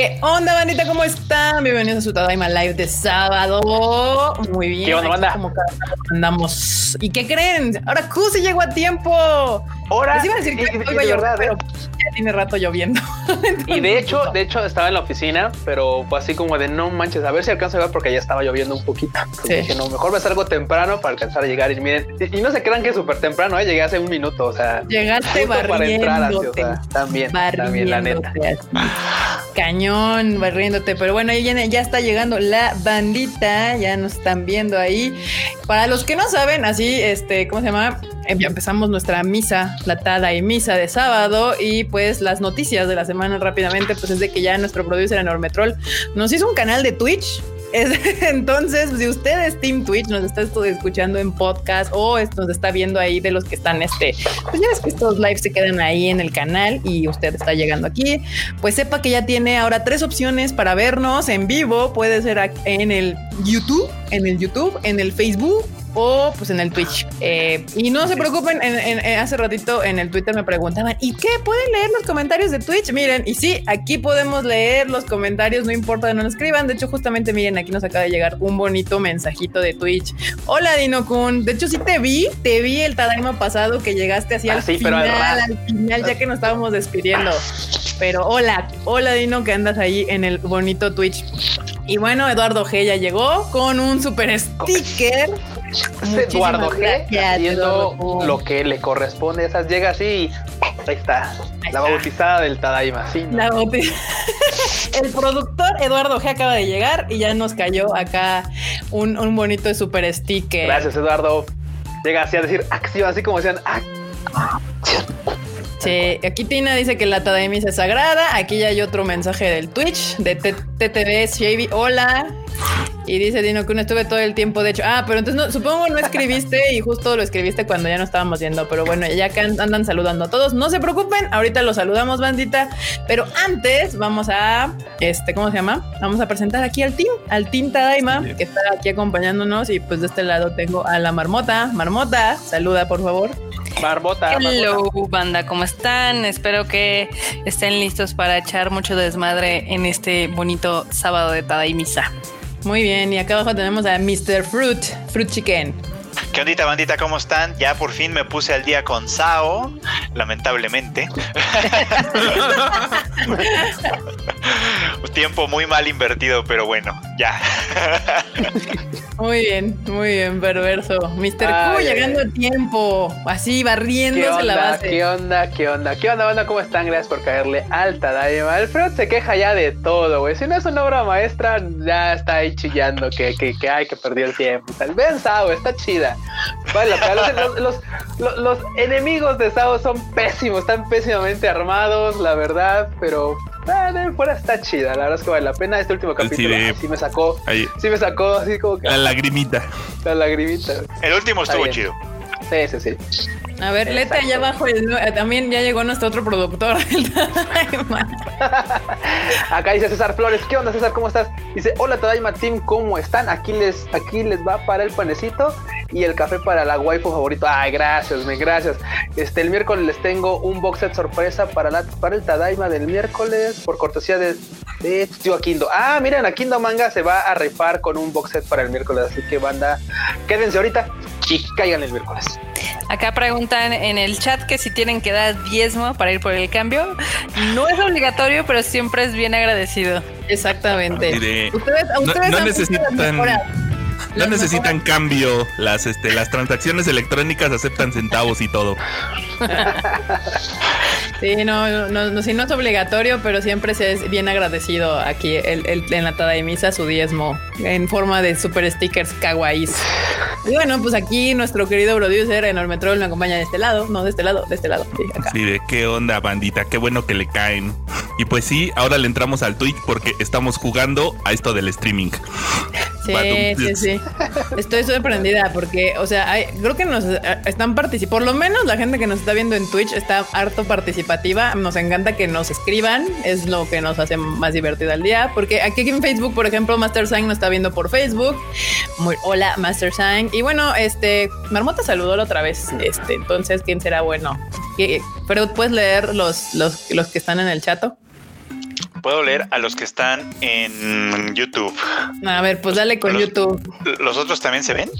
¿Qué onda, bandita? ¿Cómo están? Bienvenidos a su Tadaima Live de sábado. Muy bien. ¿Qué onda, banda? Como andamos. ¿Y qué creen? Ahora se llegó a tiempo. Ahora, Les iba a decir que y- y- hoy y va a verdad, pero ¿eh? ya tiene rato lloviendo. Y de hecho, de hecho estaba en la oficina, pero fue así como de no manches, a ver si alcanzo a llegar porque ya estaba lloviendo un poquito. Sí. Dije, no, mejor me salgo temprano para alcanzar a llegar. Y miren, y, y no se crean que es súper temprano, ¿eh? llegué hace un minuto, o sea, Llegaste para entrar así, o barriéndote. sea, también, también, la neta. Cañón, barriéndote. Pero bueno, ahí viene, ya está llegando la bandita. Ya nos están viendo ahí. Para los que no saben, así, este, ¿cómo se llama? Ya empezamos nuestra misa, la tada y misa de sábado. Y pues las noticias de la semana rápidamente, pues es de que ya nuestro producer Enormetrol nos hizo un canal de Twitch. Es- entonces, si usted es Team Twitch, nos está escuchando en podcast o nos está viendo ahí de los que están, este, pues ya ves que estos lives se quedan ahí en el canal y usted está llegando aquí, pues sepa que ya tiene ahora tres opciones para vernos en vivo. Puede ser en el YouTube, en el YouTube, en el Facebook o pues en el Twitch. Eh, y no se preocupen, en- en- en- hace ratito en el Twitter me preguntaban, ¿y qué? ¿Pueden leer los comentarios de Twitch? Miren, y sí, aquí podemos leer los comentarios, no importa que no nos escriban. De hecho, justamente miren, aquí nos acaba de llegar un bonito mensajito de Twitch. Hola, Dino Kun. De hecho, sí te vi, te vi el Tadaima pasado que llegaste así Ah, al sí, pero final, al final, ya que nos estábamos despidiendo. Pero hola, hola Dino, que andas ahí en el bonito Twitch. Y bueno, Eduardo G ya llegó con un super sticker. Eduardo G haciendo Eduardo lo que le corresponde. Esas llega así y ahí está. la bautizada del Tadaima. Sí, ¿no? La boti- El productor Eduardo G acaba de llegar y ya nos cayó acá un, un bonito super sticker. Gracias, Eduardo. Llega así a decir acción, así como decían, "Ah, Sí, aquí Tina dice que la Tadaemis es sagrada. Aquí ya hay otro mensaje del Twitch de T- TTV Shavy. Hola. Y dice Dino que no estuve todo el tiempo. De hecho, ah, pero entonces no, supongo no escribiste y justo lo escribiste cuando ya no estábamos viendo. Pero bueno, ya acá andan saludando a todos. No se preocupen, ahorita los saludamos, bandita. Pero antes vamos a, este, ¿cómo se llama? Vamos a presentar aquí al team, al team Tadaima, que está aquí acompañándonos. Y pues de este lado tengo a la marmota. Marmota, saluda por favor. Barbota. Hello, Barbota". banda, ¿cómo están? Espero que estén listos para echar mucho desmadre en este bonito sábado de Tada y Misa. Muy bien, y acá abajo tenemos a Mr. Fruit, Fruit Chicken. ¿Qué ondita, bandita? ¿Cómo están? Ya por fin me puse al día con Sao, lamentablemente. Un tiempo muy mal invertido, pero bueno, ya. Muy bien, muy bien, perverso. Mr. Q llegando a tiempo, así ¿Qué barriéndose la base. ¿Qué onda? ¿Qué onda? ¿Qué onda, banda? ¿Cómo están? Gracias por caerle alta, Daima. Alfred se queja ya de todo, güey. Si no es una obra maestra, ya está ahí chillando que, que, que ay, que perdió el tiempo. Tal vez Sao, está chida. Vale, la pena. los, los, los, los- los enemigos de Sao son pésimos, están pésimamente armados, la verdad, pero ah, de fuera está chida. La verdad es que vale la pena. Este último Sí, capítulo de- ay, sí me sacó, Ahí, sí me sacó así como que la lagrimita. la lagrimita. El último estuvo chido. Sí, sí, sí. A ver, lete Exacto. allá abajo. el- eh, también ya llegó nuestro otro productor. Acá dice César Flores, ¿qué onda César? ¿Cómo estás? Dice, hola Tadaima Team, ¿cómo están? Aquí les, aquí les va para el panecito y el café para la waifu favorito. Ay, gracias, me gracias. Este, el miércoles les tengo un box set sorpresa para, la, para el Tadaima del miércoles por cortesía de, de Tío Akindo. Ah, miren, Akindo Manga se va a rifar con un box set para el miércoles, así que banda, quédense ahorita y caigan el miércoles. Acá preguntan en el chat que si tienen que dar diezmo para ir por el cambio. No es obligatorio, pero siempre es bien agradecido. Exactamente. Ustedes, No, ustedes no las necesitan, mejoras. No necesitan cambio. Las, este, las transacciones electrónicas aceptan centavos y todo. Sí, no, no, no, sí, no es obligatorio, pero siempre se es bien agradecido aquí el, el- en la Tadaimisa su diezmo en forma de super stickers kawaiis. Y bueno, pues aquí nuestro querido producer Enormetrol me acompaña de este lado, no de este lado, de este lado, sí, acá. De qué onda, bandita, qué bueno que le caen. Y pues sí, ahora le entramos al Twitch porque estamos jugando a esto del streaming. Sí, sí, sí. Estoy sorprendida porque, o sea, hay- creo que nos eh, están participando, por lo menos la gente que nos está viendo en Twitch está harto participativa. Nos encanta que nos escriban, es lo que nos hace más divertido el día. Porque aquí en Facebook, por ejemplo, Master Sign nos está viendo por Facebook. Muy, hola, Master Sign. Y bueno, este, Marmota saludó la otra vez. Este, entonces, ¿quién será bueno? ¿Qué- Pero puedes leer los, los, los que están en el chato. Puedo leer a los que están en YouTube. A ver, pues dale con Los- YouTube. ¿Los otros también se ven?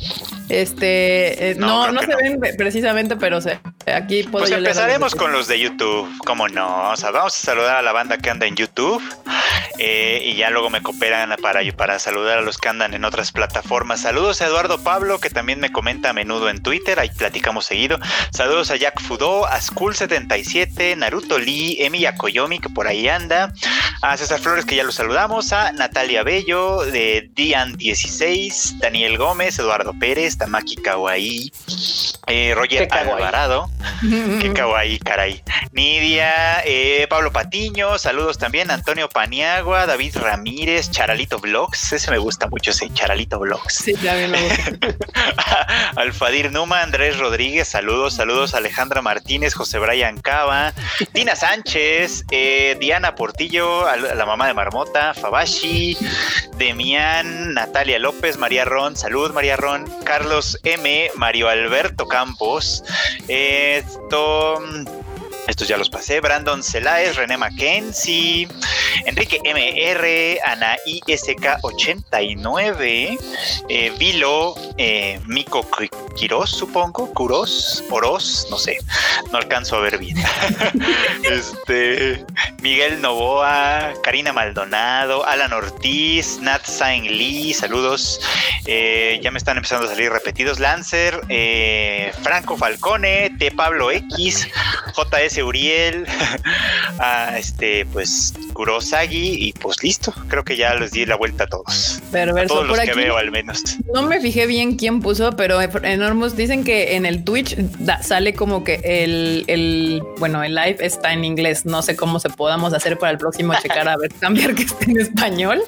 Este, eh, No, no, se no. ven precisamente, pero se, aquí puedo Pues empezaremos los con los de YouTube, ¿cómo no? O sea, vamos a saludar a la banda que anda en YouTube eh, y ya luego me cooperan para, para saludar a los que andan en otras plataformas. Saludos a Eduardo Pablo, que también me comenta a menudo en Twitter, ahí platicamos seguido. Saludos a Jack Fudo, a Skull77, Naruto Lee, Emi Yakoyomi, que por ahí anda, a César Flores, que ya lo saludamos, a Natalia Bello, de Dian16, Daniel Gómez, Eduardo Pérez, Tamaki Kawaii, eh, Roger kawaii. Alvarado. Qué kawaii, caray. Nidia, eh, Pablo Patiño, saludos también. Antonio Paniagua, David Ramírez, Charalito Vlogs. Ese me gusta mucho, ese Charalito Vlogs. Sí, también me gusta. Alfadir Numa, Andrés Rodríguez, saludos, saludos. Alejandra Martínez, José Brian Cava, Tina Sánchez, eh, Diana Portillo, al- la mamá de Marmota, Fabashi, Demián, Natalia López, María Ron, salud María Ron, Carlos M, Mario Alberto Campos, esto. Estos ya los pasé. Brandon Celáez, René Mackenzie, Enrique MR, Ana ISK89, eh, Vilo, eh, Mico Qui- Quirós, supongo, Curos, Oros, no sé, no alcanzo a ver bien. este, Miguel Novoa, Karina Maldonado, Alan Ortiz, Nat Sain Lee, saludos. Eh, ya me están empezando a salir repetidos. Lancer, eh, Franco Falcone, T. Pablo X, JS Uriel, a este, pues, Kurosagi, y pues listo. Creo que ya les di la vuelta a todos. A Perverso. todos los Por que aquí veo, al menos. no me fijé bien quién puso, pero enormos dicen que en el Twitch da- sale como que el, el, bueno, el live está en inglés. No sé cómo se podamos hacer para el próximo checar a ver, cambiar que esté en español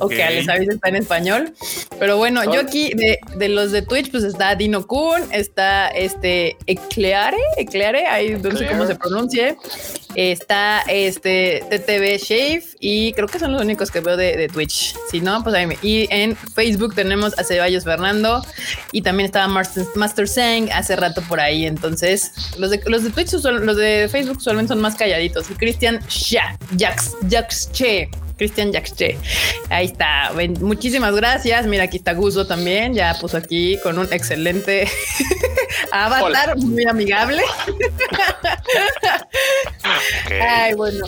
o que les avise está en español. Pero bueno, yo Son- aquí de, de los de Twitch, pues está Dino Kun, está este Ecleare, Ecleare, ahí no sé cómo Ecleare. Pronuncie. Está este TTV Shave y creo que son los únicos que veo de, Twitch. Si no, pues ahí me- Y en Facebook tenemos a Ceballos Fernando y también estaba Master, Master Sang hace rato por ahí. Entonces, los de, los de Twitch, los de Facebook usualmente son más calladitos. Y Cristian Sha, Jax, Jax Che. Cristian Jaxche. Ahí está. Muchísimas gracias. Mira, aquí está Guzo también. Ya puso aquí con un excelente avatar, muy amigable. Ay, bueno.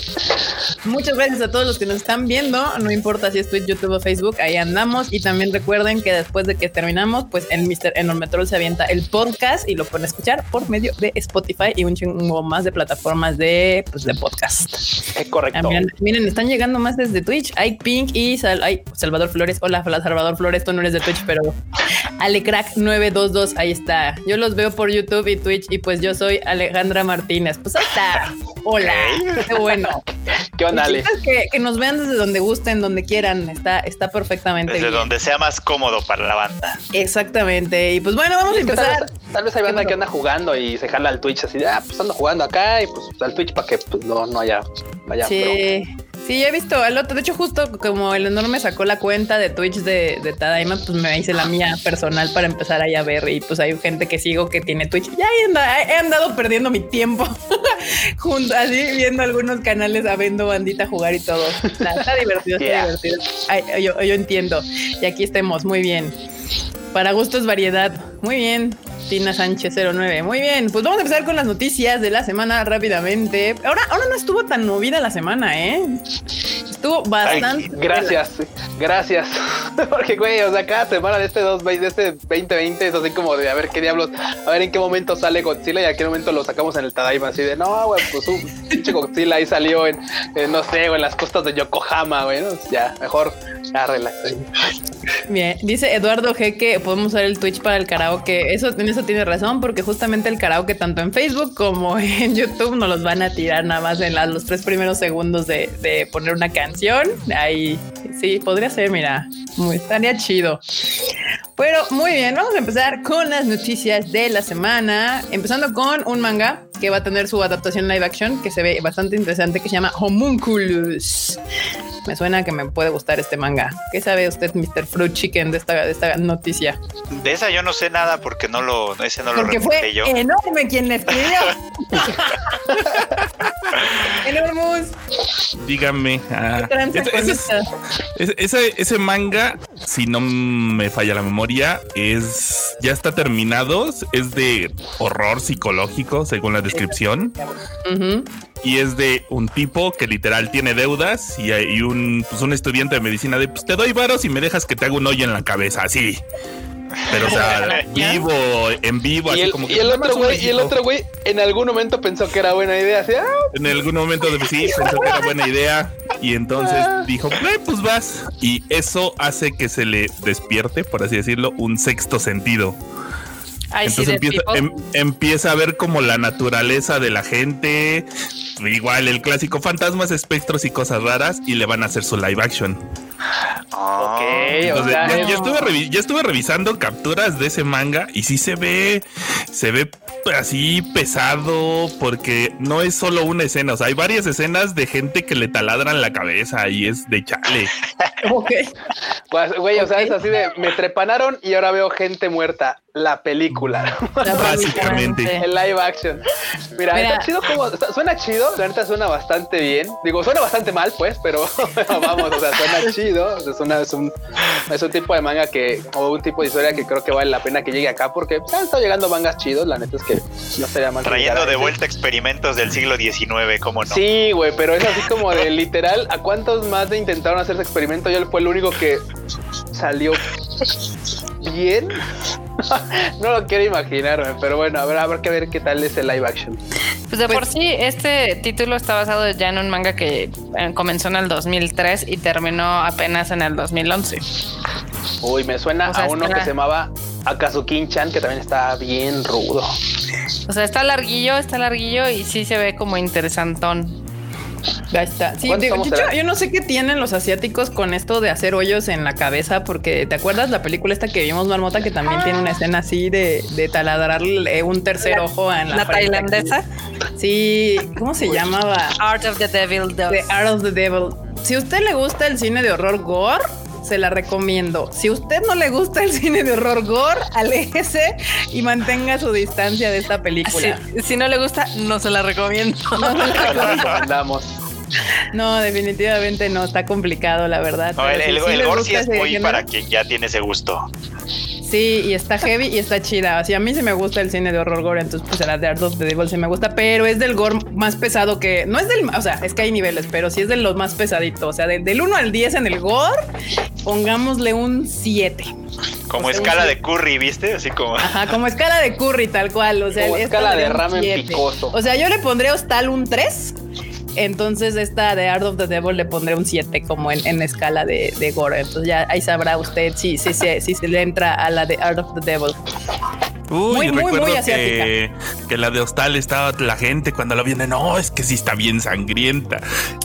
Muchas gracias a todos los que nos están viendo. No importa si es Twitch, YouTube o Facebook, ahí andamos. Y también recuerden que después de que terminamos, pues el Mr. Enormetrol se avienta el podcast y lo pueden escuchar por medio de Spotify y un chingo más de plataformas de, pues, de podcast. Es correcto. Ah, miren, miren, están llegando más desde Twitch. Hay Pink y Sal- ay, Salvador Flores. Hola, Salvador Flores. Tú no eres de Twitch, pero Alecrack 922. Ahí está. Yo los veo por YouTube y Twitch y pues yo soy Alejandra Martínez. Pues ahí está. Hola. Qué bueno. ¿Qué onda, Ale? Que, que nos vean desde donde gusten, donde quieran. Está, está perfectamente Desde bien. donde sea más cómodo para la banda. Exactamente. Y pues bueno, vamos a Es que tal, empezar. vez, tal vez hay banda que anda jugando y se jala al Twitch así de, ah, pues ando jugando acá y pues al Twitch para que pues, no, no haya, vaya. Sí, sí, he visto al otro. De hecho, justo como el enorme sacó la cuenta de Twitch de, de Tadaima, pues me hice la mía personal para empezar ahí a ver. Y pues hay gente que sigo que tiene Twitch. Ya he he andado perdiendo mi tiempo junto así viendo algunos canales a viendo bandita jugar y todo. Está, está divertido, está Yeah. divertido. Ay, yo, yo entiendo. Y aquí estemos, muy bien. Para gustos, variedad. Muy bien. Tina Sánchez 09. Muy bien. Pues vamos a empezar con las noticias de la semana rápidamente. Ahora, ahora no estuvo tan movida la semana, ¿eh? Estuvo Ay, bastante. gracias, gracias. Porque, güey, o sea, cada semana de este 2020, de este 2020 es así como de a ver qué diablos, a ver en qué momento sale Godzilla y a qué momento lo sacamos en el Tadaima. Así de no, güey, pues un pinche Godzilla ahí salió en, en, no sé, güey, en las costas de Yokohama, güey. ¿no? Ya, mejor, ya relax. Bien. Dice Eduardo G que podemos usar el Twitch para el karaoke. Eso, en eso tiene razón, porque justamente el karaoke, tanto en Facebook como en YouTube, nos los van a tirar nada más en los tres primeros segundos de, poner una canción. Ahí sí, podría ser, mira, estaría chido. Pero muy bien, vamos a empezar con las noticias de la semana, empezando con un manga que va a tener su adaptación live action que se ve bastante interesante que se llama Homunculus. Me suena que me puede gustar este manga. ¿Qué sabe usted, Mr. Fruit Chicken, de esta, de esta noticia? De esa yo no sé nada porque no lo, ese no lo Porque reporté fue yo. enorme quien la escribió. señor Mus. Dígame. ah, ¿Qué tranza ese- ese es- esta? Ese, ese- ese manga, si no me falla la memoria, es ya está terminado. Es de horror psicológico, según la descripción. Y es de un tipo que literal tiene deudas y, hay un, pues, un estudiante de medicina de pues te doy varos y me dejas que te haga un hoyo en la cabeza, así. Pero, o sea, vivo, en vivo, Y así el, como que y el otro güey, y el otro güey en algún momento pensó que era buena idea, así, ah, En algún momento de sí, pensó que era buena idea y entonces dijo, "Eh, pues vas. Y eso hace que se le despierte, por así decirlo, un sexto sentido. Entonces empieza, em- empieza a ver como la naturaleza de la gente, igual el clásico fantasmas, espectros y cosas raras y le van a hacer su live action. Ok, Entonces, ya, es- ya estuve revi- ya estuve revisando capturas de ese manga y sí se ve, se ve así pesado porque no es solo una escena, o sea, hay varias escenas de gente que le taladran la cabeza y es de chale. Ok. pues, güey, o sea, es así de, me trepanaron y ahora veo gente muerta. La película, Básicamente. el live action. Mira, Mira. está chido como, suena chido, la neta suena bastante bien. Digo, suena bastante mal, pues, pero vamos, o sea, suena chido. Es, una- es un, es un tipo de manga que, o un tipo de historia que creo que vale la pena que llegue acá porque pues, han estado llegando mangas chidos. La neta es que no sería mal. Trayendo de vuelta experimentos del siglo XIX, ¿cómo no? Sí, güey, pero es así como de literal. ¿A cuántos más de intentaron hacer ese experimento? Yo fue el único que salió bien. no lo quiero imaginarme, pero bueno, habrá, habrá que ver qué tal es el live action. Pues de por sí, este título está basado ya en un manga que eh, comenzó en el 2003 y terminó apenas en el 2011. Uy, me suena O sea, a uno que se llamaba Akazukin-chan, que también está bien rudo. O sea, está larguillo, está larguillo y sí se ve como interesantón. Ya está. Sí, ¿Cuántos digo, tomos yo, no sé qué tienen los asiáticos con esto de hacer hoyos en la cabeza, porque ¿te acuerdas la película esta que vimos, Marmota, que también tiene una escena así de, de taladrarle un tercer ojo en la, La tailandesa, Sí, ¿cómo se llamaba? Art of the Devil 2. The Art of the Devil. Si a usted le gusta el cine de horror gore, se la recomiendo. Si a usted no le gusta el cine de horror gore, aléjese y mantenga su distancia de esta película. Si, si no le gusta, no se la recomiendo. No, no la recomiendo. Andamos. No, definitivamente no, está complicado, la verdad. No, el, el, gore sí es muy para quien ya tiene ese gusto. Sí, y está heavy y está chida. O sea, a mí sí me gusta el cine de horror gore, entonces pues la de Art of the Devil sí me gusta, pero es del gore más pesado que... No es del... O sea, es que hay niveles, pero sí es de los más pesaditos. O sea, de- del 1 al 10 en el gore, pongámosle un 7. Como O sea, escala de curry, ¿viste? Así como... Ajá, como escala de curry tal cual. O sea, Como escala de ramen siete. picoso. O sea, yo le pondré hostal un 3. Entonces esta de Art of the Devil le pondré un 7 como en, escala de, de gore. Entonces ya ahí sabrá usted si, si, si, si se le entra a la de Art of the Devil. Uy, Muy, muy, muy recuerdo asiática. que, que la de Hostal estaba la gente cuando la viene, no, es que sí está bien sangrienta.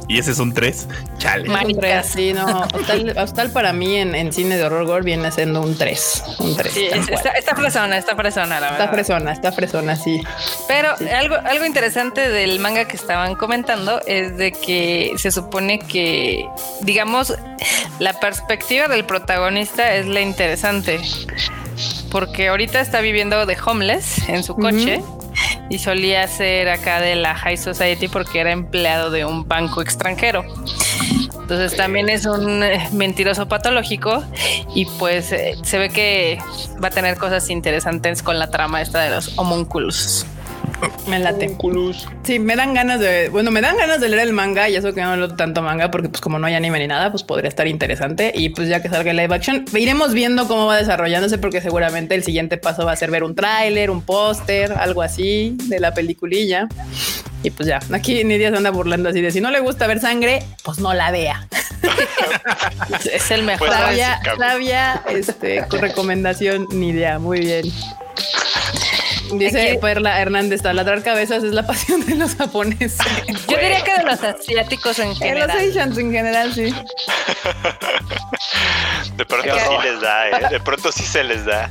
Y ese es un 3. Chale. 3, sí, no. Hostal, Hostal para mí en, en cine de horror gore viene siendo un 3. Un 3. Sí, es- está, está fresona, está fresona, la verdad. Está fresona, está fresona, sí. Pero algo, algo interesante del manga que estaban comentando es de que se supone que, digamos, la perspectiva del protagonista es la interesante. Porque ahorita está viviendo de homeless en su coche y solía ser acá de la High Society porque era empleado de un banco extranjero. Entonces también es un eh, mentiroso patológico y pues eh, se ve que va a tener cosas interesantes con la trama esta de los homúnculos. Me late. Homunculus. Sí, me dan ganas de, bueno, me dan ganas de leer el manga y eso que no leo tanto manga porque pues como no hay anime ni nada, pues podría estar interesante y pues ya que salga el live action, iremos viendo cómo va desarrollándose porque seguramente el siguiente paso va a ser ver un tráiler, un póster, algo así de la peliculilla. Y pues ya, aquí Nidia se anda burlando así de si no le gusta ver sangre, pues no la vea. Es- el mejor. Pues, Sabia, cabrón. sabia, este, con recomendación Nidia, muy bien. Dice Aquí- Perla Hernández, taladrar cabezas es la pasión de los japoneses. Yo diría que de los asiáticos en En los general. Asians en general, sí. De pronto sí les da, ¿eh? De pronto sí se les da.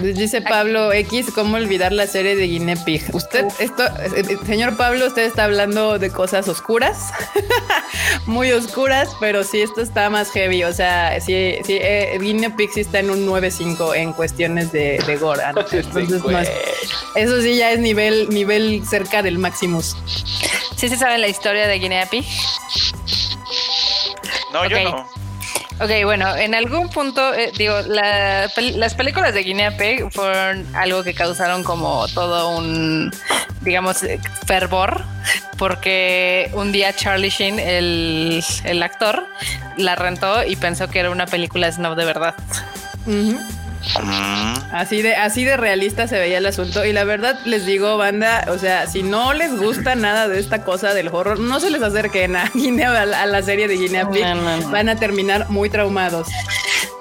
Dice Pablo X, ¿cómo olvidar la serie de Guinea Pig? Usted, esto, eh, eh, señor Pablo, usted está hablando de cosas oscuras, muy oscuras, pero sí, esto está más heavy. O sea, sí, sí, eh, Guinea Pig sí está en un 9.5 en cuestiones de, de Gora. Entonces, no es- eso sí ya es nivel, nivel cerca del Maximus. ¿Sí se sabe la historia de Guinea Pig? No, yo no. Ok, bueno, en algún punto, eh, digo, la las películas de Guinea Pig fueron algo que causaron como todo un, digamos, fervor, porque un día Charlie Sheen, el, el actor, la rentó y pensó que era una película snob de verdad. Así de, así de realista se veía el asunto. Y la verdad les digo, banda, o sea, si no les gusta nada de esta cosa del horror, no se les acerquen a Guinea, a la, a la serie de Guinea Pig. No, no, no. Van a terminar muy traumados.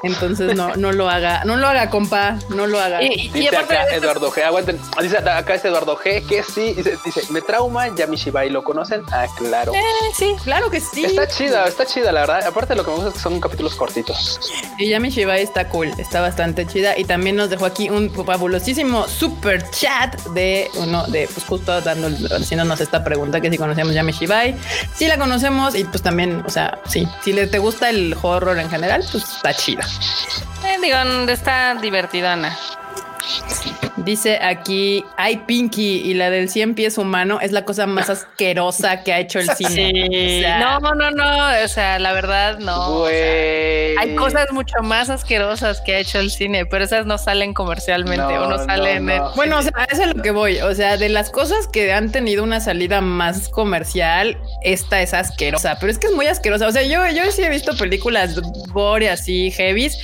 Entonces no, no lo haga, no lo haga, compa, no lo haga. Y, y Dice aparte acá de Eduardo G. Aguanten. Dice acá este Eduardo G. Que sí. Dice, dice me trauma Yamishibai. ¿Lo conocen? Ah, claro. Eh, sí, Claro que sí. Está chida, está chida, la verdad. Aparte, lo que me gusta es que son capítulos cortitos. Y Yami Shibai está cool, está bastante chida. Y también nos dejó aquí un fabulosísimo super chat de uno de, pues justo dando, haciéndonos esta pregunta que si conocemos Yami Shibai. Si la conocemos y pues también, o sea, sí, si le te gusta el horror en general, pues está chida. eh, digo, está divertidona. Dice aquí, hay Pinky y la del 100 pies humano es la cosa más asquerosa que ha hecho el cine. O sea, No, no, no, o sea, la verdad no. o sea, Güey. Hay cosas mucho más asquerosas que ha hecho el cine, pero esas no salen comercialmente No, o no no, salen en- no. Bueno, o sea, a eso es lo que voy. O sea, de las cosas que han tenido una salida más comercial, esta es asquerosa, pero es que es muy asquerosa. O sea, yo, yo sí he visto películas gore así, heavies,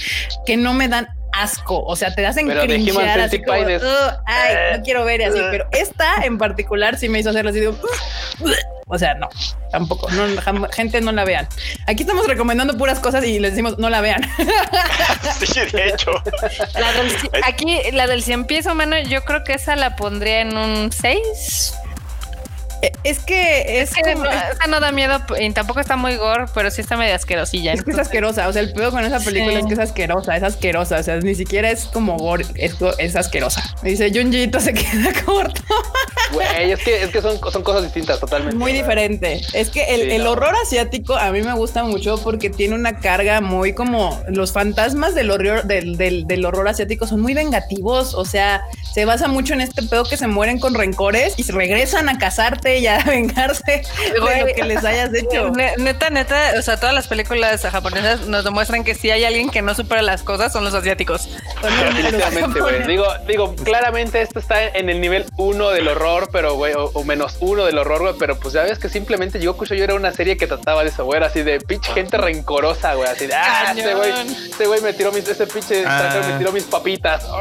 que no me dan asco. O sea, te hacen Pero de Human cringear así como, Centipede es- "Ugh, ay, Eh, no quiero ver así. Pero esta en particular sí me hizo hacerlo así o sea, no, tampoco. No, gente, no la vean. Aquí estamos recomendando puras cosas y les decimos no la vean. sí, de hecho. La del ci- aquí, la del cien pies humano, yo creo que esa la pondría en un 6. Eh, es que es, Es que como- no, esa no da miedo y tampoco está muy gore, pero sí está medio asquerosilla. Es que es asquerosa, o sea, el pedo con esa película Sí. es que es asquerosa, es asquerosa, o sea, ni siquiera es como gore, es, es asquerosa. Dice, Junjito se queda corto, Güey, es que, es que son, son cosas distintas totalmente. muy diferente. Es que el, Sí, el no. horror asiático a mí me gusta mucho porque tiene una carga muy como los fantasmas del horror, del, del, del horror asiático son muy vengativos, o sea, se basa mucho en este pedo que se mueren con rencores y se regresan a casarte y a vengarse de lo que les hayas hecho. Ne- Neta, neta, o sea, todas las películas japonesas nos demuestran que si hay alguien que no supera las cosas son los asiáticos. Son Definitivamente, güey. Digo, digo, claramente esto está en el nivel uno del horror, pero güey, o, o menos uno del horror, güey. Pero pues ya ves que simplemente yo yo era una serie que trataba de eso, güey. Así de pinche gente rencorosa, güey. Así de ah, ese güey, ese güey me tiró mis, ese pinche Ah. me tiró mis papitas.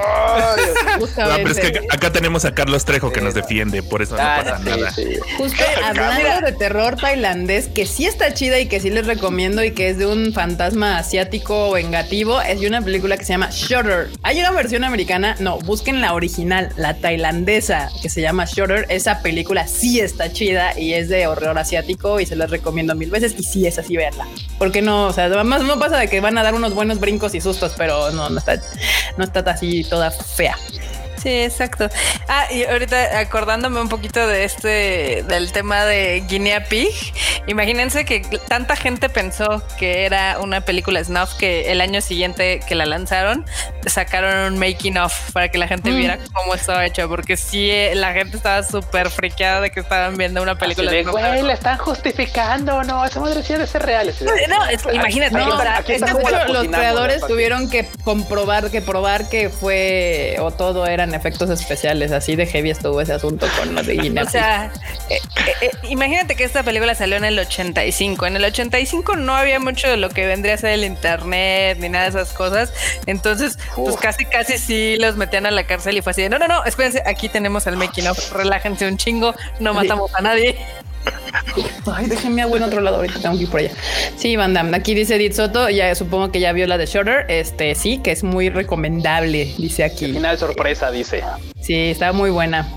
No, pero es que acá, acá tenemos a Carlos Trejo que nos defiende, por eso no Ah, pasa sí, nada. sí. Justo hablando de terror tailandés, que sí está chida y que sí les recomiendo y que es de un fantasma asiático vengativo, es de una película que se llama Shutter. Hay una versión americana, no, busquen la original, la tailandesa, que se llama Shutter. Esa película sí está chida y es de horror asiático y se las recomiendo mil veces y sí es así verla. Porque no, o sea, además no pasa de que van a dar unos buenos brincos y sustos, pero no, no está, no está así toda fea. Sí, exacto. Ah, y ahorita acordándome un poquito de este, del tema de Guinea Pig, imagínense que tanta gente pensó que era una película snuff que el año siguiente que la lanzaron, sacaron un making of para que la gente Mm. viera cómo estaba hecho, porque sí, eh, la gente estaba súper friqueada de que estaban viendo una película de, snuff. güey, la están justificando. No, esa madre sí debe ser real. No, que imagínate, Aquí o está- sea, los creadores ¿no? tuvieron que comprobar, que probar que fue o todo eran efectos especiales. Así de heavy estuvo ese asunto con lo de Guinea. O sea, eh, eh, eh, imagínate que esta película salió en el 85. En el 85 no había mucho de lo que vendría a ser el internet ni nada de esas cosas. Entonces, pues casi, casi sí los metían a la cárcel y fue así de, no, no, no, espérense, aquí tenemos el making of, relájense un chingo, no matamos a nadie. Ay, déjenme agua en otro lado. Ahorita tengo que ir por allá. Sí, Van Aquí dice Edith Soto. Ya supongo que ya vio la de Shutter. Este sí, que es muy recomendable. Dice aquí. Final sorpresa, dice. Sí, está muy buena.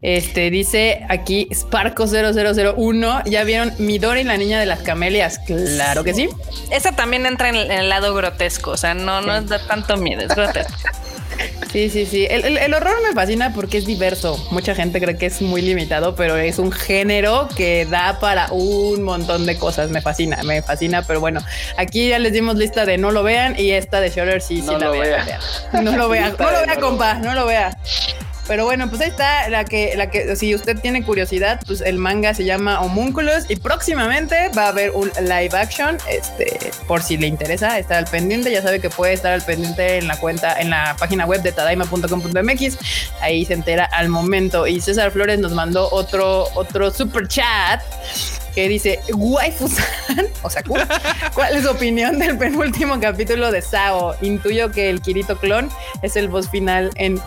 Este dice aquí Sparco 0001. ¿Ya vieron Midori y la niña de las camelias? Claro que sí. Esa también entra en el, en el lado grotesco, o sea, no, no da tanto miedo, es grotesco. Sí, sí, sí. El, el- el horror me fascina porque es diverso. Mucha gente cree que es muy limitado, pero es un género que da para un montón de cosas. Me fascina, me fascina. Pero bueno, aquí ya les dimos lista de no lo vean y esta de Shutter sí, sí No la lo vean. vea. vean. No lo vea, Lista no lo vea, compa, no lo vea. Pero bueno, pues ahí está la que, la que, si usted tiene curiosidad, pues el manga se llama Homúnculos y próximamente va a haber un live action. Este, por si le interesa estar al pendiente, ya sabe que puede estar al pendiente en la cuenta, en la página web de tadaima.com.mx. Ahí se entera al momento. Y César Flores nos mandó otro, otro super chat que dice waifu-san, o sea, ¿cuál es su opinión del penúltimo capítulo de Sao? Intuyo que el Kirito clon es el boss final en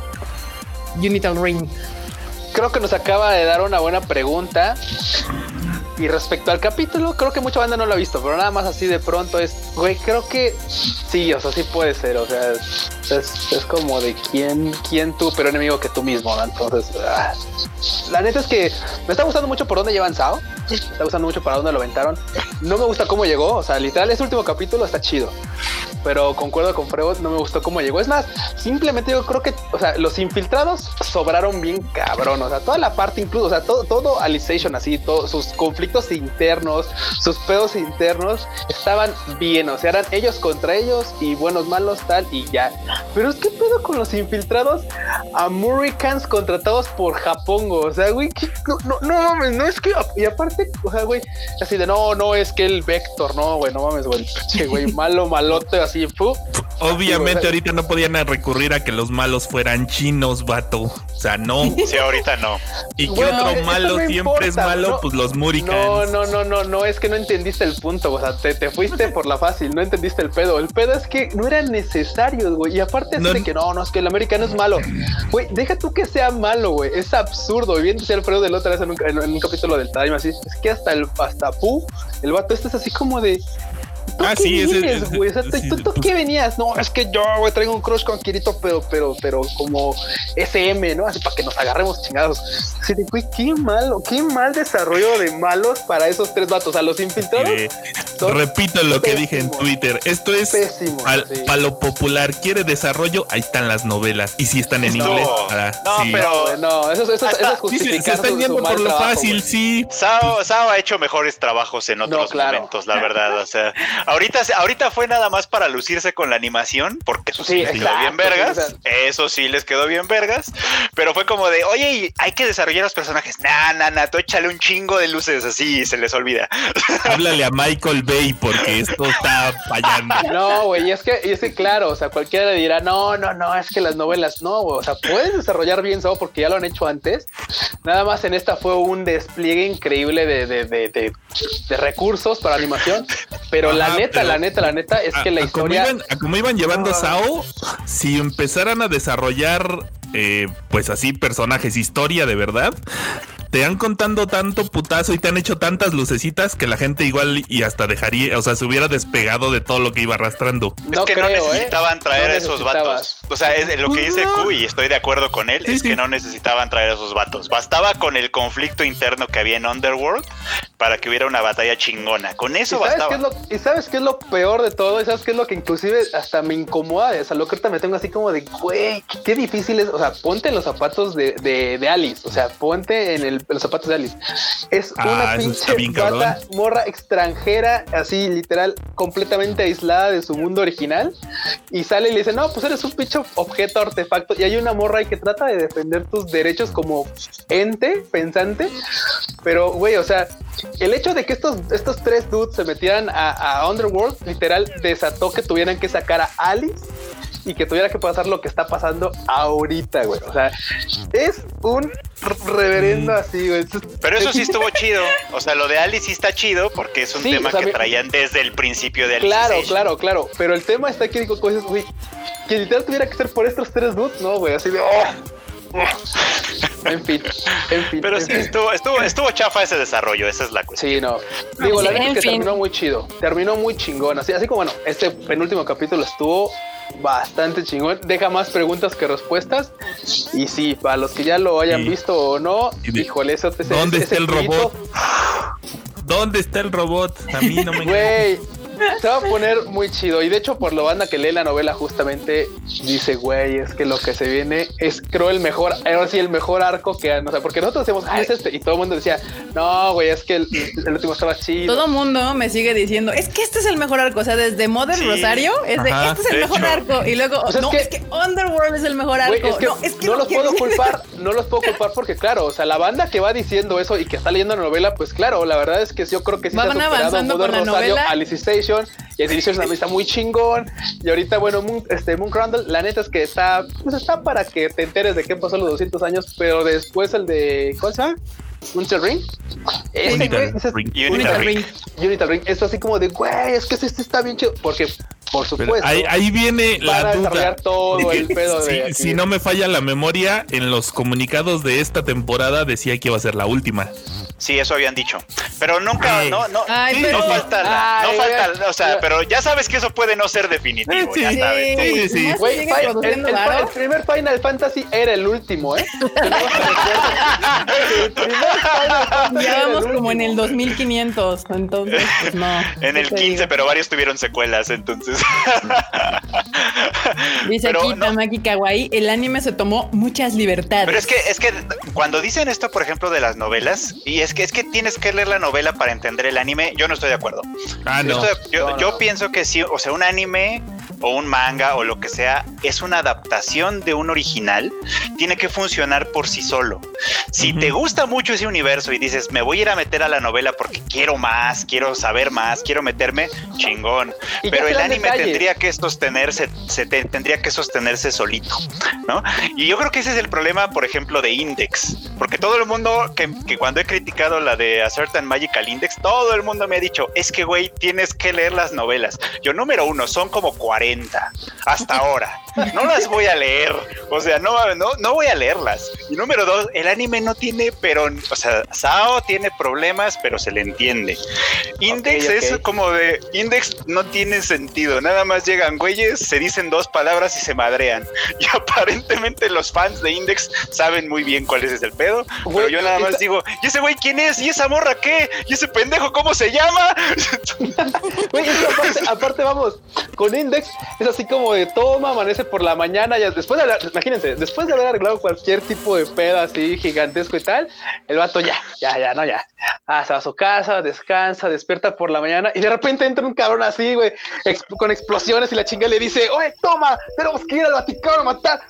Unital Ring. Creo que nos acaba de dar una buena pregunta. Y respecto al capítulo, creo que mucha banda no lo ha visto, pero nada más así de pronto es, güey, creo que sí, o sea, sí puede ser, o sea, es, es como de quién, quién tú, pero enemigo que tú mismo. Entonces, ah. la neta es que me está gustando mucho por dónde llevan Sao, me está gustando mucho para dónde lo aventaron. No me gusta cómo llegó, o sea, literal, ese último capítulo está chido, pero concuerdo con Freud, no me gustó cómo llegó. Es más, simplemente yo creo que, o sea, los infiltrados sobraron bien cabrón, o sea, toda la parte incluso, o sea, todo, todo Alicization así, todos sus conflictos internos, sus pedos internos estaban bien, o sea, eran ellos contra ellos y buenos, malos, tal y ya. Pero es que pedo con los infiltrados Americans contratados por Japón, o sea, güey, no, no, no mames, no es que, y aparte, o sea, güey, así de no, no es que el Vector, no, güey, no mames, güey, güey, malo, malote, así. Obviamente, ahorita no podían recurrir a que los malos fueran chinos, vato. O sea, no. Sí, ahorita no. Y que otro malo siempre es malo, pues los Muricans. No, no, no, no, no, es que no entendiste el punto, o sea, te, te fuiste por la fácil, no entendiste el pedo. El pedo es que no eran necesarios, güey. Y aparte es de que no, no, es que el americano es malo. Güey, deja tú que sea malo, güey. Es absurdo. Y bien decía Alfredo del otro vez en un, en un capítulo del Time, así, es que hasta el hasta Pu, el vato este es así como de ¿Tú Ah, qué sí, vienes, güey? O sea, ¿tú, sí, tú- tú pues- qué venías? No, es que yo, güey, traigo un crush con Kirito, pero, pero, pero como SM, ¿no? Así para que nos agarremos chingados. Así de, güey, qué malo, qué mal desarrollo de malos para esos tres vatos. A los infiltrados, Eh, repito lo que dije en. Twitter. Esto es Pésimos, al- sí. para lo popular. Quiere desarrollo, ahí están las novelas. Y si están en No, inglés, para- no, sí. pero- no, eso, eso, eso, es Sí, se, justificar se están yendo por lo trabajo, fácil, güey. sí. Sao, Sao ha hecho mejores trabajos en otros claro. momentos, la verdad. O sea, ahorita, ahorita fue nada más para lucirse con la animación, porque eso sí, Sí, les quedó bien vergas. Eso sí les quedó bien vergas. Pero fue como de, oye, y hay que desarrollar los personajes. Nah, nah, nah, tú échale un chingo de luces así y se les olvida. Háblale a Michael Bay porque esto está fallando. No, güey, y es que, y es que claro, o sea, cualquiera le dirá, no, no, no, es que las novelas, no, o sea, puedes desarrollar bien eso porque ya lo han hecho antes. Nada más en esta fue un despliegue increíble de, de, de, de- de recursos para animación, pero la Ajá, neta, pero- la neta, la neta es A- que la a como historia... iban- a como iban llevando No. Sao, si empezaran a desarrollar, eh, pues así, personajes, historia de verdad, te han contando tanto putazo y te han hecho tantas lucecitas que la gente igual y hasta dejaría, o sea, se hubiera despegado de todo lo que iba arrastrando. No es que no ¿eh? necesitaban traer No a esos vatos. O sea, es lo que dice Q y estoy de acuerdo con él, Sí, es sí. que no necesitaban traer a esos vatos. Bastaba con el conflicto interno que había en Underworld para que hubiera una batalla chingona. Con ¿Y eso qué bastaba. es lo, y sabes qué es lo peor de todo? ¿Y sabes qué es lo que inclusive hasta me incomoda? O sea, lo que ahorita me tengo así como de, güey, qué, difícil es. O sea, ponte en los zapatos de, de, de Alice. O sea, ponte en, el- en los zapatos de Alice. Es Ah, una bien pinche bata, morra extranjera, así literal, completamente aislada de su mundo original. Y sale y le dice, no, pues eres un pinche objeto artefacto. Y hay una morra ahí que trata de defender tus derechos como ente pensante. Pero, güey, o sea, el hecho de que estos, estos tres dudes se metieran a, a Underworld, literal, desató que tuvieran que sacar a Alice y que tuviera que pasar lo que está pasando ahorita, güey. O sea, es un reverendo así, güey. Pero eso sí estuvo chido. O sea, lo de Alice sí está chido porque es un Sí, tema o sea, que traían desde el principio de Alice. Claro, claro, claro. Pero el tema está que digo cosas, güey, que literal tuviera que ser por estos tres dudes, no, güey, así de. oh. En fin, en fin. Pero en sí, fin. estuvo, estuvo, estuvo chafa ese desarrollo, esa es la cuestión. Sí, no. Digo, la verdad es que fin. terminó muy chido. Terminó muy chingón. Así, así como, bueno, este penúltimo capítulo estuvo bastante chingón. Deja más preguntas que respuestas. Y sí, para los que ya lo hayan Y- visto o no, de- híjole, eso ese- ¿Dónde ese está el grito, robot? ¿Dónde está el robot? A mí no me Güey, se va a poner muy chido. Y de hecho, por lo banda que lee la novela, justamente dice, güey, es que lo que se viene es, creo, el mejor, ahora sí, el mejor arco que han. O sea, porque nosotros decíamos, ah, es este. Y todo el mundo decía, no, güey, es que el, el último estaba chido. Todo mundo me sigue diciendo, es que este es el mejor arco. O sea, desde Modern Sí. Rosario, es de, Ajá, este es el de mejor hecho. arco. Y luego, O sea, es no, que- es que Underworld es el mejor arco. Güey, es que no, es que no los quiero- puedo culpar, no los puedo culpar porque claro, o sea, la banda que va diciendo eso y que está leyendo la novela, pues claro, la verdad es que yo creo que sí Van se ha superado avanzando Modern con la Rosario, novela. Y Alicization también está muy chingón y ahorita bueno, Moon, este Moon Crandall, la neta es que está pues está para que te enteres de qué pasó los 200 años, pero después el de ¿cuál se llama? Unital Ring. Unital güey, Ring. Unital Unital Ring. Ring. Unital Ring. Es así como de, güey, es que este está bien chido. Porque, por supuesto, ahí, ahí viene la duda. desarrollar todo el pedo Si- de. si no me falla la memoria, en los comunicados de esta temporada decía que iba a ser la última. Sí, eso habían dicho. Pero nunca, no, no, Ay, no falta, la- Ay, no falta, o sea, pero ya sabes que eso puede no ser definitivo, Sí, ya sí. sabes. Sí, sí, Güey, el, el- primer Final Fantasy era el último, ¿eh? El primer Ya vamos como en el 2500, entonces, pues no. En el ¿qué te 15, digo? pero varios tuvieron secuelas, entonces. Dice pero aquí no. Tamaki Kawaii, el anime se tomó muchas libertades. Pero es que, es que cuando dicen esto, por ejemplo, de las novelas, y es que es que tienes que leer la novela para entender el anime, yo no estoy de acuerdo. Ah, Yo, no. estoy- yo- No, yo no. pienso que sí, o sea, un anime o un manga o lo que sea, es una adaptación de un original, tiene que funcionar por sí solo. Si te gusta mucho ese universo y dices, me voy a ir a meter a la novela porque quiero más, quiero saber más, quiero meterme, chingón. Y Pero el anime detalles. tendría que sostenerse, se te- tendría que sostenerse solito, ¿no? Y yo creo que ese es el problema, por ejemplo, de Index, porque todo el mundo que, que cuando he criticado la de A Certain Magical Index, todo el mundo me ha dicho, es que, güey, tienes que leer las novelas. Yo, número uno, son como 40 hasta ahora. No las voy a leer, o sea, no, no, no voy a leerlas. Y número dos, el anime no tiene, pero, o sea, Sao tiene problemas, pero se le entiende. Index es como de, Index no tiene sentido, nada más llegan güeyes, se dicen dos palabras y se madrean. Y aparentemente los fans de Index saben muy bien cuál es el pedo, pero Güey, yo nada más digo, ¿y ese güey quién es? ¿Y esa morra qué? ¿Y ese pendejo cómo se llama? Güey, aparte, aparte, vamos, con Index es así como de toma, amanece por la mañana, ya después de hablar, imagínense, después de haber arreglado cualquier tipo de pedo así gigantesco y tal, el vato ya, ya, ya, no, ya. Ah, se va a su casa, descansa, despierta por la mañana y de repente entra un cabrón así, güey, con explosiones y la chinga le dice, oye, toma, tenemos que ir al Vaticano a matar.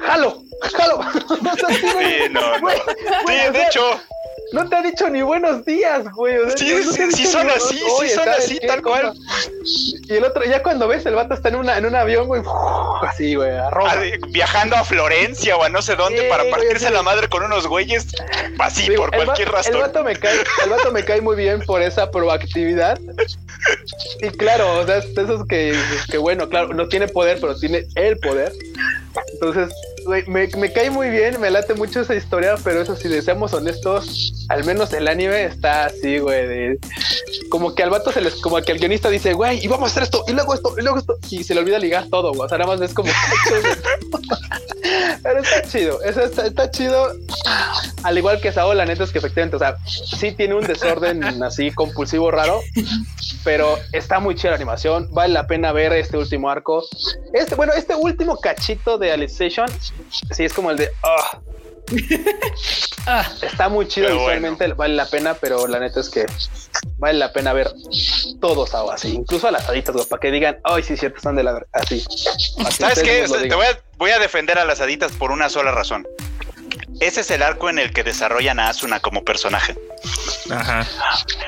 Jalo, jalo. Sí, no, no. de hecho, no te ha dicho ni buenos días, güey. o sea, Sí, no sí, son así, sí son ¿sabes así, tal cual. Y el otro, ya cuando ves, el vato está en, una, en un avión, güey, así, güey, a Roma. viajando a Florencia o a no sé dónde Sí, para güey, partirse sí. la madre con unos güeyes así Digo, por el cualquier El razón. vato, me cae, el vato me cae muy bien por esa proactividad. Y claro, o sea, esos que, que bueno, claro, no tiene poder, pero tiene el poder. Entonces, güey, me, me cae muy bien, me late mucho esa historia, pero eso si seamos honestos, al menos el anime está así, güey, como que al vato se les, como que el guionista dice, güey, y vamos a hacer esto, y luego esto, y luego esto, y se le olvida ligar todo, güey, o sea, nada más es como, pero está chido, eso está, está chido, al igual que Sao, la neta es que efectivamente, o sea, sí tiene un desorden así compulsivo raro, pero está muy chida la animación, vale la pena ver este último arco. Este, bueno, este último cachito de Alicization, sí es como el de, ah, Ah, está muy chido Pero visualmente, vale la pena, pero la neta es que vale la pena ver todos Sao así, incluso a las haditas, para que digan, ay, sí, cierto, están de la ver-", así. Que ¿Sabes qué? Te voy a, voy a defender a las haditas por una sola razón. Ese es el arco en el que desarrollan a Asuna como personaje. Ajá.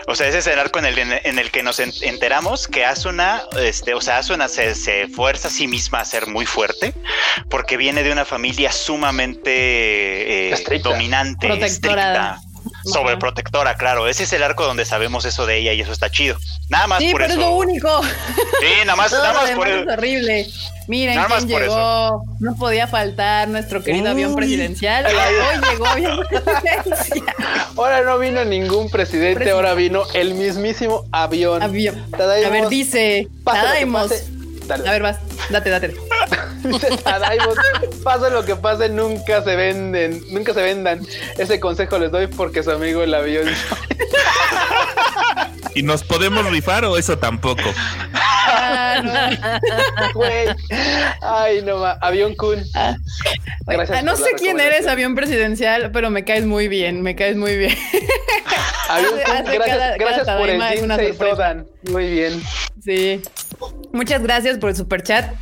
O sea, ese es el arco en el, en el que nos en- enteramos que Asuna, este, o sea, Asuna se, se fuerza a sí misma a ser muy fuerte porque viene de una familia sumamente eh, dominante, Protectora. estricta, sobreprotectora, claro. Ese es el arco donde sabemos eso de ella y eso está chido. Nada más sí, por pero eso. es lo único. Sí, nada más, nada más por el- es horrible. Miren Nada más quién por llegó. No podía faltar nuestro querido avión presidencial. Hoy llegó avión presidencial. Ahora no vino ningún presidente, Presidente. ahora vino el mismísimo avión. Avión. Tadaimos, A ver, dice pase Tadaimos. Dale. A ver, vas. Date, date. Dice Tadaimos, pase lo que pase, nunca se venden, nunca se vendan. Ese consejo les doy porque su amigo el avión. ¿Y nos podemos rifar o eso tampoco? Güey. Ay, no ma. Avión Kun. Gracias Ah, no sé quién eres, avión presidencial, pero me caes muy bien, me caes muy bien. Avión Kun, gracias, cada- gracias cada por el. Muy bien. Sí. Muchas gracias por el super chat.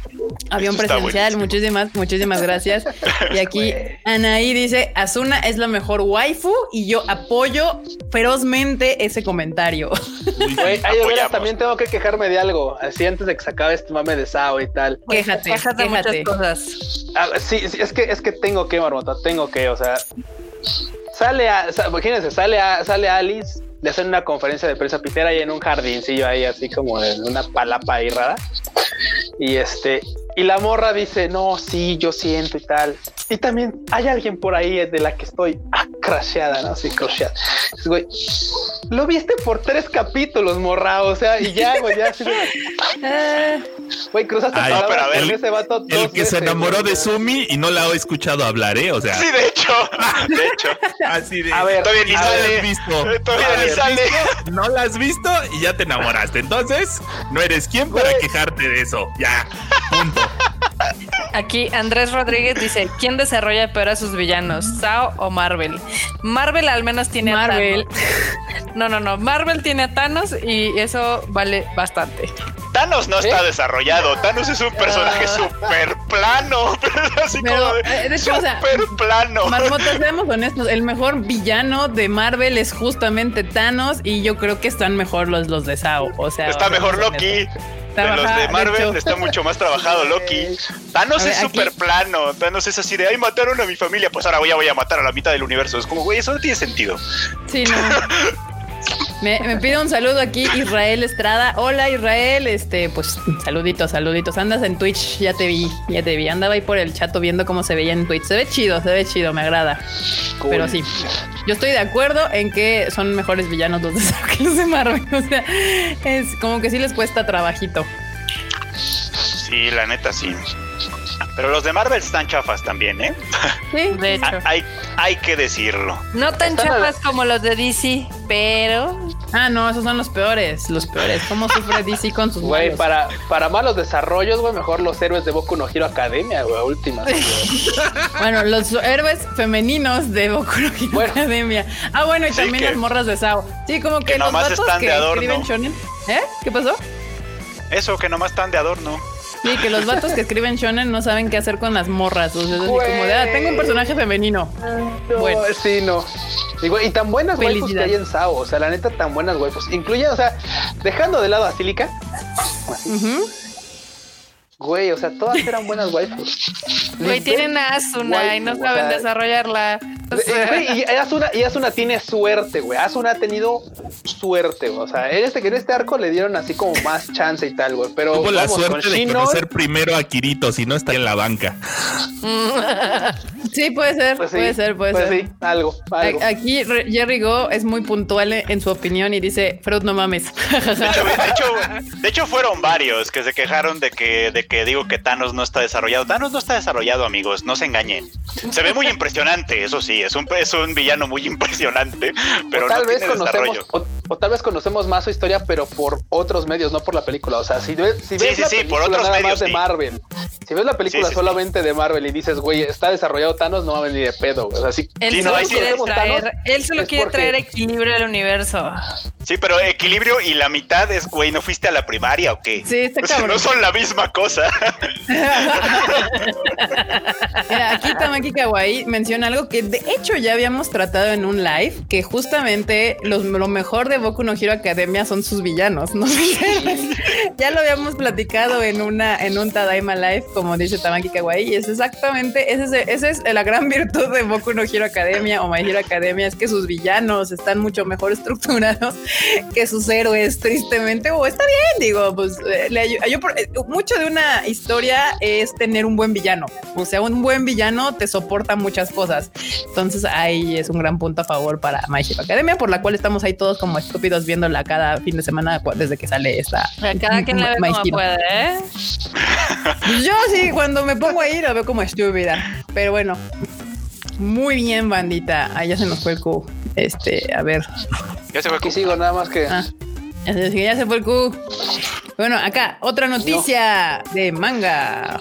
Avión buenísimo. muchísimas, muchísimas gracias. Y aquí Anaí dice, Asuna es la mejor waifu y yo apoyo ferozmente ese comentario. Güey, ay, de veras, también tengo que quejarme de algo. Así antes de que se acabe este mame de Sao y tal. Quéjate, Quejas de muchas quéjate. cosas. Ah, sí, sí, es que es que tengo que, Marmota, tengo que, o sea, sale a, imagínense, sale a, sale a Alice de hacer una conferencia de prensa pitera ahí en un jardincillo ahí, así como en una palapa ahí rara. Y este, y la morra dice, no, sí, yo siento y tal. Y también hay alguien por ahí de la que estoy ah, crasheada, ¿no? Sí, crasheada. Güey, lo viste por tres capítulos, morra, o sea, y ya, güey, ya. Güey, cruzaste Ay, palabras pero a ver, con ese vato El que se enamoró güey, de. Sumi y no la he escuchado hablar, ¿eh? O sea, Sí, de hecho. De hecho. así de. A ver, Todavía ni sale. visto. Eh, todavía No ni la has sale. visto, No la has visto y ya te enamoraste. Entonces, no eres quien para Güey. quejarte de eso. Ya, punto. Aquí Andrés Rodríguez dice, ¿quién desarrolla peor a sus villanos? ¿Sao o Marvel? Marvel al menos tiene Marvel. a Thanos. No, no, no. Marvel tiene a Thanos y eso vale bastante. Thanos no está ¿Eh? desarrollado. Thanos es un personaje Ah. súper plano. Así Pero, como de, eh, de hecho, o sea, plano. Marmota, seamos honestos, el mejor villano de Marvel es justamente Thanos y yo creo que están mejor los, los de Sao. O sea, Está mejor Loki. honestos. De los de Marvel está mucho más trabajado Loki. Thanos A ver, es súper plano. Thanos es así de, ay, mataron a mi familia. Pues ahora voy a, voy a matar a la mitad del universo. Es como, güey, eso no tiene sentido. Sí, no. Me, me pide un saludo aquí Israel Estrada. Hola Israel, este, pues saluditos, saluditos. Andas en Twitch, ya te vi, ya te vi. Andaba ahí por el chat viendo cómo se veía en Twitch. Se ve chido, se ve chido, me agrada. Cool. Pero sí, yo estoy de acuerdo en que son mejores villanos los de Marvel. O sea, es como que sí les cuesta trabajito. Sí, la neta, sí. Pero los de Marvel están chafas también, ¿eh? Sí, De hecho. Hay, hay que decirlo. No tan Están chapas como los de DC, pero Ah, no, esos son los peores, los peores. ¿Cómo sufre DC con sus Güey, malos? para, para malos desarrollos, güey, mejor los héroes de Boku no Hero Academia, güey, últimas. güey. Bueno, los héroes femeninos de Boku no Hero Bueno. Academia. Ah, bueno, y Sí, también que- las morras de Sao. Sí, como que, que los nomás vatos están que de adorno. escriben shonen. ¿Eh? ¿Qué pasó? Eso, que nomás están de adorno. Sí, que los vatos que escriben shonen no saben qué hacer con las morras. O sea, es así como de, ah, tengo un personaje femenino. No, Bueno. sí, no. Y, y tan buenas waifus que hay en Sao, o sea, la neta, tan buenas waifus. Incluye, o sea, dejando de lado a Silica, Ujú. Güey, o sea, todas eran buenas waifus. güey, tienen a Asuna y no saben o sea, desarrollarla. O sea, güey, y Asuna, y Asuna tiene suerte, güey. Asuna ha tenido suerte, güey. O sea, en este, en este arco le dieron así como más chance y tal, güey. Pero Tuvo la suerte de Shinon, conocer primero a Kirito, si no está en la banca. Sí, puede ser, pues sí, puede ser, puede pues ser. sí, algo, Aquí Jerry Go es muy puntual en su opinión y dice, Freud, no mames. De hecho, de hecho, de hecho, fueron varios que se quejaron de que, de que digo que Thanos no está desarrollado. Thanos no está desarrollado, amigos, no se engañen. Se ve muy impresionante, eso sí, es un, es un villano muy impresionante, pero o tal no vez tiene conocemos, desarrollo. o, o tal vez conocemos más su historia, pero por otros medios, no por la película. O sea, si ves, si ves sí, la sí, por película otros nada medios, más de. Marvel, si ves la película Sí, sí, sí. solamente de Marvel y dices, güey, está desarrollado Thanos, no va a venir de pedo. O sea, si, él solo traer, Thanos, él solo quiere porque- traer equilibrio al universo. Sí, pero equilibrio y la mitad es, güey, ¿no fuiste a la primaria o qué? Sí, está O sea, no son la misma cosa. Mira, aquí Tamaki Kawaii menciona algo que de hecho ya habíamos tratado en un live, que justamente los- lo mejor de Boku no Hero Academia son sus villanos, ¿no? ya lo habíamos platicado en una en un Tadaima Live, como dice Tamaki Kawaii, y es exactamente, ese es, esa es la gran virtud de Boku no Hero Academia o My Hero Academia, es que sus villanos están mucho mejor estructurados que sus héroes, tristemente, o está bien, digo, pues eh, le yo eh, mucho de una historia es tener un buen villano, o sea, un buen villano te soporta muchas cosas, entonces ahí es un gran punto a favor para My Hero Academia, por la cual estamos ahí todos como estúpidos viéndola cada fin de semana desde que sale esta. Cada quien la ve My como Hero. puede, ¿eh? Pues Yo sí, cuando me pongo ahí la veo como estúpida, pero bueno. Muy bien, bandita. Ah, ya se nos fue el Q. Este, a ver. Ya se fue aquí sigo, nada más que. Ah. Ya se fue el Q. Bueno, acá, otra noticia de manga.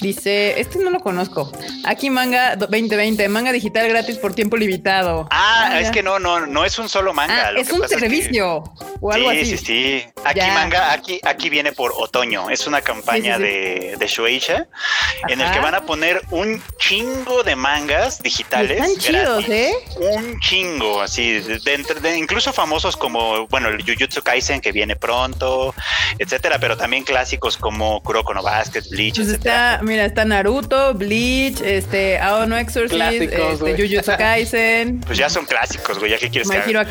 Dice, este no lo conozco. Aquí manga 2020, manga digital gratis por tiempo limitado. Ah, Ah, es ya. que no, no, no es un solo manga. Ah, lo es que un pasa que- servicio o algo sí, así. sí, sí. Aquí Ya. manga, aquí, aquí viene por otoño. Es una campaña Sí, sí, sí. De, de Shueisha en el que van a poner un chingo de mangas digitales. Están chidos. ¿eh? Un chingo, así, de, de entre- de- incluso famosos como, bueno, el Jujutsu Kaisen que viene pronto, etcétera, pero también clásicos como Kuroko no Basket, Bleach, Pues etcétera. está, mira, está Naruto, Bleach, este, Aono Exorcist, Clásicos, este. Jujutsu Kaisen, Pues ya son clásicos, güey, ya qué quieres My que Hero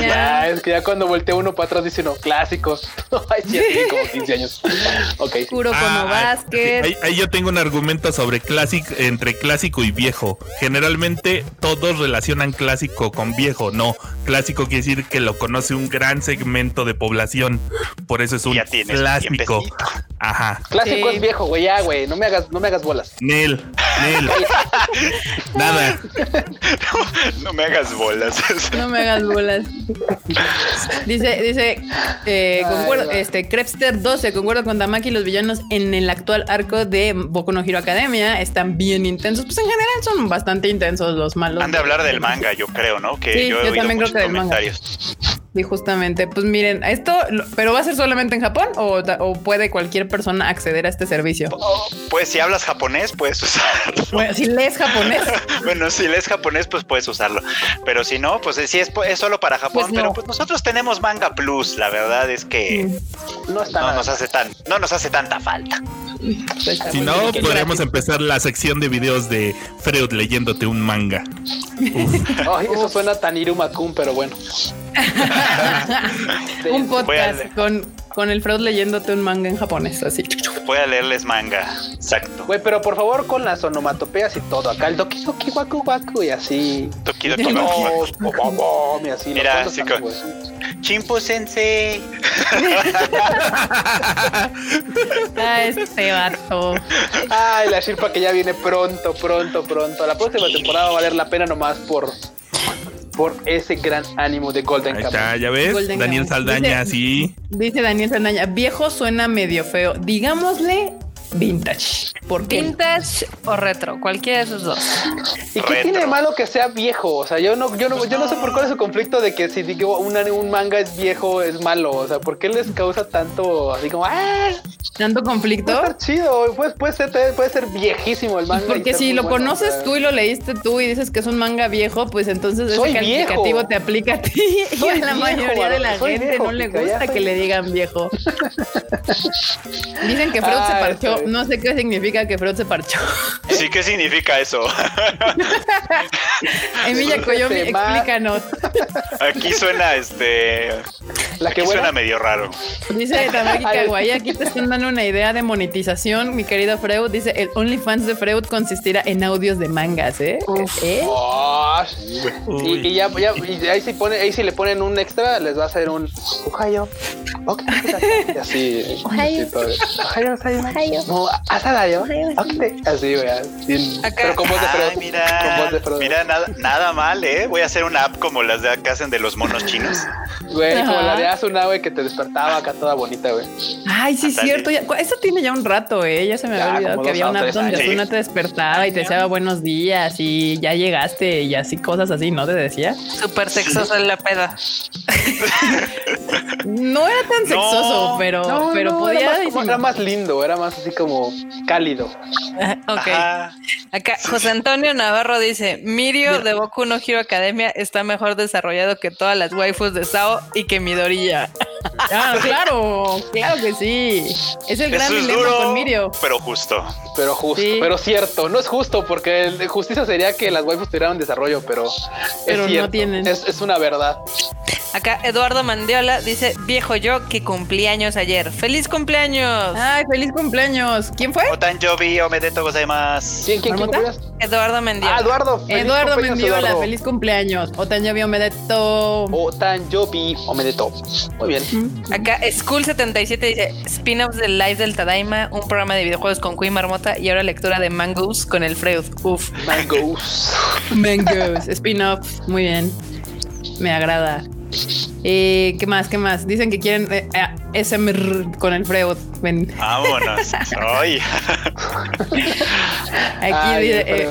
ya, es que ya cuando voltea uno para atrás dice, no, clásicos. Ay, sí, tiene como 15 años. Ok. sí. Kuroko Ah, Basket. Ahí, ahí yo tengo un argumento sobre clásico entre clásico y viejo. Generalmente todos relacionan clásico con viejo. No, clásico quiere decir que lo conoce un gran segmento de población. Por eso es un Ya tienes clásico. Ajá. Clásico Sí. es viejo, güey, ya, güey. No me hagas, no me hagas bolas. Nel, Nel. Nada. No me hagas bolas. No me hagas bolas. Dice, dice, eh, Ay, concuerdo, va. este, Crepster 12, concuerdo con Tamaki, los villanos en el actual arco de Boku no Hero Academia están bien intensos. Pues en general son bastante intensos los malos. Han de hablar del manga, yo creo, ¿no? Que Sí, yo he yo oído también creo que del manga. Y justamente, pues miren, esto, pero va a ser solamente en Japón o, puede cualquier persona acceder a este servicio. Pues si hablas japonés, puedes usarlo. Bueno, si lees japonés, Bueno, si lees japonés, pues puedes usarlo. Pero si no, pues sí es, es solo para Japón. Pues no. Pero pues nosotros tenemos manga plus. La verdad es que No está no nos hace tan, no nos hace tanta falta. pues, Si no, podríamos empezar la sección de videos de Freud leyéndote un manga. Ay, eso suena tan Irumakun, pero bueno. un podcast con, con el Freud leyéndote un manga en japonés, así. Voy a leerles manga. Exacto. Güey, pero por favor con las onomatopeas y todo. Acá el doki doki waku waku y así. Doki No, waku. Mira, ¿Cuántos así? Chimpo sensei. Ah, este vato. Ay, la Shirpa que ya viene pronto, pronto, pronto. La próxima temporada va a valer la pena nomás por, por ese gran ánimo de Golden Ahí Kamuy. está, ya ves. Golden Daniel Kamuy. Saldaña, Dice- sí. Dice Daniel Saldaña, viejo suena medio feo. Digámosle vintage. ¿Por qué? Vintage o retro, cualquiera de esos dos. ¿Y qué Retro. tiene de malo que sea viejo? O sea, yo no, yo no, yo no sé por cuál es el conflicto de que si digo un, un manga es viejo es malo. O sea, ¿por qué les causa tanto así como ah? ¿Tanto Puede conflicto? estar chido, pues puede ser, puede ser viejísimo el manga. Porque ser si lo bueno, conoces o sea. tú y lo leíste tú y dices que es un manga viejo, pues entonces ese calificativo viejo. te aplica a ti y a la viejo, mayoría de la gente viejo, no le gusta soy que le digan viejo. Dicen que Freud se Ah, estoy- No sé qué significa que Freud se parchó. Sí, ¿qué significa eso? Emilia Coyomi, explícanos. Aquí suena este. La que suena medio raro. Dice Tamaki. Kawaii, aquí te están dando una idea de monetización, mi querido Freud. Dice, el OnlyFans de Freud consistirá en audios de mangas, ¿eh? ¿Eh? Oh, y, ya, ya y ahí si pone, ahí si le ponen un extra, les va a hacer un Ohayo. Ok, y así. Ohayo. así todo. Ohayo, ohayo. No, asadayo. Ok. Así, güey. Acá. Pero con voz de Ay, de mira, mira, nada, nada mal, ¿eh? Voy a hacer una app como las de que hacen de los monos chinos. Güey, como la de Asuna, güey, que te despertaba acá toda bonita, güey. Ay, sí, es cierto. ya- eso tiene ya un rato, ¿eh? Ya se me Ya, había olvidado que había una app donde. Asuna te despertaba y te decía buenos días y ya llegaste y así cosas así, ¿no? Te decía. Súper sexoso en la peda. No era tan No, sexoso, pero, No, pero no, podía. Era más, como- disim- era más lindo, era más así como cálido. ok. Ajá. Acá José Antonio Navarro dice, Mirio de Boku no Hero Academia está mejor desarrollado que todas las waifus de Sao y que Midoriya. Ah, claro, claro que sí. Es el gran Eso es dilema duro, con Mirio. pero justo. Pero justo, Sí. pero cierto. No es justo porque el- justicia sería que las waifus tuvieran desarrollo, pero, Pero es no cierto. tienen. Es, es una verdad. Acá Eduardo Mandiola dice, viejo yo que cumplí años ayer. ¡Feliz cumpleaños! Ay, feliz cumpleaños. ¿Quién fue? Otan Jovi, omedeto gozaimasu. ¿Quién, quién, quién. Eduardo Mendiola. Ah, Eduardo. Feliz Eduardo cumpleaños, Mendiola, Eduardo. feliz cumpleaños. Otaño Medeto. Otan Yobi Omedeto. Muy bien. Acá School77 dice, spin-offs del Live del Tadaima, un programa de videojuegos con Queen Marmota y ahora lectura de Mangoes con el Freud. Uf. Mangoes. Mangoes, spin-off. Muy bien. Me agrada. Eh, ¿Qué más? ¿Qué más? Dicen que quieren eh, eh, SMR con el Freud. Ven. Vámonos. Ay. Aquí Ay, dice, eh,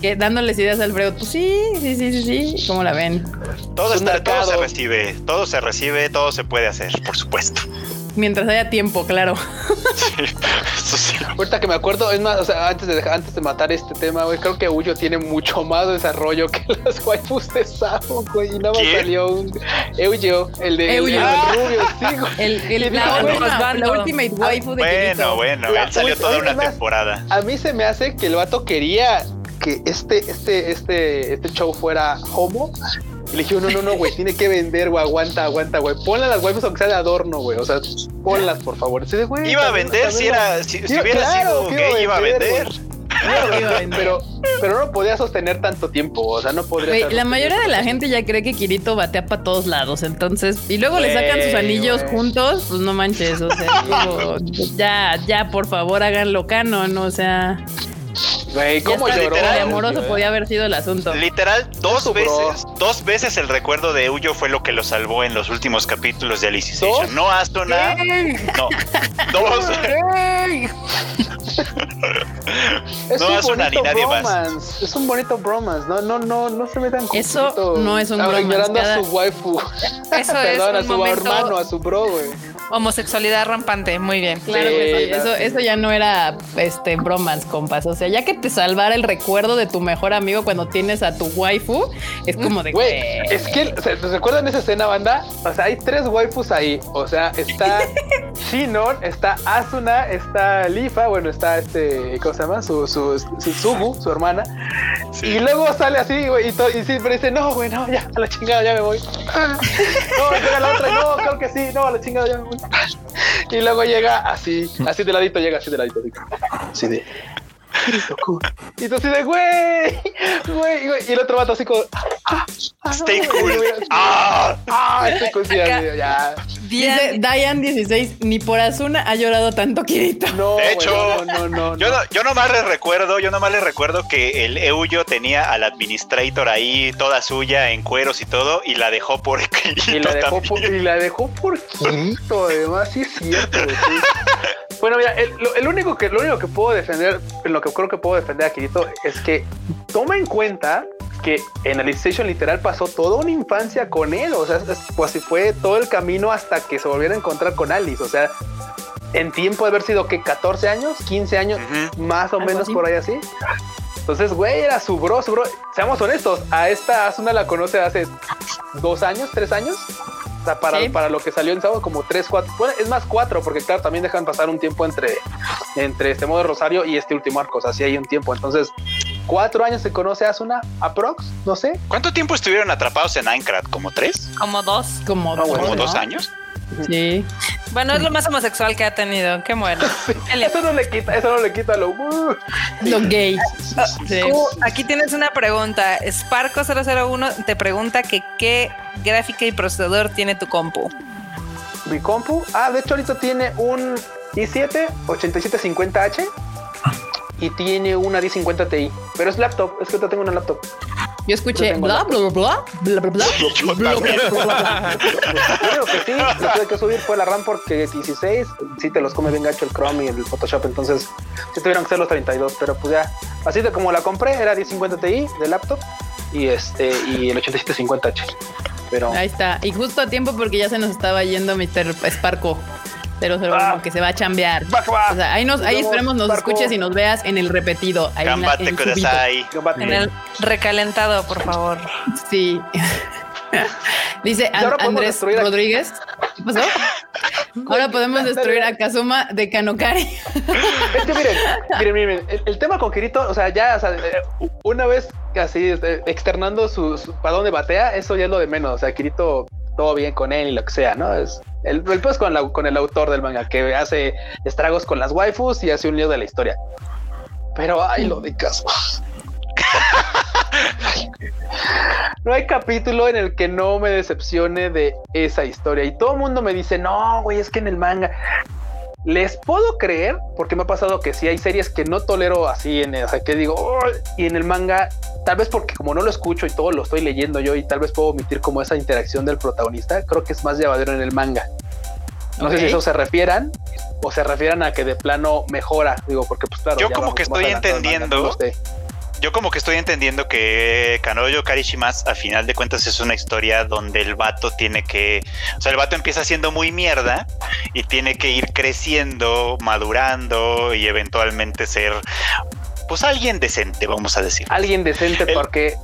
que dándoles ideas al Freud. Pues sí, sí, sí, sí, sí. ¿Cómo la ven? Todo, está, todo se recibe, todo se recibe, todo se puede hacer, por supuesto. Mientras haya tiempo, claro. Eso sí. Ahorita que me acuerdo, es más, o sea, antes de dejar- antes de matar este tema, güey, creo que Uyo tiene mucho más desarrollo que las waifus de Sao, güey. Y nada más ¿Quién? salió un Euyo, el de el, Euyo. el Ah. rubio, sí, güey. El, el, Y la, dijo, última- bueno, la ultimate waifu de Bueno, Kirito. bueno, él salió toda una temporada. A mí se me hace que el vato quería que este, este, este, este show fuera homo. Y le dije, no, no, no, güey, tiene que vender, güey, aguanta, aguanta, güey. Ponle las waifus aunque sea de adorno, güey. O sea, ponlas, por favor. Güey, Iba a vender si también era, si, si Iba- hubiera claro sido que iba a gay, iba a vender, pero, pero no podía sostener tanto tiempo. O sea, no podría. Güey, estar la mayoría de la gente ya cree que Kirito batea para todos lados, entonces, y luego le sacan sus anillos juntos, pues no manches, o sea, digo, ya, ya, por favor, háganlo canon, o sea. Güey, ¿cómo está, lloró? literal, amoroso podía haber sido el asunto. Literal, dos Eso, bro. veces, dos veces el recuerdo de Uyo fue lo que lo salvó en los últimos capítulos de Alice ¿Dos? No Asuna, no, dos. Es No bonito ni nadie más. bromance. Es un bonito bromance. No, no, no, no se metan con Eso no es un bromance, Ignorando cada- a su waifu. Eso Perdón, a es un su momento hermano, a su bro, güey. Homosexualidad rampante. Muy bien. Claro Sí, que sí, eso, eso ya no era este bromance, compas. O sea, ya que te salvara el recuerdo de tu mejor amigo cuando tienes a tu waifu, es como de Güey, es que, ¿se recuerdan esa escena, banda? O sea, hay tres waifus ahí. O sea, está Shinon, está Asuna, está Lifa, bueno, está este, ¿cómo se llama? Su, su, su su hermana. Y luego sale así, güey, y, y siempre dice, no, güey, no, ya, a la chingada, ya me voy. No, llega la otra, no, claro que sí, no, a la chingada, ya me voy. Y luego llega así, así de ladito, llega así de ladito. Así de... Y tú así de, güey, güey, güey. Y el otro vato así como, ah, ah, Stay no, cool. güey, Ah, Ah, estoy ya. Dice Diane, Diane16, ni por Asuna ha llorado tanto Kirito. No, De güey, hecho, no, no, no. Yo, no. no, yo nomás les recuerdo, yo nomás les recuerdo que el Euyo tenía al administrator ahí toda suya en cueros y todo y la dejó por Kirito Y la dejó por, y la dejó por Kirito, además, sí es cierto. sí. Bueno, mira, el, lo, el único que, lo único que puedo defender, en lo que creo que puedo defender a Kirito es que toma en cuenta que en Alicization literal pasó toda una infancia con él, o sea, es- pues así fue todo el camino hasta que se volviera a encontrar con Alice, o sea, en tiempo de haber sido que 14 años, 15 años, más o menos así. por ahí así. Entonces, güey, era su bro, su bro. Seamos honestos, a esta Asuna la conoce hace dos años, tres años. O sea, para, Sí. para lo que salió en sábado, como tres, cuatro. Bueno, es más cuatro, porque claro, también dejan pasar un tiempo entre, entre este modo Rosario y este último arco. O sea, sí hay un tiempo. Entonces, cuatro años se conoce a Asuna, aprox, no sé. ¿Cuánto tiempo estuvieron atrapados en Aincrad? ¿Como tres? como dos. Como, No, güey, ¿Como ¿no? dos años? Sí. Bueno, es lo más homosexual que ha tenido. Qué bueno. Eso no le quita, eso no le quita lo. uh. Lo gay. Sí. Aquí tienes una pregunta. Sparko001 te pregunta que qué gráfica y procesador tiene tu compu. Mi compu. Ah, de hecho, ahorita tiene un i7 8750H y tiene una D50 Ti. Pero es laptop, es que ahorita tengo una laptop. Yo escuché bla bla bla bla bla bla. Lo que sí, lo tuve que subir fue la RAM porque 16 sí te los come bien gacho el Chrome y el Photoshop, entonces sí tuvieron que ser los 32, pero pues ya, así de como la compré, era 1050 Ti de laptop y este y el 8750H. Pero... Ahí está, y justo a tiempo porque ya se nos estaba yendo Mr. Sparco. 001 ah, que se va a chambear. O sea, ahí, nos, ahí esperemos nos escuches y nos veas en el repetido. Ahí en, en, el recalentado, por favor. Sí. Dice Andrés Rodríguez. ¿Qué pasó? Ahora podemos destruir a Kazuma de Kanokari. Es que miren, miren, miren, el, tema con Kirito, o sea, ya, eh, una vez así este, externando su, su para dónde batea, eso ya es lo de menos. O sea, Kirito, todo bien con él y lo que sea, ¿no? Es, el, pues con, la- con el autor del manga que hace estragos con las waifus y hace un lío de la historia. Pero ay, lo de Kazuma. Ay. No hay capítulo en el que no me decepcione de esa historia. Y todo el mundo me dice, no, güey, es que en el manga. Les puedo creer, porque me ha pasado que sí hay series que no tolero así, en, o sea, que digo, "Oh", y en el manga, tal vez porque como no lo escucho y todo lo estoy leyendo yo y tal vez puedo omitir como esa interacción del protagonista, creo que es más llevadero en el manga. No sé si eso se refieran o se refieran a que de plano mejora, digo, porque pues claro. Yo ya como vamos que estoy manga, entendiendo no lo sé. Yo como que estoy entendiendo que Kanoyo Karishimas a final de cuentas es una historia donde el vato tiene que, o sea, el vato empieza siendo muy mierda y tiene que ir creciendo, madurando y eventualmente ser pues alguien decente, vamos a decir. Alguien decente El- porque...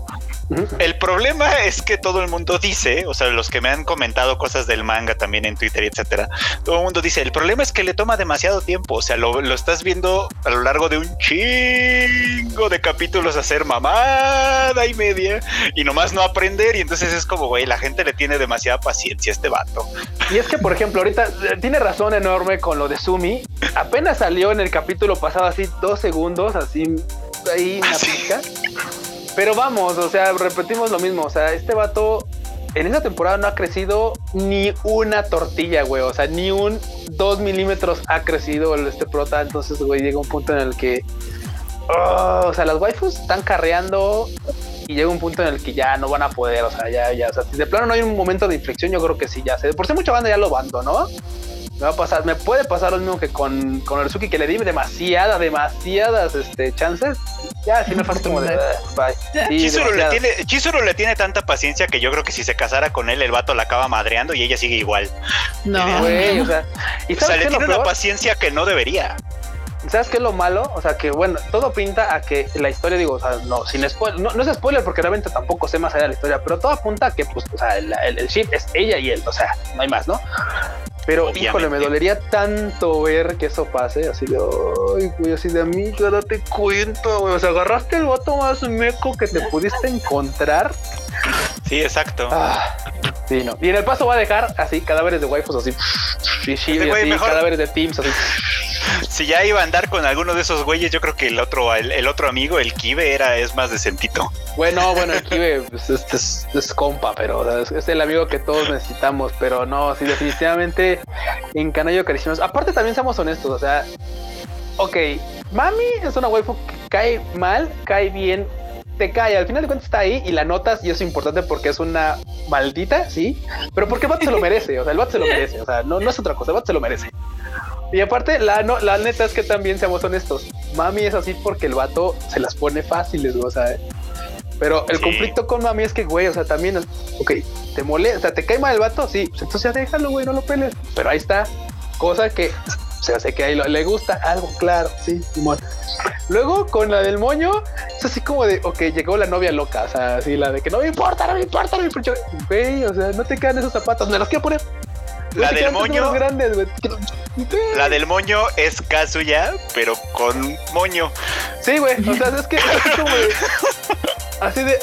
El problema es que todo el mundo dice, o sea, los que me han comentado cosas del manga también en Twitter, etcétera, todo el mundo dice, el problema es que le toma demasiado tiempo, o sea, lo, lo estás viendo a lo largo de un chingo de capítulos hacer mamada y media y nomás no aprender y entonces es como, güey, la gente le tiene demasiada paciencia a este vato. Y es que, por ejemplo, ahorita eh, tiene razón enorme con lo de Sumi. Apenas salió en el capítulo pasado así dos segundos, así ahí una Sí. pizca. Pero vamos, o sea, repetimos lo mismo. O sea, este vato en esta temporada no ha crecido ni una tortilla, güey. O sea, ni un dos milímetros ha crecido este prota. Entonces, güey, llega un punto en el que, oh, o sea, las waifus están carreando y llega un punto en el que ya no van a poder, o sea, ya, ya, o sea, si de plano no hay un momento de inflexión, yo creo que sí, ya sé. Por si mucha banda ya lo bando, ¿no? Me va a pasar, me puede pasar lo mismo que con, con Orzuki, que le di demasiadas, demasiadas este, chances. Ya, sí me pasa como de, "Ah, bye. Sí, le, tiene, Chizuru le tiene tanta paciencia que yo creo que si se casara con él, el vato la acaba madreando y ella sigue igual. No. Güey, o sea, ¿y O sea, le tiene una peor? paciencia que no debería. ¿Sabes qué es lo malo? O sea, que bueno, todo pinta a que la historia, digo, o sea, no, sin spoiler, no, no es spoiler porque realmente tampoco sé más allá de la historia, pero todo apunta a que, pues, o sea, el, el, el ship es ella y él, o sea, no hay más, ¿no? Pero, Obviamente. híjole, me dolería tanto ver que eso pase, así de, ay, güey, así de amiga, date cuenta, güey, o sea, agarraste el vato más meco que te pudiste encontrar. Sí, exacto. Ah, sí, no. Y en el paso va a dejar así cadáveres de waifus, así, sí, así, mejor- cadáveres de teams, así. Si ya iba a andar con alguno de esos güeyes, yo creo que el otro, el, el otro amigo, el Kibe, era, es más decentito. Bueno, bueno, el Kibe pues, es, es- es compa, pero es, es el amigo que todos necesitamos. Pero no, sí, definitivamente en Canayo Carísimos. Aparte, también seamos honestos, o sea, ok, Mami es una waifu que cae mal, cae bien, te cae. Al final de cuentas está ahí y la notas, y eso es importante porque es una maldita, sí, pero porque el vato se lo merece. O sea, el vato se lo merece. O sea, no, no es otra cosa, el vato se lo merece. Y aparte, la, no, la neta es que también seamos honestos. Mami es así porque el vato se las pone fáciles, o sea. Pero el Sí. conflicto con mami es que, güey, o sea, también, ok, te molesta, te cae mal el vato, sí, pues entonces ya déjalo, güey, no lo peles. Pero ahí está, cosa que, o sea, sé que ahí le gusta algo, claro, sí, Simón. Luego con la del moño, es así como de, ok, llegó la novia loca, o sea, así la de que no me importa, no me importa, no me importa. Güey, o sea, no te quedan esos zapatos, me los quiero poner. La del moño- grandes, La del moño es Kazuya, pero con moño. Sí, güey. O sea, es que así como de. Así de.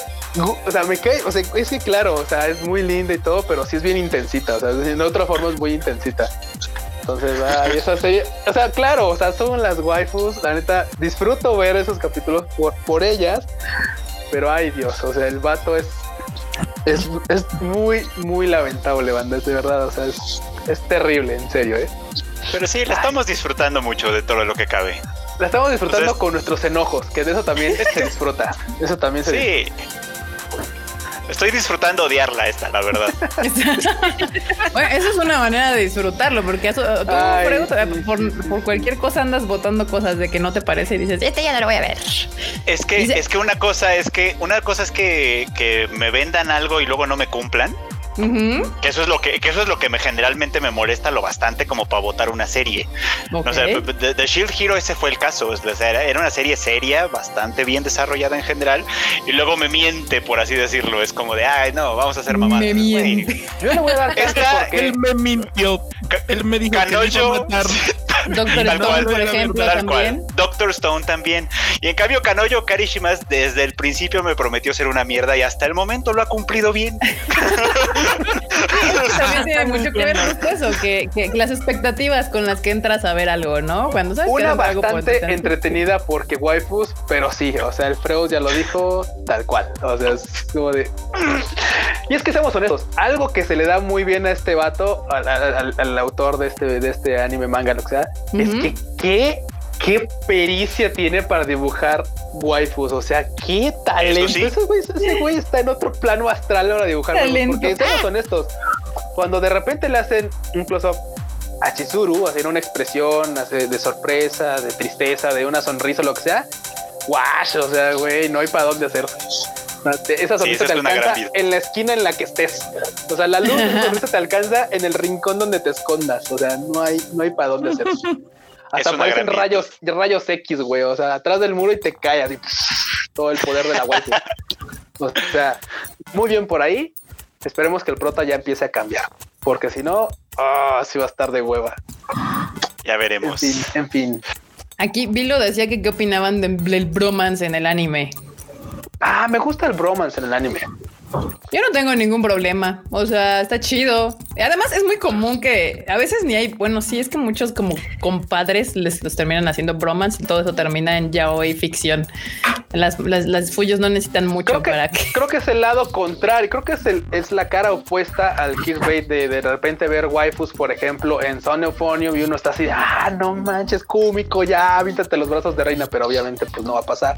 O sea, me cae. O sea, es que claro, o sea, es muy linda y todo, pero sí es bien intensita. O sea, de otra forma es muy intensita. Entonces, ay, esa serie. O sea, claro, o sea, son las waifus. La neta, disfruto ver esos capítulos por, por ellas. Pero ay, Dios, o sea, el vato es. Es, es muy, muy lamentable, banda, es de verdad. O sea, es, es terrible, en serio, ¿eh? Pero sí, le estamos disfrutando mucho de todo lo que cabe. La estamos disfrutando Entonces- con nuestros enojos, que de eso también se disfruta. Eso también se disfruta. Estoy disfrutando odiarla esta, la verdad. Bueno, eso es una manera de disfrutarlo, porque eso, tú Ay, por, por cualquier cosa andas votando cosas de que no te parece y dices, este ya no lo voy a ver. Es que, Dice- es que una cosa es que, una cosa es que, que me vendan algo y luego no me cumplan. Ujú, Que eso es lo que, que eso es lo que me generalmente me molesta lo bastante como para votar una serie. ok. No sé, de, de Shield Hero ese fue el caso. O sea, era, era una serie seria, bastante bien desarrollada en general, y luego me miente, por así decirlo. Es como de, ay, no, vamos a hacer mamadas. Me miente. Yo le voy a dar Esta- porque Él me mintió. Él me dijo que me iba Canoyo- a matar. Doctor Tal Stone, cual, por ejemplo, Tal cual. también. Doctor Stone también. Y en cambio, Kanoyo Karishimas desde el principio me prometió ser una mierda y hasta el momento lo ha cumplido bien. También tiene mucho que ver con eso, que, que las expectativas con las que entras a ver algo, ¿no? Cuando sabes que Una algo, algo bastante potencial. entretenida porque waifus, pero sí, o sea, el Freud ya lo dijo tal cual. O sea, es como de. Y es que seamos honestos, algo que se le da muy bien a este vato, al, al- al- al autor de este, de este anime, manga, lo que sea, es que qué, qué pericia tiene para dibujar waifus. O sea, qué talento. sí. Ese, güey, ese güey está en otro plano astral a la hora de dibujar. waifus. Porque seamos honestos, cuando de repente le hacen un close-up a Chizuru, hacer una expresión de sorpresa, de tristeza, de una sonrisa, lo que sea, guash, o sea, güey, no hay para dónde hacer. Esa sonrisa esa te es alcanza en la esquina en la que estés. O sea, la luz de esa sonrisa te alcanza en el rincón donde te escondas. O sea, no hay, no hay para dónde hacer. Hasta una aparecen rayos, rayos X, güey. O sea, atrás del muro y te cae así todo el poder de la waifu. O sea, muy bien por ahí. Esperemos que el prota ya empiece a cambiar. Porque si no, ah, sí va a estar de hueva. Ya En veremos. fin, en fin. Aquí Vilo decía que qué opinaban de- del bromance en el anime. Ah, me gusta el bromance en el anime. Yo no tengo ningún problema. O sea, está chido. Además, es muy común que a veces ni hay. Bueno, sí, es que muchos como compadres les los terminan haciendo bromance y todo eso termina en yaoi ficción. Las, las, las fullos no necesitan mucho Creo que, para que. creo que es el lado contrario. Creo que es, el, es la cara opuesta al kickbait de de repente ver waifus, por ejemplo, en Son Euphonium y uno está así, ah, no manches, cómico, ya, víntate los brazos de reina, pero obviamente pues no va a pasar.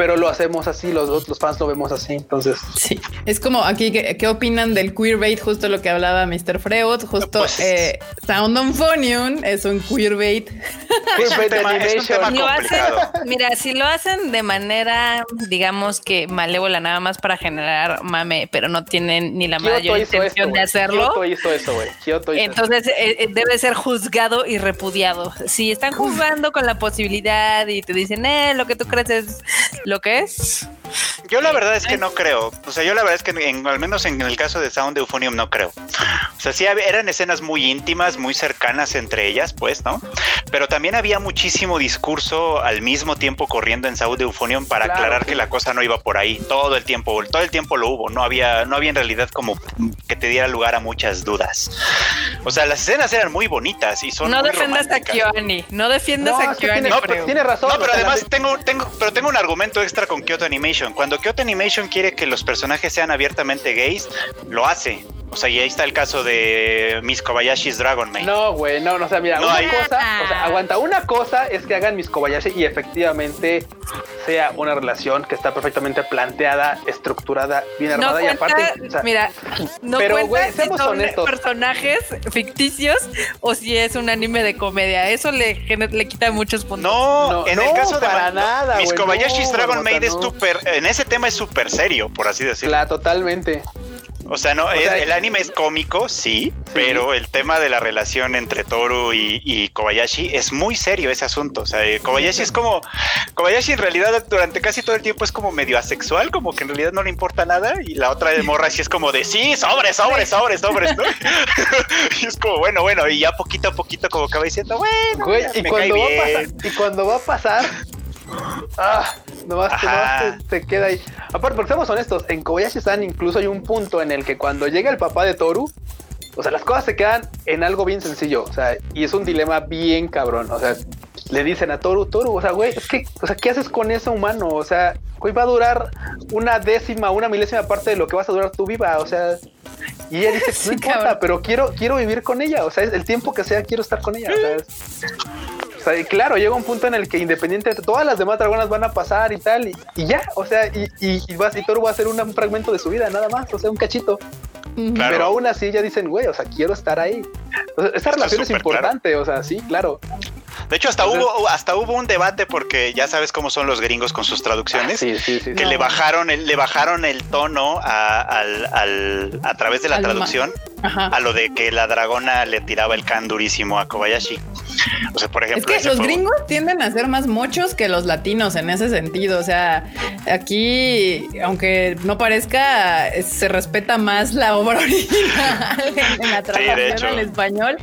Pero lo hacemos así, los, los fans lo vemos así, entonces... Sí, es como aquí, ¿qué, qué opinan del queerbait? Justo lo que hablaba Mr. Freud, justo Pues- eh, Sound on Phonium es un queerbait. Es un Queerbait tema, es un tema Si lo hacen, mira, si lo hacen de manera, digamos que malévola, nada más para generar mame, pero no tienen ni la Kyoto mayor intención esto, de hacerlo, Kyoto hizo eso, güey. Kyoto hizo eso. entonces eh, eh, debe ser juzgado y repudiado. Si están jugando con la posibilidad y te dicen, eh, lo que tú crees es lo que es, Yo la verdad es que no creo. O sea, yo la verdad es que en- al menos en el caso de Sound Euphonium no creo. O sea, sí eran escenas muy íntimas, muy cercanas entre ellas, pues, ¿no? Pero también había muchísimo discurso al mismo tiempo corriendo en Sound Euphonium para Claro, aclarar sí. que la cosa no iba por ahí. Todo el tiempo, todo el tiempo lo hubo. No había, no había en realidad como que te diera lugar a muchas dudas. O sea, las escenas eran muy bonitas y son no muy defiendas a románticas. Kyoani, no defiendas No, a Kyoani. tiene, No, pero- tiene razón. No, pero además tengo, tengo, pero tengo un argumento extra con Kyoto Animation. Cuando Kyoto Animation quiere que los personajes sean abiertamente gays, lo hace. O sea, y ahí está el caso de Miss Kobayashi's Dragon Maid. No, güey, no, no, o sea, mira, No una hay- cosa, o sea, aguanta, una cosa es que hagan mis Kobayashi y efectivamente sea una relación que está perfectamente planteada, estructurada, bien No armada y cuenta, aparte, o sea, mira, no pero, cuenta güey, si seamos son honestos. personajes ficticios o si es un anime de comedia. Eso le, le quita muchos puntos. No, No, en no, el caso de para nada, Miss güey, Kobayashi's no, Dragon Maid es súper, en ese tema es súper serio, por así decirlo. la, totalmente. O sea, no, es- sea, el anime es cómico, sí, pero el tema de la relación entre Toru y, y Kobayashi es muy serio ese asunto. O sea, eh, Kobayashi es como, Kobayashi en realidad durante casi todo el tiempo es como medio asexual, como que en realidad no le importa nada, y la otra de morra sí es como de sí, sobres, sobres, sobres, sobres, ¿no? y es como bueno, bueno, y ya poquito a poquito como que va diciendo, bueno, Güey, ya y me cuando, cae va a bien. pasar, y cuando va a pasar, ah, nomás, nomás te, te queda ahí. Aparte, porque seamos honestos, en Kobayashi-san incluso hay un punto en el que cuando llega el papá de Toru, o sea, las cosas se quedan en algo bien sencillo, o sea, y es un dilema bien cabrón, o sea, le dicen a Toru, Toru, o sea, güey, es que, o sea, ¿qué haces con ese humano? O sea, güey, va a durar una décima, una milésima parte de lo que vas a durar tu viva, o sea, y ella dice, Sí, no importa, cabrón. pero quiero, quiero vivir con ella, o sea, el tiempo que sea, quiero estar con ella, o sea, es- o sea, y claro, llega un punto en el que independiente de todas las demás dragonas van a pasar y tal, y, y ya, o sea, y, y, y, vas, y Toru va a ser un, un fragmento de su vida, nada más, o sea, un cachito. Claro. Pero aún así ya dicen, güey, o sea, quiero estar ahí. Esa relación es claro. importante, o sea, sí, claro. De hecho, hasta Entonces- hubo, hasta hubo un debate porque ya sabes cómo son los gringos con sus traducciones. Ah, sí, sí, sí. que sí. le bajaron el, le bajaron el tono a, al, al- a través de la Al traducción a lo de que la dragona le tiraba el can durísimo a Kobayashi. O sea, por Es ejemplo, que ese los fue- gringos tienden a ser más mochos que los latinos en ese sentido. O sea, aquí, aunque no parezca, se respeta más la obra original en, en la traducción hecho. al español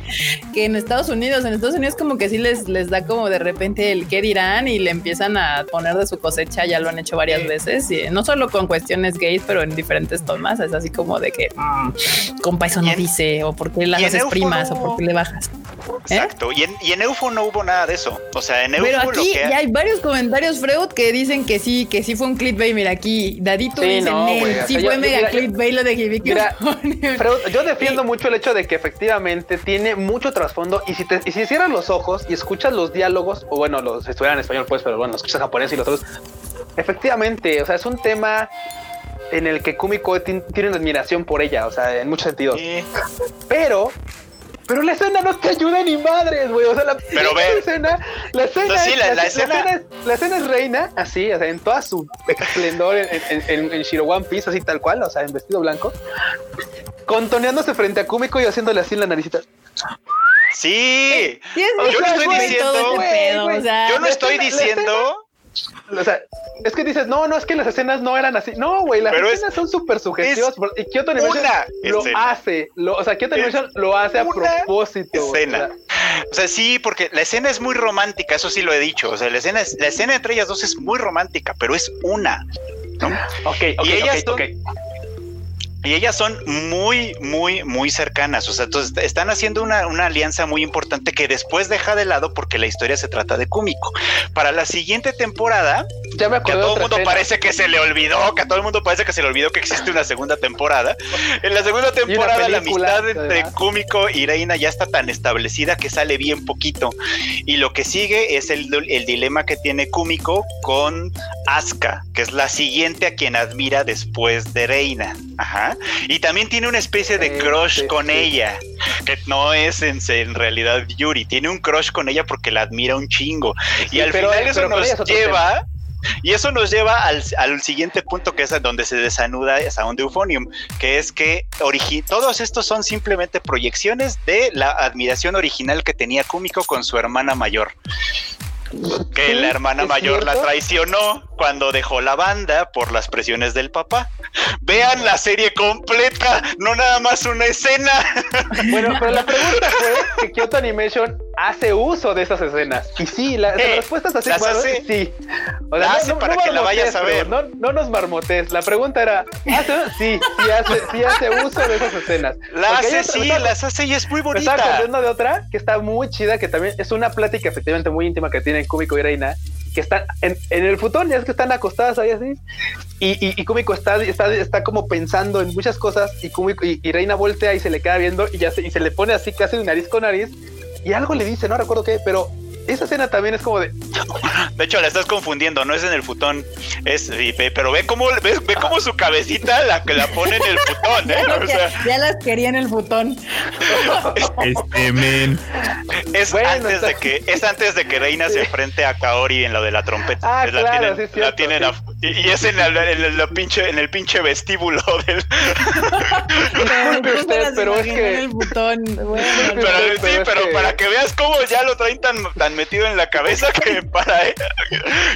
que en Estados Unidos. En Estados Unidos como que sí les, les da como de repente el qué dirán y le empiezan a poner de su cosecha. Ya lo han hecho varias veces. Y no solo con cuestiones gays, pero en diferentes tomas. Es así como de que, mm, compa, eso no dice, o por qué las haces primas, o por qué le bajas. ¿Eh? Exacto. Y en, y en Eufo no hubo nada de eso. O sea, en Eufo Pero lo aquí que ya hay varios comentarios, Freud, que dicen que sí, que sí fue un clickbait. Mira, aquí Dadito Sí, dice, no, "Nel, güey, o sí sea, fue yo- mega clickbait lo de Hibiki Mira, Onion". Pero yo defiendo mucho el hecho de que efectivamente tiene mucho trasfondo y si te y si cierras los ojos y escuchas los diálogos, o bueno, los si estuviera en español, pues, pero bueno, los escuchas japonés y los otros, efectivamente, o sea, es un tema en el que Kumiko tiene una admiración por ella, o sea, en muchos sentidos. Sí. Pero, pero la escena no te ayuda ni madres, güey. O sea, la Pero ve. la escena, la escena, No, sí, es, la- la escena- es, la escena es reina, así, o sea, en toda su esplendor en, en, en, en Shiro One Piece, así tal cual, o sea, en vestido blanco, contoneándose frente a Kumiko y haciéndole así en la naricita. Sí. Yo no estoy diciendo- Yo no estoy diciendo. O sea, es que dices, no, no, es que las escenas no eran así. No, güey, las Pero es- escenas son súper sugestivas. Y Kyoto Animation lo escena. hace. Lo, o sea, Kyoto Animation lo hace a propósito. escena. sea, O sea, sí, porque la escena es muy romántica, eso sí lo he dicho. O sea, la escena, es- la escena entre ellas dos es muy romántica, pero es una. ¿no? Ok, ok, Y ellas ok, son- ok. Y ellas son muy, muy, muy cercanas. O sea, entonces están haciendo una, una alianza muy importante que después deja de lado porque la historia se trata de Kumiko. Para la siguiente temporada, Ya me que a todo el mundo escena. parece que se le olvidó, que a todo el mundo parece que se le olvidó que existe una segunda temporada. En la segunda temporada la amistad entre. Kumiko y Reina ya está tan establecida que sale bien poquito. Y lo que sigue es el, el dilema que tiene Kumiko con Asuka, que es la siguiente a quien admira después de Reina. Ajá. Y también tiene una especie de Sí, crush con sí. ella, que no es en, en realidad Yuri, tiene un crush con ella porque la admira un chingo. y al pero- final eso nos lleva y eso nos lleva al, al siguiente punto que es donde se desanuda Sound Euphonium, que es que todos estos son simplemente proyecciones de la admiración original que tenía Kumiko con su hermana mayor. Que Sí, la hermana mayor la traicionó cuando dejó la banda por las presiones del papá. Vean la serie completa, no nada más una escena. Bueno, pero la pregunta fue que Kyoto Animation hace uso de esas escenas. Y sí, la, Eh, la respuesta es así. las hace. Sí. O La hace para que la vayas a ver. No, no nos marmotes. La pregunta era, ¿hace? Sí, sí hace, sí hace uso de esas escenas. La Porque hace, otra- sí, estaba- las hace y es muy Me estaba bonita. acordando de otra que está muy chida, que también es una plática efectivamente muy íntima que tienen Kumiko y Reina, que están en, en el futón, ya es que están acostadas ahí así, y, y, y Kumiko está, está, está como pensando en muchas cosas, y, Kumiko, y, y Reina voltea y se le queda viendo, y ya se, y se le pone así casi de nariz con nariz, y algo le dice, no recuerdo qué, pero esa escena también es como de, De hecho, la estás confundiendo, no es en el futón, es, pero ve cómo, ve, ve cómo su cabecita la que la pone en el futón, ¿eh? O sea, ya, ya las quería en el futón. Este men. es Bueno, antes está- de que, es antes de que Reina se enfrente a Kaori en lo de la trompeta. Ah, Es la claro, tienen, sí es la tienen sí. a- y, y es en, el, en el- la pinche, en el pinche vestíbulo del. Usted, pero es imaginé que- en el futón. Bueno, Pero, Pero sí, pero que- para que veas cómo ya lo traen tan, tan metido en la cabeza que para él.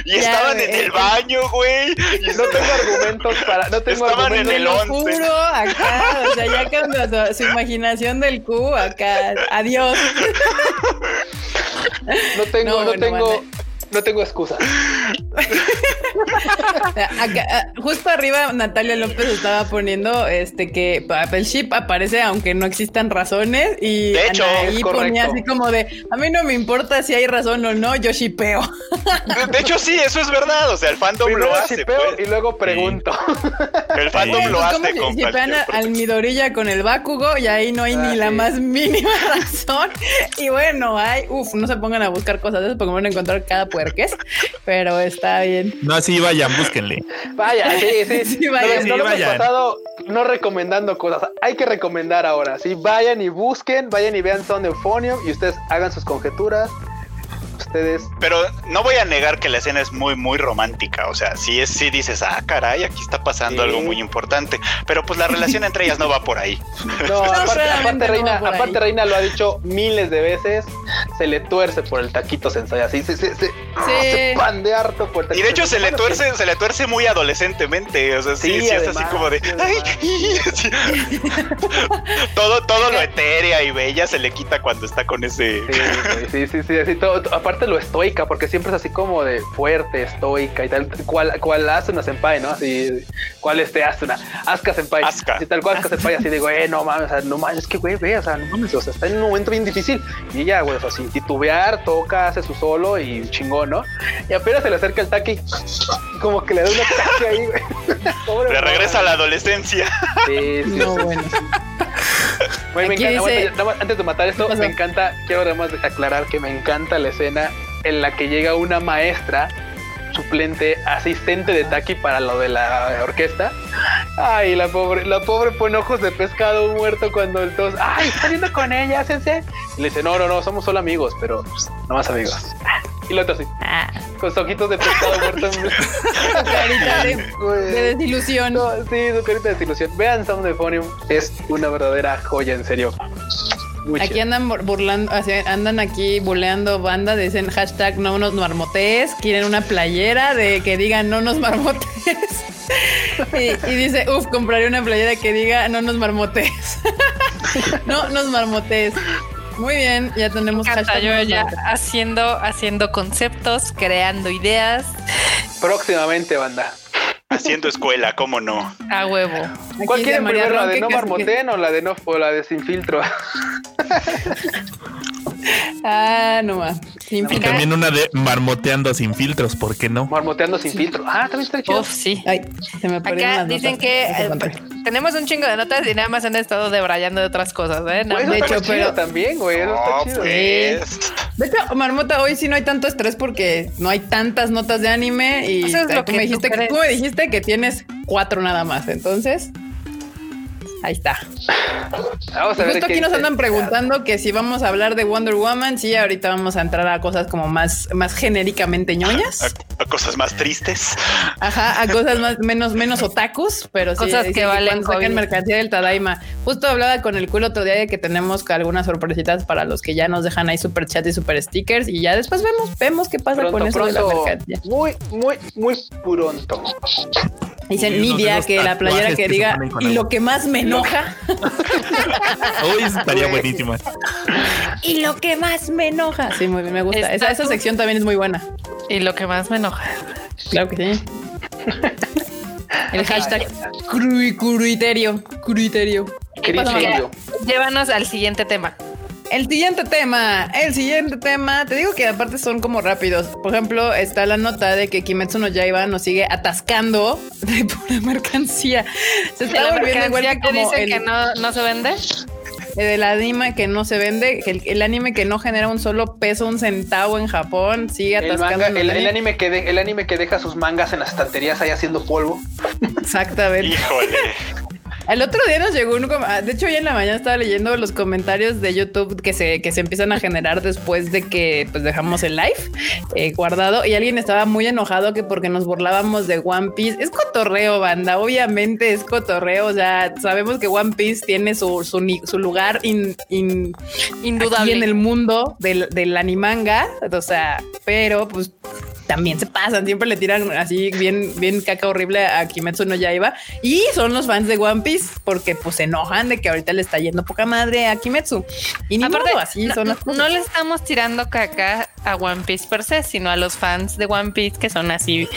Y Ya, estaban güey, en el el- baño, güey. Y no tengo argumentos para, no tengo Estaban en argumentos. el lo once. juro, acá, o sea, ya cambió su, su imaginación del Q, acá, adiós. No tengo, No, no, bueno, tengo, vale. No tengo excusa. Acá, ah, justo arriba Natalia López estaba poniendo este que el ship aparece aunque no existan razones y De hecho, ahí ponía así como de a mí no me importa si hay razón o no, yo shipeo. De hecho, sí, eso es verdad. O sea, el fandom Primero lo hace. pues. y luego pregunto. El fandom Sí. lo Pues, ¿cómo hace con si pretexto. al Midorilla con el Bakugo y ahí no hay Ah, ni la más mínima razón. Y bueno, hay, uff, no se pongan a buscar cosas de eso porque van a encontrar cada puerques, pero está bien. No, así vayan, búsquenle. Vaya, sí, sí. Sí, vaya, no, sí, no lo hemos vayan. pasado no recomendando cosas. Hay que recomendar ahora. Sí, vayan y busquen, vayan y vean Sound Euphonium y ustedes hagan sus conjeturas. Ustedes. Pero no voy a negar que la escena es muy, muy romántica. O sea, sí, es, sí dices, ah, caray, aquí está pasando Sí. algo muy importante. Pero pues la relación entre ellas no va por ahí. No, aparte, aparte no Reina, va por ahí. aparte Reina lo ha dicho miles de veces. se le tuerce por el taquito sensei, así se, se, se, se pan de harto por el Y taquito de hecho se le tuerce, se le tuerce muy adolescentemente. O sea, sí, Sí, sí, es así además, como de. sí, "Ay", además. sí. todo, todo lo etérea y bella se le quita cuando está con ese. Sí, sí, sí, sí, así todo, todo- lo estoica, porque siempre es así como de fuerte, estoica y tal, cual, cual Asuna Senpai, ¿no? Así, cual este Asuna, Asuka Senpai, Asuka. así tal cual Asuka Senpai, así de, güey, no mames, o sea, no mames, es que güey, ve, o sea, no mames, o sea, está en un momento bien difícil y ella, güey, o sea, sin titubear, toca, hace su solo y chingón, ¿no? Y apenas se le acerca el taque y como que le da un ataque ahí, güey. Pobre Le regresa a la adolescencia. Sí, sí, No, bueno. Güey, me Aquí encanta, dice- aguanta, nada más, antes de matar esto, me encanta, quiero nada más aclarar que me encanta la escena en la que llega una maestra suplente, asistente de Taki para lo de la orquesta. Ay, la pobre, la pobre pone ojos de pescado muerto cuando el tos, ay, está viendo con ella, sensei. Y le dice, no, no, no, somos solo amigos, pero pues, no más amigos. Y el otro así, Ah, con sus ojitos de pescado muerto. carita de, Güey. de desilusión. No, sí, su carita de desilusión. Vean Sound Euphonium, es una verdadera joya, en serio. Aquí andan bur- burlando, andan aquí buleando banda, dicen hashtag no nos marmotees, quieren una playera de que diga no nos marmotees. y, y dice, uff, compraré una playera que diga no nos marmotees. no nos marmotees. Muy bien, ya tenemos hashtag yo ya haciendo, haciendo conceptos, creando ideas Próximamente, banda. Haciendo escuela, cómo no. a huevo. ¿Cuál María primero? ¿La de no que- marmoten o la de no o la de sin filtro? Ah, no más. Sin Y también una de marmoteando sin filtros, ¿por qué no? Marmoteando sin filtro. Ah, también está chido. Uf, sí. Ay, se me Acá dicen notas. que eh, tenemos un chingo de notas y nada más han estado debrayando de otras cosas, ¿eh? No, de hecho, pero- también, güey. Eso No, está chido. pues. De hecho, Marmota, hoy sí no hay tanto estrés porque no hay tantas notas de anime y Eso es lo tú que me tú dijiste que, tú me dijiste que tienes cuatro nada más. Entonces, ahí está. Vamos a ver Justo aquí nos andan preguntando que si vamos a hablar de Wonder Woman, sí, ahorita vamos a entrar a cosas como más, más genéricamente ñoñas. A, a cosas más tristes. Ajá, a cosas más menos menos otakus, pero sí, Cosas que valen cuando saquen mercancía del Tadaima. Justo hablaba con el culo otro día de que tenemos algunas sorpresitas para los que ya nos dejan ahí super chat y super stickers y ya después vemos vemos qué pasa Pronto, con eso de la mercancía. Muy, muy, muy pronto. Dicen Nidia que la playera que diga y agua". lo que más me enoja Uy, eso estaría Güey. buenísima. y lo que más me enoja. Sí, muy bien, me gusta. Esa, esa sección también es muy buena. Y lo que más me enoja. Claro que sí. El hashtag cru- cruiterio, cruiterio. ¿Qué pasa, Criterio. María? Llévanos al siguiente tema. El siguiente tema, el siguiente tema, te digo que aparte son como rápidos. Por ejemplo, está la nota de que Kimetsu no Yaiba nos sigue atascando de pura mercancía. Se está ¿La volviendo igual mercancía que como dicen el, que no, no se vende? el anime que no se vende, el, el anime que no genera un solo peso, un centavo en Japón, sigue El, atascando. manga, el, anime que de- el anime que deja sus mangas en las estanterías ahí haciendo polvo. Exactamente. Híjole. El otro día nos llegó un... ah, De hecho, hoy en la mañana estaba leyendo los comentarios de YouTube que se, que se empiezan a generar después de que pues, dejamos el live eh, guardado y alguien estaba muy enojado que porque nos burlábamos de One Piece. Es cotorreo, banda. Obviamente es cotorreo. O sea, sabemos que One Piece tiene su, su, lugar in- in- Indudable. aquí en el mundo del, del animanga. O sea, pero pues también se pasan, siempre le tiran así bien, bien caca horrible a Kimetsu no Yaiba y son los fans de One Piece porque pues se enojan de que ahorita le está yendo poca madre a Kimetsu y ni Aparte, modo, así no, son las cosas. no le estamos tirando caca a One Piece per se, sino a los fans de One Piece que son así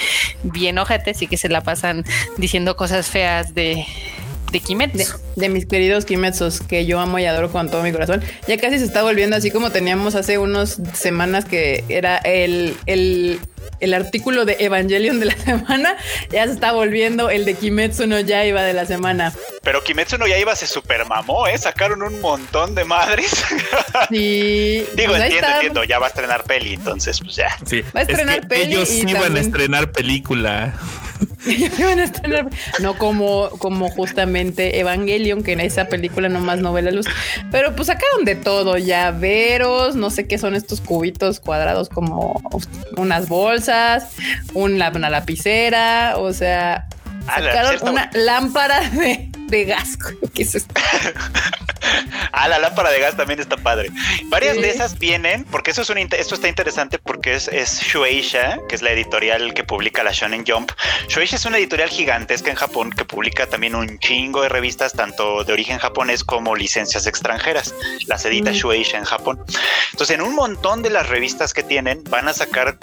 bien ojetes y que se la pasan diciendo cosas feas de, de Kimetsu. de mis queridos Kimetsus que yo amo y adoro con todo mi corazón. Ya casi se está volviendo así como teníamos hace unas semanas que era el, el, el artículo de Evangelion de la semana. Ya se está volviendo el de Kimetsu no Yaiba de la semana. Pero Kimetsu no Yaiba se super mamó, ¿eh? Sacaron un montón de madres. Sí, Digo, pues entiendo, entiendo. Ya va a estrenar peli, entonces, pues ya. Sí. Va a estrenar es que peli ellos y sí van a estrenar película. No como, como justamente Evangelion, que en esa película nomás no ve la luz. Pero pues sacaron de todo, llaveros, no sé qué son estos cubitos cuadrados como unas bolsas, una, una lapicera, o sea, Ah, sacaron una lámpara de, de gas. ¿Qué es esto? ah, la lámpara de gas también está padre. Varias de esas vienen, porque eso es un esto está interesante porque es, es Shueisha, que es la editorial que publica la Shonen Jump. Shueisha es una editorial gigantesca en Japón que publica también un chingo de revistas, tanto de origen japonés como licencias extranjeras. Las edita Shueisha en Japón. Entonces, en un montón de las revistas que tienen, van a sacar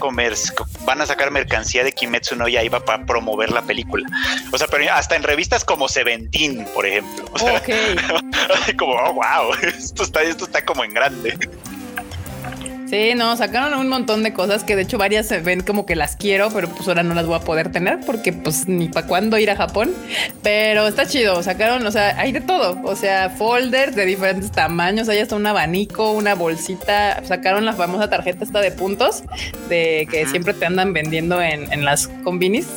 van a sacar mercancía de Kimetsu no Yaiba para promover la película. O sea, pero hasta en revistas como Seventeen, por ejemplo. O sea, como, oh, wow, esto está, esto está como en grande. Sí, no, sacaron un montón de cosas que de hecho varias se ven como que las quiero, pero pues ahora no las voy a poder tener porque pues ni para cuándo ir a Japón. Pero está chido, sacaron, o sea, hay de todo, o sea, folders de diferentes tamaños, hay hasta un abanico, una bolsita, sacaron la famosa tarjeta esta de puntos de que siempre te andan vendiendo en, en las combinis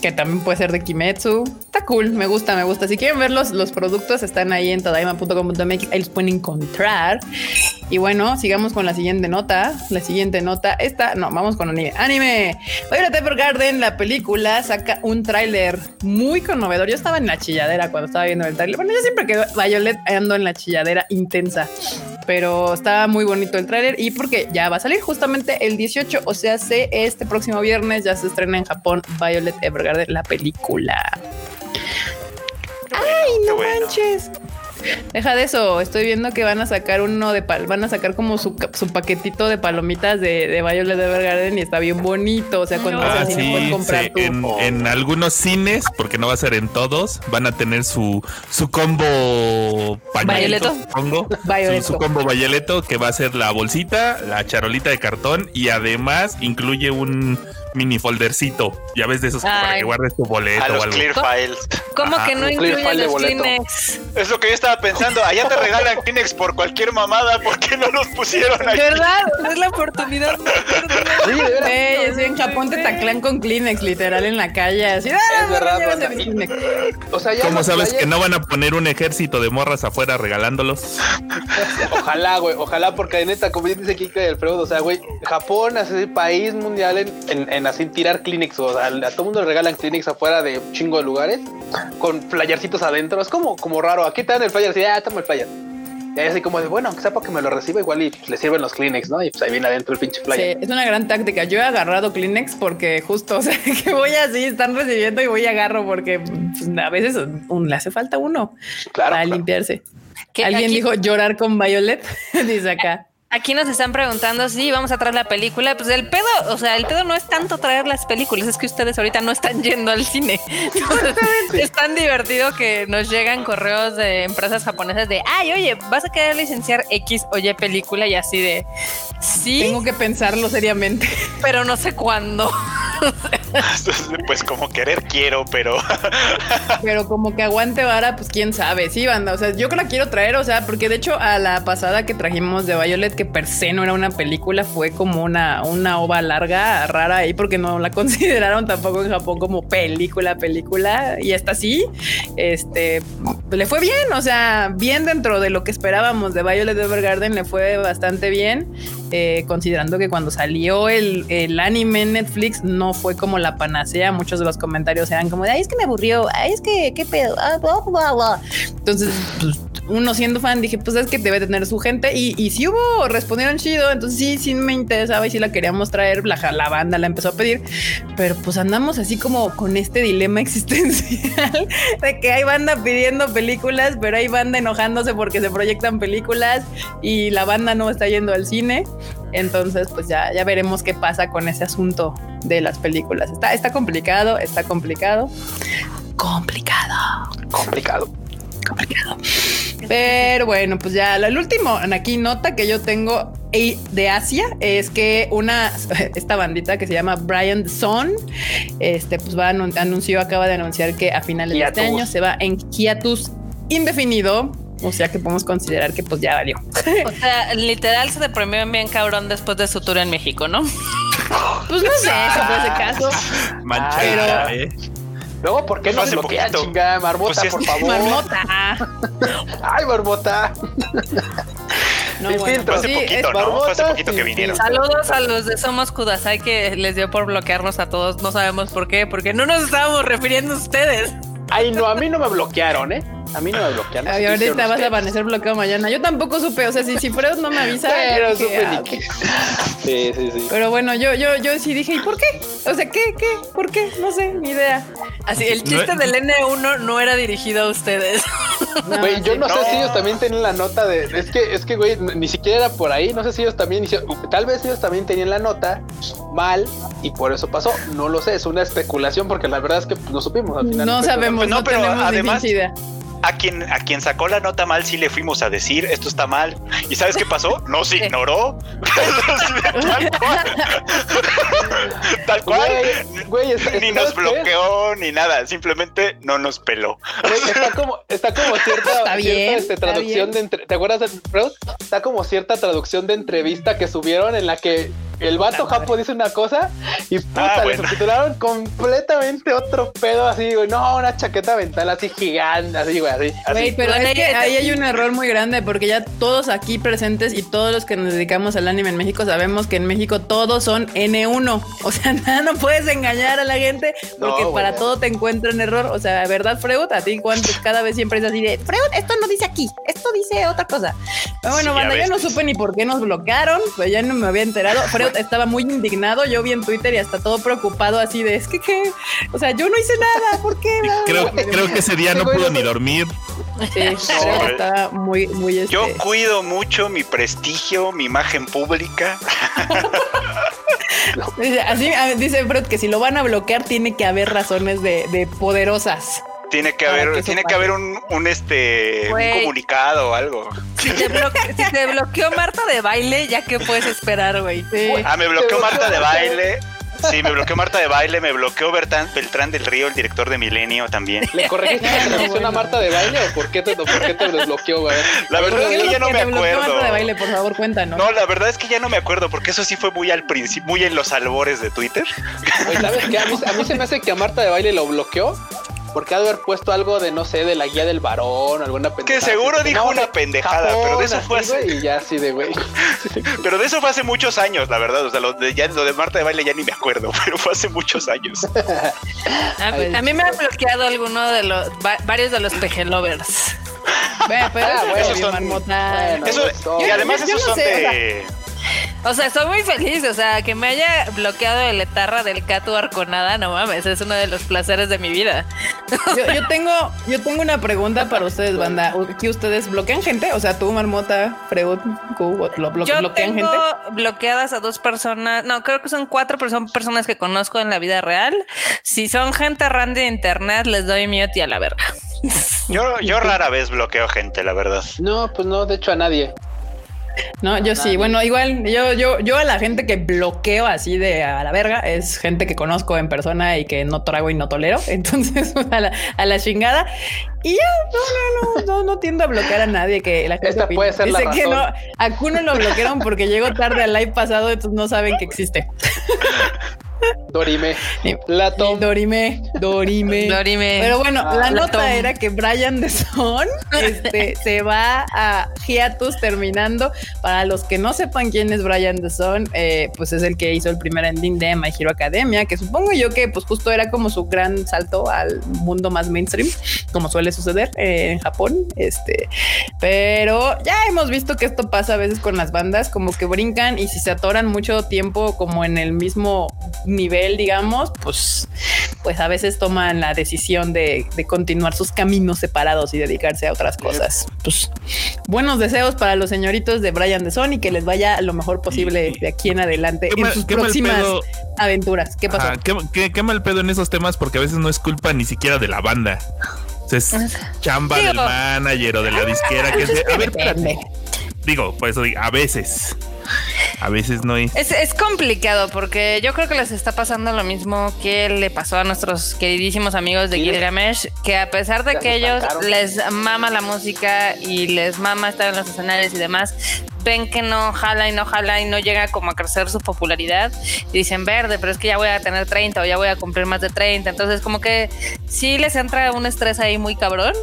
que también puede ser de Kimetsu. Está cool, me gusta, me gusta. Si quieren ver los, los productos, están ahí en tadaima.com.mx, ahí los pueden encontrar. Y bueno, sigamos con la siguiente nota. La siguiente nota, esta, no, vamos con anime. Anime. Violet Evergarden, la película, saca un tráiler muy conmovedor. Yo estaba en la chilladera cuando estaba viendo el tráiler. Bueno, yo siempre que Violet ando en la chilladera intensa pero está muy bonito el tráiler y porque ya va a salir justamente el 18, o sea, se este próximo viernes ya se estrena en Japón Violet Evergarden la película. Ay, no manches. Deja de eso, estoy viendo que van a sacar uno de pal, van a sacar como su, paquetito de palomitas de, de Violet Evergarden y está bien bonito. O sea, cuando ah, sí, comprar En, algunos cines, porque no va a ser en todos, van a tener su, su combo pañuelito, su, su, combo Violeto, que va a ser la bolsita, la charolita de cartón y además incluye un mini foldercito. Ya ves de esos para que guardes tu boleto o algo. Clear files. ¿Cómo que no incluyen los Kleenex? Es lo que yo estaba pensando. Allá te regalan Kleenex por cualquier mamada. ¿Por qué no los pusieron ahí? ¿Verdad? Es la oportunidad. sí, sí, en Japón te taclan con Kleenex, literal, en la calle. Así, ah, es verdad, O sea, ya ¿Cómo sabes que no van a poner un ejército de morras afuera regalándolos? Ojalá, güey. Ojalá, porque neta, como dice Kika y Alfredo, o sea, güey, Japón es el país mundial en en así tirar Kleenex. O sea, a todo mundo le regalan Kleenex afuera de un chingo de lugares con flyercitos adentro. Es como, como raro. Aquí te dan el flyer y ah, toma el flyer. Y ahí así como de, bueno, aunque sea para que me lo reciba igual y le sirven los Kleenex, ¿no? Y pues ahí viene adentro el pinche flyer. Sí, es una gran táctica. Yo he agarrado Kleenex porque justo, o sea, que voy así, están recibiendo y voy y agarro porque pues, a veces le hace falta uno para limpiarse. Alguien dijo llorar con Violet, dice acá. Aquí nos están preguntando si vamos a traer la película. Pues el pedo, o sea, el pedo no es tanto traer las películas, es que ustedes ahorita no están yendo al cine. es tan divertido que nos llegan correos de empresas japonesas de, ay, oye, vas a querer licenciar X o Y película y así de, sí. Tengo que pensarlo seriamente, pero no sé cuándo. pues como querer quiero, pero. pero como que aguante vara, pues quién sabe. Sí, banda. O sea, yo que la quiero traer, o sea, porque de hecho a la pasada que trajimos de Violet, que per se no era una película, fue como una, una ova larga, rara ahí, porque no la consideraron tampoco en Japón como película, película. Y esta sí, este le fue bien. O sea, bien dentro de lo que esperábamos de Violet Evergarden, le fue bastante bien. Eh, considerando que cuando salió el, el anime en Netflix no fue como la panacea. Muchos de los comentarios eran como de, ay, es que me aburrió, ay, es que, qué pedo, ah, Entonces, pues, uno siendo fan dije, pues es que debe tener su gente. Y, y si hubo, respondieron chido. Entonces sí, sí me interesaba y sí la queríamos traer. La, la banda la empezó a pedir. Pero pues andamos así como con este dilema existencial de que hay banda pidiendo películas, pero hay banda enojándose porque se proyectan películas y la banda no está yendo al cine. Entonces, pues ya, ya veremos qué pasa con ese asunto de las películas. Está, está complicado, está complicado. Complicado. Complicado. Complicado. Pero bueno, pues ya el último aquí nota que yo tengo de Asia es que una esta bandita que se llama Brian Son este pues va a anunció acaba de anunciar que a finales de este año se va en hiatus indefinido o sea que podemos considerar que pues ya valió. O sea, literal se deprimió bien cabrón después de su tour en México, ¿no? Pues no sé, si fue ese caso. pero, ¿eh? Luego, ¿por qué no se bloquea, chingada? Marmota, pues por favor. Marmota. Ay, marmota. No, bueno, hace poquito, ¿no? hace poquito que vinieron. Saludos a los de Somos Kudasai que les dio por bloquearnos a todos. No sabemos por qué, porque no nos estábamos refiriendo a ustedes. Ay, no, a mí no me bloquearon, ¿eh? A mí no me bloquearon. Ay, No ahorita vas a amanecer bloqueado mañana. Yo tampoco supe, o sea, si, si Freud no me avisa. Pero dije, supe ah, ni ok. qué. Sí, sí, sí. Pero bueno, yo, yo, yo sí dije, ¿y por qué? O sea, ¿qué? ¿Qué? ¿Por qué? No sé, ni idea. Así, el chiste del N1 no era dirigido a ustedes. No, Güey, yo sí. no, sé si ellos también tenían la nota de. Es que, es que, güey, ni siquiera era por ahí. No sé si ellos también. Tal vez ellos también tenían la nota mal y por eso pasó. No lo sé, es una especulación porque la verdad es que no supimos al final. No sabemos, No, no, pero tenemos además- ni pinche idea. A quien, a quien sacó la nota mal sí le fuimos a decir esto está mal. ¿Y sabes qué pasó? Nos ignoró. Tal cual. Tal cual. Güey, güey, está- Ni ¿sabes nos bloqueó ni nada. Simplemente no nos peló. Güey, está como, está como cierta, Está bien, cierta, este, está traducción bien. de entre- ¿te acuerdas de Freud? Está como cierta traducción de entrevista que subieron en la que el vato japo dice una cosa y puta, Ah, le bueno. subtitularon completamente otro pedo así, güey. No, una chaqueta mental así gigante, así, güey, así. Güey, pero es que ya- ahí hay un error muy grande porque ya todos aquí presentes y todos los que nos dedicamos al anime en México sabemos que en México todos son N1. O sea, nada, no puedes engañar a la gente porque No, para todo te encuentran error. O sea, ¿verdad, Freud? A ti cuánto cada vez siempre es así de Freud, esto no dice aquí, esto dice otra cosa. Pero bueno, Sí, banda, a yo no supe ni por qué nos bloquearon, pues ya no me había enterado. Freud estaba muy indignado, yo vi en Twitter y hasta todo preocupado así de, es que qué, o sea, yo no hice nada, ¿por qué? Creo, creo que ese día no pudo ni dormir. Sí, estaba muy, muy este, Yo cuido mucho mi prestigio, mi imagen pública. Dice, Así dice Freud que si lo van a bloquear tiene que haber razones de, de poderosas. Tiene que haber, que tiene que haber un, un, este un comunicado o algo. Si te, bloque- si te bloqueó Marta de baile, ya que puedes esperar, güey. Sí. Ah, me bloqueó Te Marta de baile. Sí, me bloqueó Marta de baile, me bloqueó Bertán, Beltrán del Río, el director de Milenio también. ¿Le corregiste la bueno. a Marta de baile o por qué te, por qué te desbloqueó, güey? La verdad ¿Qué es que ya no que me acuerdo. Marta de baile, por favor, cuéntanos. No, la verdad es que ya no me acuerdo, porque eso sí fue muy al principio, muy en los albores de Twitter. Güey, ¿Sabes qué? A mí, a mí se me hace que a Marta de baile lo bloqueó porque ha de haber puesto algo de, no sé, de la guía del varón o alguna pendejada. Que seguro así, dijo no, una ja- pendejada, pero de eso así, fue hace- güey, Y ya así de, güey. Pero de eso fue hace muchos años, la verdad. O sea, lo de, ya, lo de Marta de baile ya ni me acuerdo, pero fue hace muchos años. A, a mí me han bloqueado alguno de los, va- varios de los PG lovers. Bueno, pero Ah, eso bueno, es esos son- bueno. Eso, y además yo- yo esos no son sé, o sea, de. O sea, estoy muy feliz. O sea, que me haya bloqueado el etarra del Catu Arconada, no mames, es uno de los placeres de mi vida. Yo, yo tengo, yo tengo una pregunta para ustedes, banda. ¿Aquí ustedes bloquean gente? O sea, tú, Marmota, Freud, Q, ¿lo blo- Yo bloquean tengo gente? bloqueadas a dos personas, no, creo que son cuatro, pero son personas que conozco en la vida real. Si son gente random de internet, les doy mute y a la verga. Yo, yo rara vez bloqueo gente, la verdad. No, pues no, de hecho a nadie. No, yo sí. Bueno, igual yo, yo, yo a la gente que bloqueo así de a la verga es gente que conozco en persona y que no trago y no tolero. Entonces, a la, a la chingada. Y ya, no, no, no, no, no tiendo a bloquear a nadie que la gente Esta puede ser la Dice que no, razón. a Kuno lo bloquearon porque llegó tarde al live pasado, entonces no saben que existe. Dorime. Sí. La tom. Dorime, Dorime. Dorime. Pero bueno, Ah, la la nota tom. era que Brian de Son este, se va a hiatus terminando. Para los que no sepan quién es Brian de Son, eh, pues es el que hizo el primer ending de My Hero Academia, que supongo yo que pues justo era como su gran salto al mundo más mainstream, como suele suceder eh, en Japón. Este, pero ya hemos visto que esto pasa a veces con las bandas, como que brincan y si se atoran mucho tiempo como en el mismo nivel, digamos, pues, pues a veces toman la decisión de, de continuar sus caminos separados y dedicarse a otras cosas. Pues buenos deseos para los señoritos de Brian de Sony, que les vaya lo mejor posible de aquí en adelante en sus próximas pedo. aventuras. ¿Qué pasó? Ajá, qué, qué- qué mal pedo en esos temas porque a veces no es culpa ni siquiera de la banda. Es chamba Digo- del manager o de la disquera que es de, a ver, digo, por eso digo, a veces. A veces no hay. Es, es complicado porque yo creo que les está pasando lo mismo que le pasó a nuestros queridísimos amigos de. Gilgamesh, que a pesar de que ellos les mama la música y les mama estar en los escenarios y demás, ven que no jala y no jala y no llega como a crecer su popularidad y dicen verde, pero es que ya voy a tener 30 o ya voy a cumplir más de 30, entonces como que sí les entra un estrés ahí muy cabrón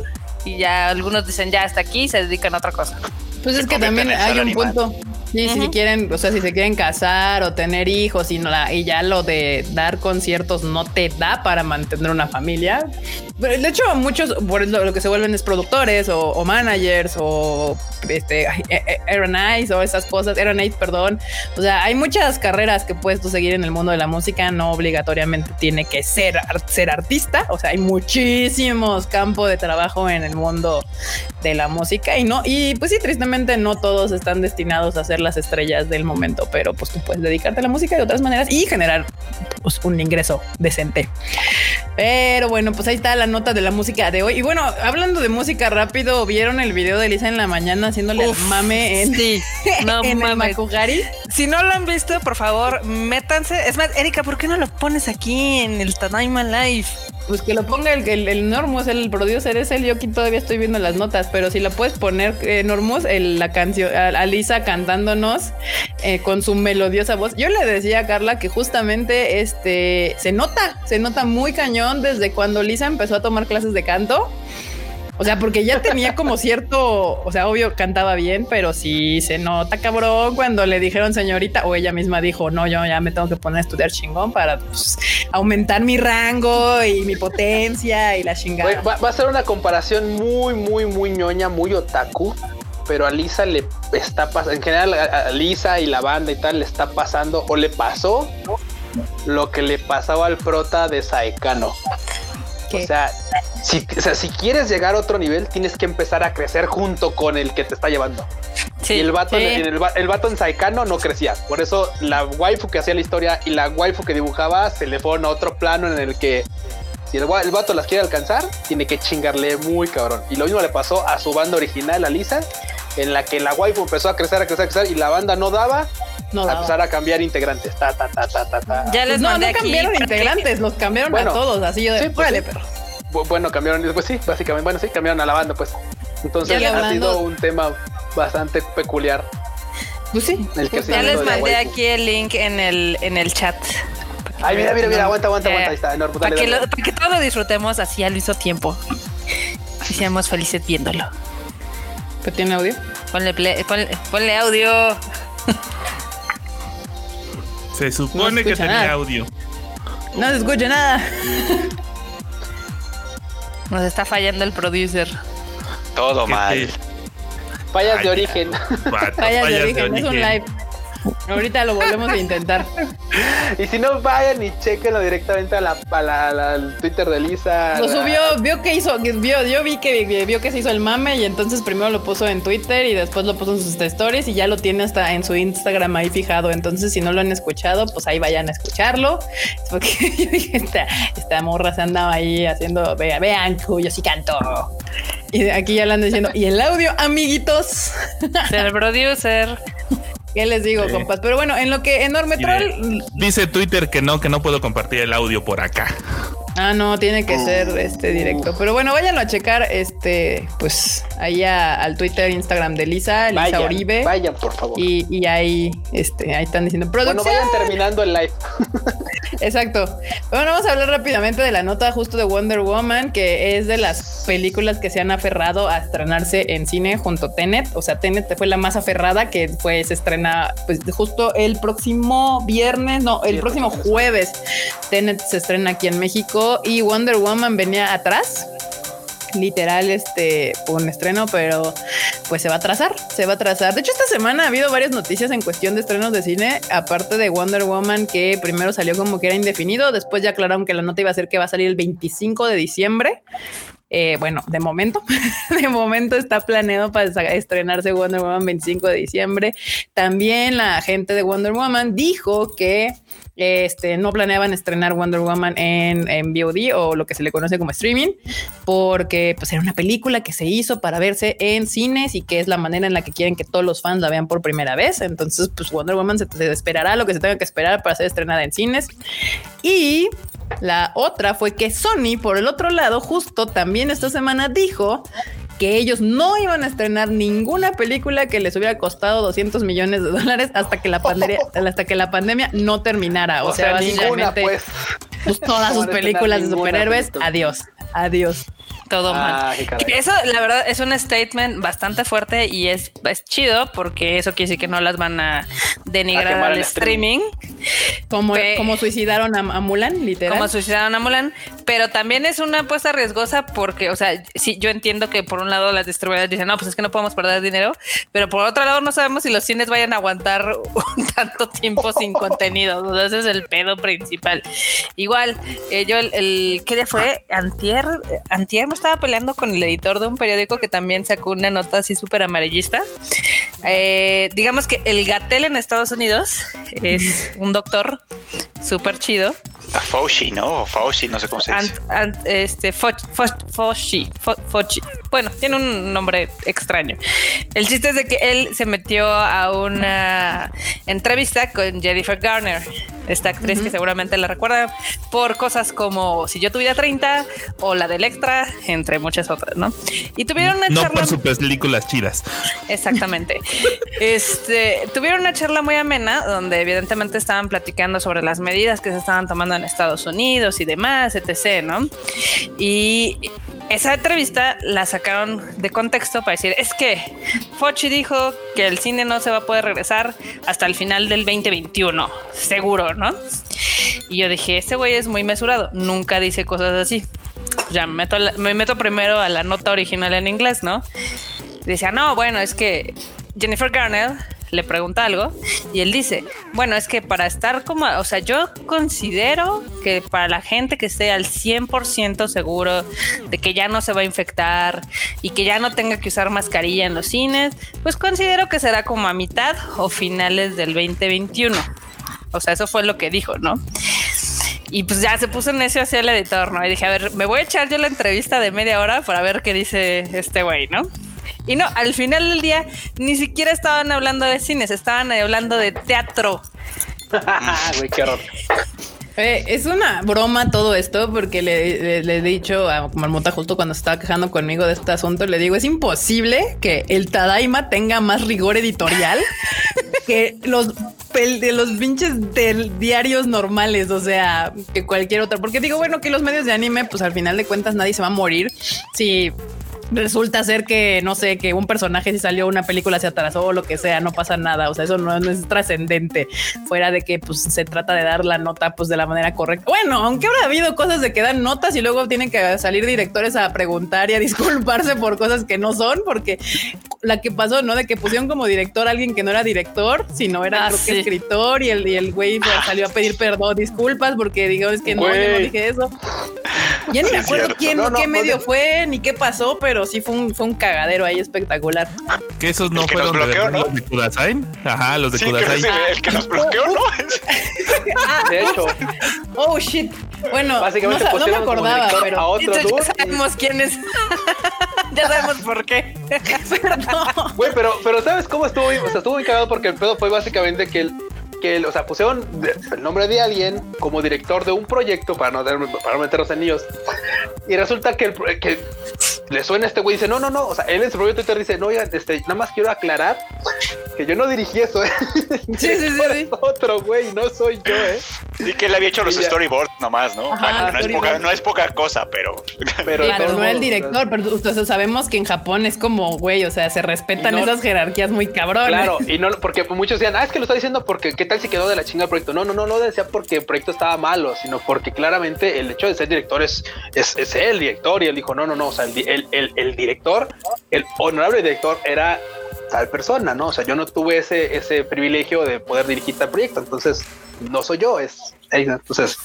y ya algunos dicen ya hasta aquí y se dedican a otra cosa. Pues es que también hay un salaryman. punto. Sí, si quieren, o sea, si se quieren casar o tener hijos y, no la, y ya lo de dar conciertos no te da para mantener una familia, de hecho, muchos por lo, que se vuelven es productores o, managers o este Aaron Eyes o esas cosas, Aaron perdón. O sea, hay muchas carreras que puedes tú seguir en el mundo de la música, no obligatoriamente tiene que ser, ser artista. O sea, hay muchísimos campos de trabajo en el mundo de la música y no, y pues sí, tristemente no todos están destinados a ser las estrellas del momento, pero pues tú puedes dedicarte a la música de otras maneras y generar pues, un ingreso decente. Pero bueno, pues ahí está la nota de la música de hoy. Y bueno, hablando de música rápido, ¿vieron el video de Lisa en la mañana haciéndole Uf, mame en, sí, no en el. Makuhari? Si no lo han visto, por favor, métanse. Es más, Erika, ¿por qué no lo pones aquí en el Tadaima Live? Pues que lo ponga el, el, el Normus, el producer es él. Yo aquí todavía estoy viendo las notas, pero si la puedes poner, eh, Normus, el- la canción, a, a Lisa cantándonos eh, con su melodiosa voz. Yo le decía a Carla que justamente este se nota, se nota muy cañón desde cuando Lisa empezó a tomar clases de canto. O sea, porque ya tenía como cierto, o sea, obvio cantaba bien, pero sí se nota cabrón cuando le dijeron señorita o ella misma dijo, no, yo ya me tengo que poner a estudiar chingón para pues, aumentar mi rango y mi potencia y la chingada. va, a ser una comparación muy, muy, muy ñoña, muy otaku. Pero a Lisa le está pasando, en general a Lisa y la banda y tal le está pasando o le pasó lo que le pasaba al prota de Saekano. ¿Qué? O sea, si, o sea, si quieres llegar a otro nivel, tienes que empezar a crecer junto con el que te está llevando. Sí. y el vato, sí. en el, va- el vato en Saekano no crecía. Por eso la waifu que hacía la historia y la waifu que dibujaba se le fueron a otro plano en el que si el, el vato las quiere alcanzar, tiene que chingarle muy cabrón. Y lo mismo le pasó a su banda original, a Lisa, en la que la waifu empezó a crecer, a crecer, a crecer y la banda no daba, no, a empezar a cambiar integrantes. Ta, ta, ta, ta, ta, ta. Ya les no, mandé no aquí. cambiaron integrantes, los cambiaron Bueno, a todos, así yo de, sí, pues sí. Bu- Bueno, cambiaron, pues sí, básicamente, bueno, sí, cambiaron a la banda, pues. Entonces Ya ha sido un tema bastante peculiar. Pues sí. El que Ya les mandé aquí el link en el, en el chat. Ay, mira, mira, mira, aguanta, aguanta, Eh, aguanta, ahí está, enorme. Para que, lo- para que todo lo disfrutemos así al mismo tiempo. Y seamos felices viéndolo. ¿Que tiene audio? Ponle, play- ponle, ponle audio. Se supone No que tenía nada. audio. No se escucha nada. Nos está fallando el producer. Todo mal. Fallas de origen. Fallas de origen, es un live. Ahorita lo volvemos a intentar. y si no, vayan y chequenlo directamente a la, a la- a la- al Twitter de Lisa. Lo subió, vio que hizo, vio, yo vi que vio que se hizo el mame y entonces primero lo puso en Twitter y después lo puso en sus stories y ya lo tiene hasta en su Instagram ahí fijado. Entonces, si no lo han escuchado, pues ahí vayan a escucharlo. Es Porque yo dije, esta, esta morra se andaba ahí haciendo, vean, vean, yo sí canto. Y aquí ya le andan diciendo, y el audio, amiguitos. El producer. ¿Qué les digo, Sí. compas? Pero bueno, en lo que Enorme Troll. Dice Twitter que no, que no puedo compartir el audio por acá. Ah, no, tiene que ser este directo. Pero bueno, váyanlo a checar, este, pues ahí a- al Twitter, Instagram de Lisa, Lisa Vayan, Oribe. vayan, por favor. Y, y ahí, este, ahí están diciendo bueno, producción. vayan terminando el live. Exacto. Bueno, vamos a hablar rápidamente de la nota justo de Wonder Woman, que es de las películas que se han aferrado a estrenarse en cine junto a Tenet. O sea, Tenet fue la más aferrada que fue, se estrena pues justo el próximo viernes, no, el Sí, próximo jueves. Tenet se estrena aquí en México y Wonder Woman venía atrás. Literal, este, un estreno, pero pues se va a atrasar, se va a atrasar. De hecho, esta semana ha habido varias noticias en cuestión de estrenos de cine, aparte de Wonder Woman, que primero salió como que era indefinido, después ya aclararon que la nota iba a ser que va a salir el 25 de diciembre. Eh, bueno, de momento, de momento está planeado para estrenarse Wonder Woman 25 de diciembre. También la gente de Wonder Woman dijo que este, no planeaban estrenar Wonder Woman en, en VOD o lo que se le conoce como streaming, porque pues era una película que se hizo para verse en cines y que es la manera en la que quieren que todos los fans la vean por primera vez. Entonces, pues Wonder Woman se, se esperará lo que se tenga que esperar para ser estrenada en cines. Y la otra fue que Sony, por el otro lado, justo también esta semana dijo que ellos no iban a estrenar ninguna película que les hubiera costado 200 millones de dólares hasta que la pandemia, hasta que la pandemia no terminara. O, O, sea, sea, ninguna, básicamente pues. pues, todas sus películas de superhéroes. película. Adiós, adiós. Todo mal. Ah, caray. Eso, la verdad, es un statement bastante fuerte y es, es chido porque eso quiere decir que no las van a A denigrar quemar al el streaming. Como, Pe- como suicidaron a, a Mulan, literal. como suicidaron a Mulan, pero también es una apuesta riesgosa porque, o sea, sí, yo entiendo que por un lado las distribuidoras dicen, no, pues es que no podemos perder dinero, pero por otro lado no sabemos si los cines vayan a aguantar un tanto tiempo sin contenido, o sea, ese es el pedo principal. Igual, eh, yo el, el ¿qué día fue? Antier, eh, Antier estaba peleando con el editor de un periódico que también sacó una nota así súper amarillista. Eh, digamos que el Gatel en Estados Unidos es un doctor súper chido A Fauci, ¿no? O Fauci, no sé cómo se dice. Ant- ant- este Fauci, Fo- Fauci. Bueno, tiene un nombre extraño. El chiste es de que él se metió a una entrevista con Jennifer Garner, esta actriz que seguramente la recuerda por cosas como Si yo tuviera 30 o la del extra, entre muchas otras, ¿no? Y tuvieron una No charla. por sus películas chidas. Exactamente. Este, tuvieron una charla muy amena donde evidentemente estaban platicando sobre las medidas que se estaban tomando en Estados Unidos y demás, etc., ¿no? Y esa entrevista la sacaron de contexto para decir, es que Fochi dijo que el cine no se va a poder regresar hasta el final del 2021, seguro, ¿no? Y yo dije, este güey es muy mesurado, nunca dice cosas así. Ya me meto, me meto primero a la nota original en inglés, ¿no? Decía, no, bueno, es que Jennifer Garner le pregunta algo y él dice, bueno, es que para estar como, o sea, yo considero que para la gente que esté al 100% seguro de que ya no se va a infectar y que ya no tenga que usar mascarilla en los cines, pues considero que será como a mitad o finales del 2021. O sea, eso fue lo que dijo, ¿no? Y pues ya se puso necio hacia el editor, ¿no? Y dije, a ver, me voy a echar yo la entrevista de media hora para ver qué dice este güey, ¿no? Y no, al final del día ni siquiera estaban hablando de cines, estaban hablando de teatro. Güey, qué horror. Eh, es una broma todo esto porque le, le- le he dicho a Marmota justo cuando se estaba quejando conmigo de este asunto, le digo, es imposible que el Tadaima tenga más rigor editorial que los de los pinches del diarios normales, o sea, que cualquier otra. Porque digo, bueno, que los medios de anime, pues al final de cuentas nadie se va a morir si resulta ser que, no sé, que un personaje si salió una película se atrasó o lo que sea, no pasa nada. O sea, eso no, no es trascendente. Fuera de que pues se trata de dar la nota pues de la manera correcta. Bueno, aunque habrá habido cosas de que dan notas y luego tienen que salir directores a preguntar y a disculparse por cosas que no son, porque la que pasó, ¿no? De que pusieron como director a alguien que no era director, sino era Ah, creo que sí. escritor y el, y el güey pues, salió a pedir perdón, disculpas, porque digo, es que no, yo no dije eso. Ya ni me acuerdo quién, No, no, qué medio fue, ni qué pasó, pero sí fue un, fue un cagadero ahí espectacular. Que esos no que fueron los de Kudasai. Ajá, los de Sí, Kudasai. el, el que nos bloqueó, ¿no? De hecho, Oh shit. Bueno, no, básicamente no me acordaba, director a pero otro ya sabemos quién es. ya sabemos por qué. perdón. Güey, pero, pero ¿sabes cómo estuvo? O sea, estuvo muy cagado porque el pedo fue básicamente que el, que o sea, pusieron el nombre de alguien como director de un proyecto para no, para no meternos en líos. Y resulta que, el, pro- que le suena a este güey y dice, no, no, no. O sea, él en su propio Twitter dice, no, oigan, este, nada más quiero aclarar que yo no dirigí eso, ¿eh? Sí, sí, sí, sí. Otro güey, no soy yo, ¿eh? Y que él había hecho los Sí, ya. storyboards nomás, ¿no? Ajá, Bueno, no, es poca, no es poca cosa, pero Pero, Claro, todos no era el director, pero ustedes sabemos que en Japón es como, güey, o sea, se respetan no- esas jerarquías muy cabrones. Claro, y no, porque muchos decían, ah, es que lo está diciendo porque qué tal si quedó de la chinga el proyecto. No, no, no, no decía porque el proyecto estaba malo, sino porque claramente el hecho de ser director es, es, es el director. Y él dijo, no, no, no, o sea, el, el, director, el honorable director era tal persona, ¿no? O sea, yo no tuve ese, ese privilegio de poder dirigir tal proyecto, entonces no soy yo, es... Entonces,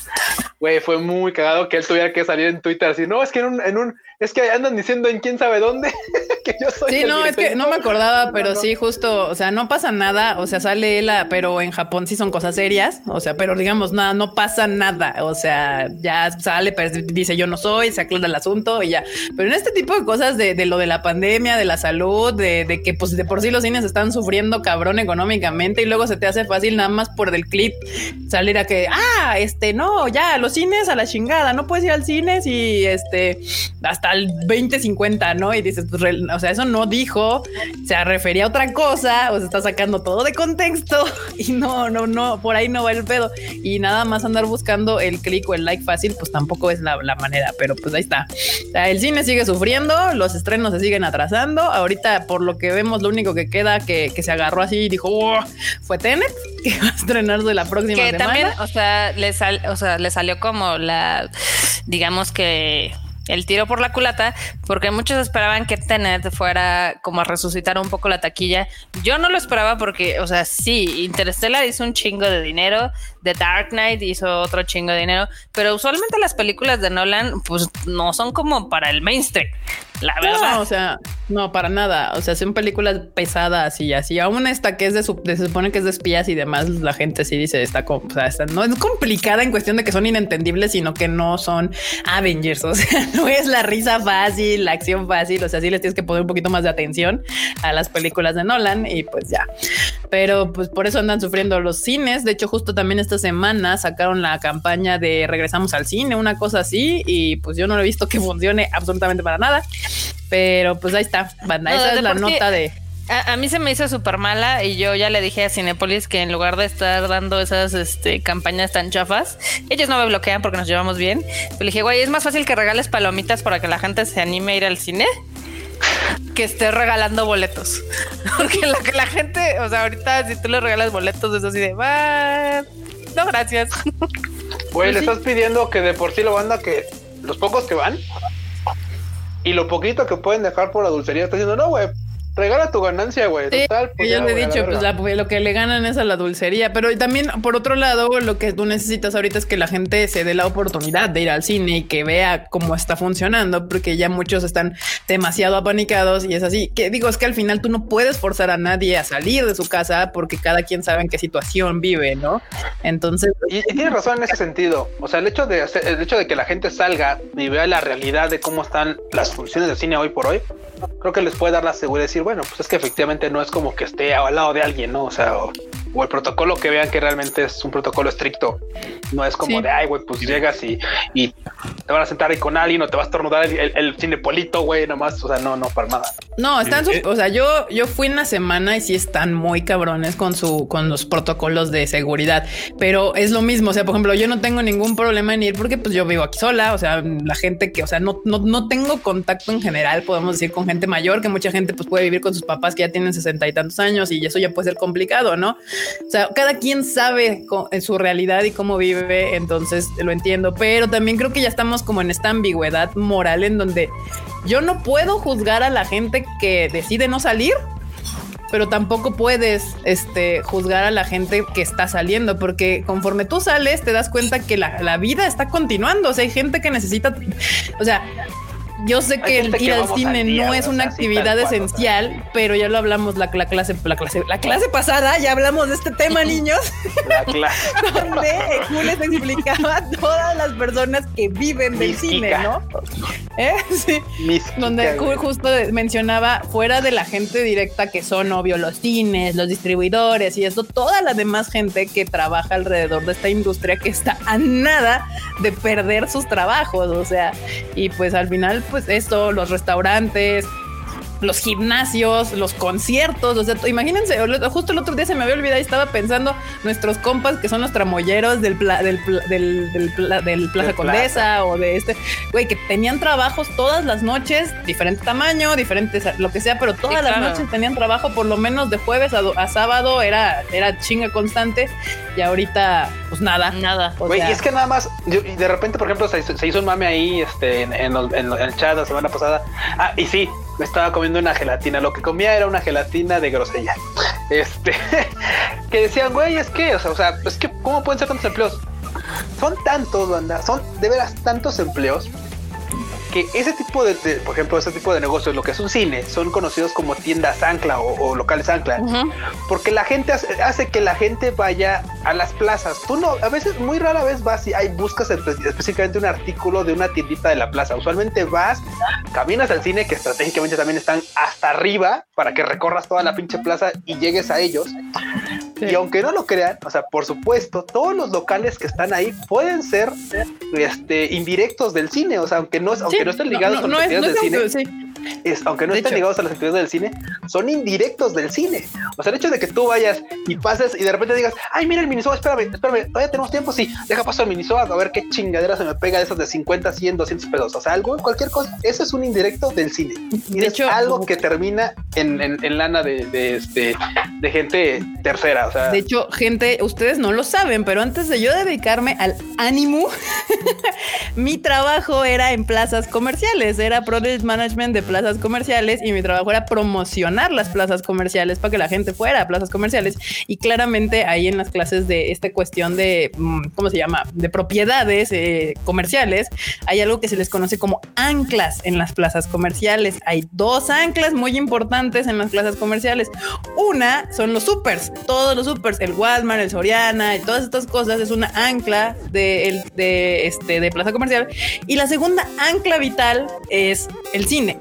güey, fue muy cagado que él tuviera que salir en Twitter así, no, es que en un, en un es que andan diciendo en quién sabe dónde que yo soy. Sí, el no, es que no me acordaba, no, pero no. sí, justo, o sea, no pasa nada, o sea, sale él, a- pero en Japón sí son cosas serias, o sea, pero digamos, nada, no pasa nada, o sea, ya sale, pues dice yo no soy, se aclara el asunto y ya. Pero en este tipo de cosas de, de lo de la pandemia, de la salud, de, de que pues de por sí los cines están sufriendo cabrón económicamente y luego se te hace fácil nada más por del clip salir a que, ah, este, no, ya, los cines a la chingada, no puedes ir al cine si este, hasta el 2050, ¿no? Y dices, pues, o sea, eso no dijo, se refería a otra cosa, o se está sacando todo de contexto y no, no, no, por ahí no va el pedo. Y nada más andar buscando el clic o el like fácil, pues tampoco es la, manera, pero pues ahí está. el cine sigue sufriendo, los estrenos se siguen atrasando. Ahorita, por lo que vemos, lo único que queda que, se agarró así y dijo, oh", fue Tenet, que va a estrenarse la próxima que también, o sea, le, o sea, le salió como la, digamos que el tiro por la culata, porque muchos esperaban que Tenet fuera como a resucitar un poco la taquilla. Yo no lo esperaba porque, o sea, sí, Interstellar hizo un chingo de dinero, The Dark Knight hizo otro chingo de dinero, pero usualmente las películas de Nolan, pues no son como para el mainstream. La verdad. No, o sea, no, para nada. O sea, son películas pesadas y así. Aún esta que es de, su, se supone que es de espías y demás, la gente sí dice está, o sea, no es complicada en cuestión de que son inentendibles, sino que no son Avengers. O sea, no es la risa fácil, la acción fácil. O sea, sí les tienes que poner un poquito más de atención a las películas de Nolan y pues ya. Pero pues por eso andan sufriendo los cines. De hecho, justo también esta semana sacaron la campaña de regresamos al cine, una cosa así. Y pues yo no lo he visto que funcione absolutamente para nada. Pero pues ahí está, banda. Esa es la nota de. A, mí se me hizo súper mala y yo ya le dije a Cinepolis que en lugar de estar dando esas este, campañas tan chafas, ellos no me bloquean porque nos llevamos bien. Le dije, güey, es más fácil que regales palomitas para que la gente se anime a ir al cine que esté regalando boletos. Porque la, la gente, o sea, ahorita si tú le regalas boletos es así de, va, no, gracias. Güey, le estás pidiendo que de por sí lo banda que los pocos que van y lo poquito que pueden dejar por la dulcería, está diciendo, no, güey, regala tu ganancia, güey. Total, pues yo le he dicho, pues lo que le ganan es a la dulcería. Pero también, por otro lado, lo que tú necesitas ahorita es que la gente se dé la oportunidad de ir al cine y que vea cómo está funcionando, porque ya muchos están demasiado apanicados y es así. Que digo, es que al final tú no puedes forzar a nadie a salir de su casa porque cada quien sabe en qué situación vive, ¿no? Entonces. Y, y tienes razón en ese sentido. O sea, el hecho de hacer, el hecho de que la gente salga y vea la realidad de cómo están las funciones del cine hoy por hoy, creo que les puede dar la seguridad de decir, bueno, pues es que efectivamente no es como que esté al lado de alguien, ¿no? O sea, o, el protocolo que vean que realmente es un protocolo estricto. No es como de, ay, güey, pues llegas y, y, te van a sentar ahí con alguien o te vas a tornudar el, el, cinepolito, güey, nomás. O sea, no, no, para nada. No, están, o sea, yo, yo fui una semana y sí están muy cabrones con su, con los protocolos de seguridad, pero es lo mismo. O sea, por ejemplo, yo no tengo ningún problema en ir porque pues yo vivo aquí sola. O sea, la gente que, o sea, no, no, no tengo contacto en general, podemos decir, con gente mayor, que mucha gente pues puede vivir con sus papás que ya tienen sesenta y tantos años y eso ya puede ser complicado, ¿no? O sea, cada quien sabe en su realidad y cómo vive, entonces lo entiendo, pero también creo que ya estamos como en esta ambigüedad moral en donde yo no puedo juzgar a la gente que decide no salir, pero tampoco puedes este, juzgar a la gente que está saliendo, porque conforme tú sales te das cuenta que la, la vida está continuando, o sea, hay gente que necesita, o sea, yo sé que el ir al cine no es una actividad esencial, pero ya lo hablamos la, clase, la clase, la clase pasada, ya hablamos de este tema, niños. La clase. donde Jules explicaba a todas las personas que viven del cine, ¿no? ¿Eh? Sí. donde justo mencionaba fuera de la gente directa que son obvio los cines, los distribuidores y eso, toda la demás gente que trabaja alrededor de esta industria que está a nada de perder sus trabajos, o sea, y pues al final pues esto, los restaurantes, los gimnasios, los conciertos, o sea, imagínense, justo el otro día se me había olvidado y estaba pensando nuestros compas que son los tramoyeros del, del, del, del, Plaza Condesa o de este, güey, que tenían trabajos todas las noches, diferente tamaño, diferentes, lo que sea, pero todas las noches tenían trabajo, por lo menos de jueves a, sábado era, era chinga constante y ahorita, pues nada. Nada. Güey, y es que nada más, de repente, por ejemplo, se, hizo un mame ahí este, en, en, en el chat la semana pasada. Ah, y sí, me estaba comiendo una gelatina. Lo que comía era una gelatina de grosella. Este, que decían, güey, es que, o sea, o sea, es que, ¿cómo pueden ser tantos empleos? Son tantos, banda, son de veras tantos empleos que ese tipo de, por ejemplo, ese tipo de negocios, lo que es un cine, son conocidos como tiendas ancla o, locales ancla, porque la gente hace, que la gente vaya a las plazas. Tú no, a veces, muy rara vez vas y hay, buscas específicamente un artículo de una tiendita de la plaza. Usualmente vas, caminas al cine, que estratégicamente también están hasta arriba para que recorras toda la pinche plaza y llegues a ellos. Y aunque no lo crean, o sea, por supuesto, todos los locales que están ahí pueden ser este, indirectos del cine, o sea, aunque no, aunque no estén ligados con no, del cine. Es, aunque no De estén hecho. ligados a las actividades del cine, son indirectos del cine. O sea, el hecho de que tú vayas y pases y de repente digas, ay, mira el Minisoa, espérame, espérame, todavía tenemos tiempo, sí, deja paso al Minisoa a ver qué chingadera se me pega de esas de 50, 100, 200 pesos. O sea, algo, cualquier cosa. Eso es un indirecto del cine. Y De es hecho, algo que termina en, en- en lana de, de, este, de gente tercera. O sea, De hecho, gente, ustedes no lo saben, pero antes de yo dedicarme al ánimo, mi trabajo era en plazas comerciales, era Product Management de plazas comerciales y mi trabajo era promocionar las plazas comerciales para que la gente fuera a plazas comerciales. Y claramente ahí en las clases de esta cuestión de, mm, ¿cómo se llama? De propiedades eh, comerciales, hay algo que se les conoce como anclas en las plazas comerciales. Hay dos anclas muy importantes en las plazas comerciales. Una son los supers, todos los supers, el Walmart, el Soriana y todas estas cosas es una ancla de, de, este, de plaza comercial. Y la segunda ancla vital es el cine.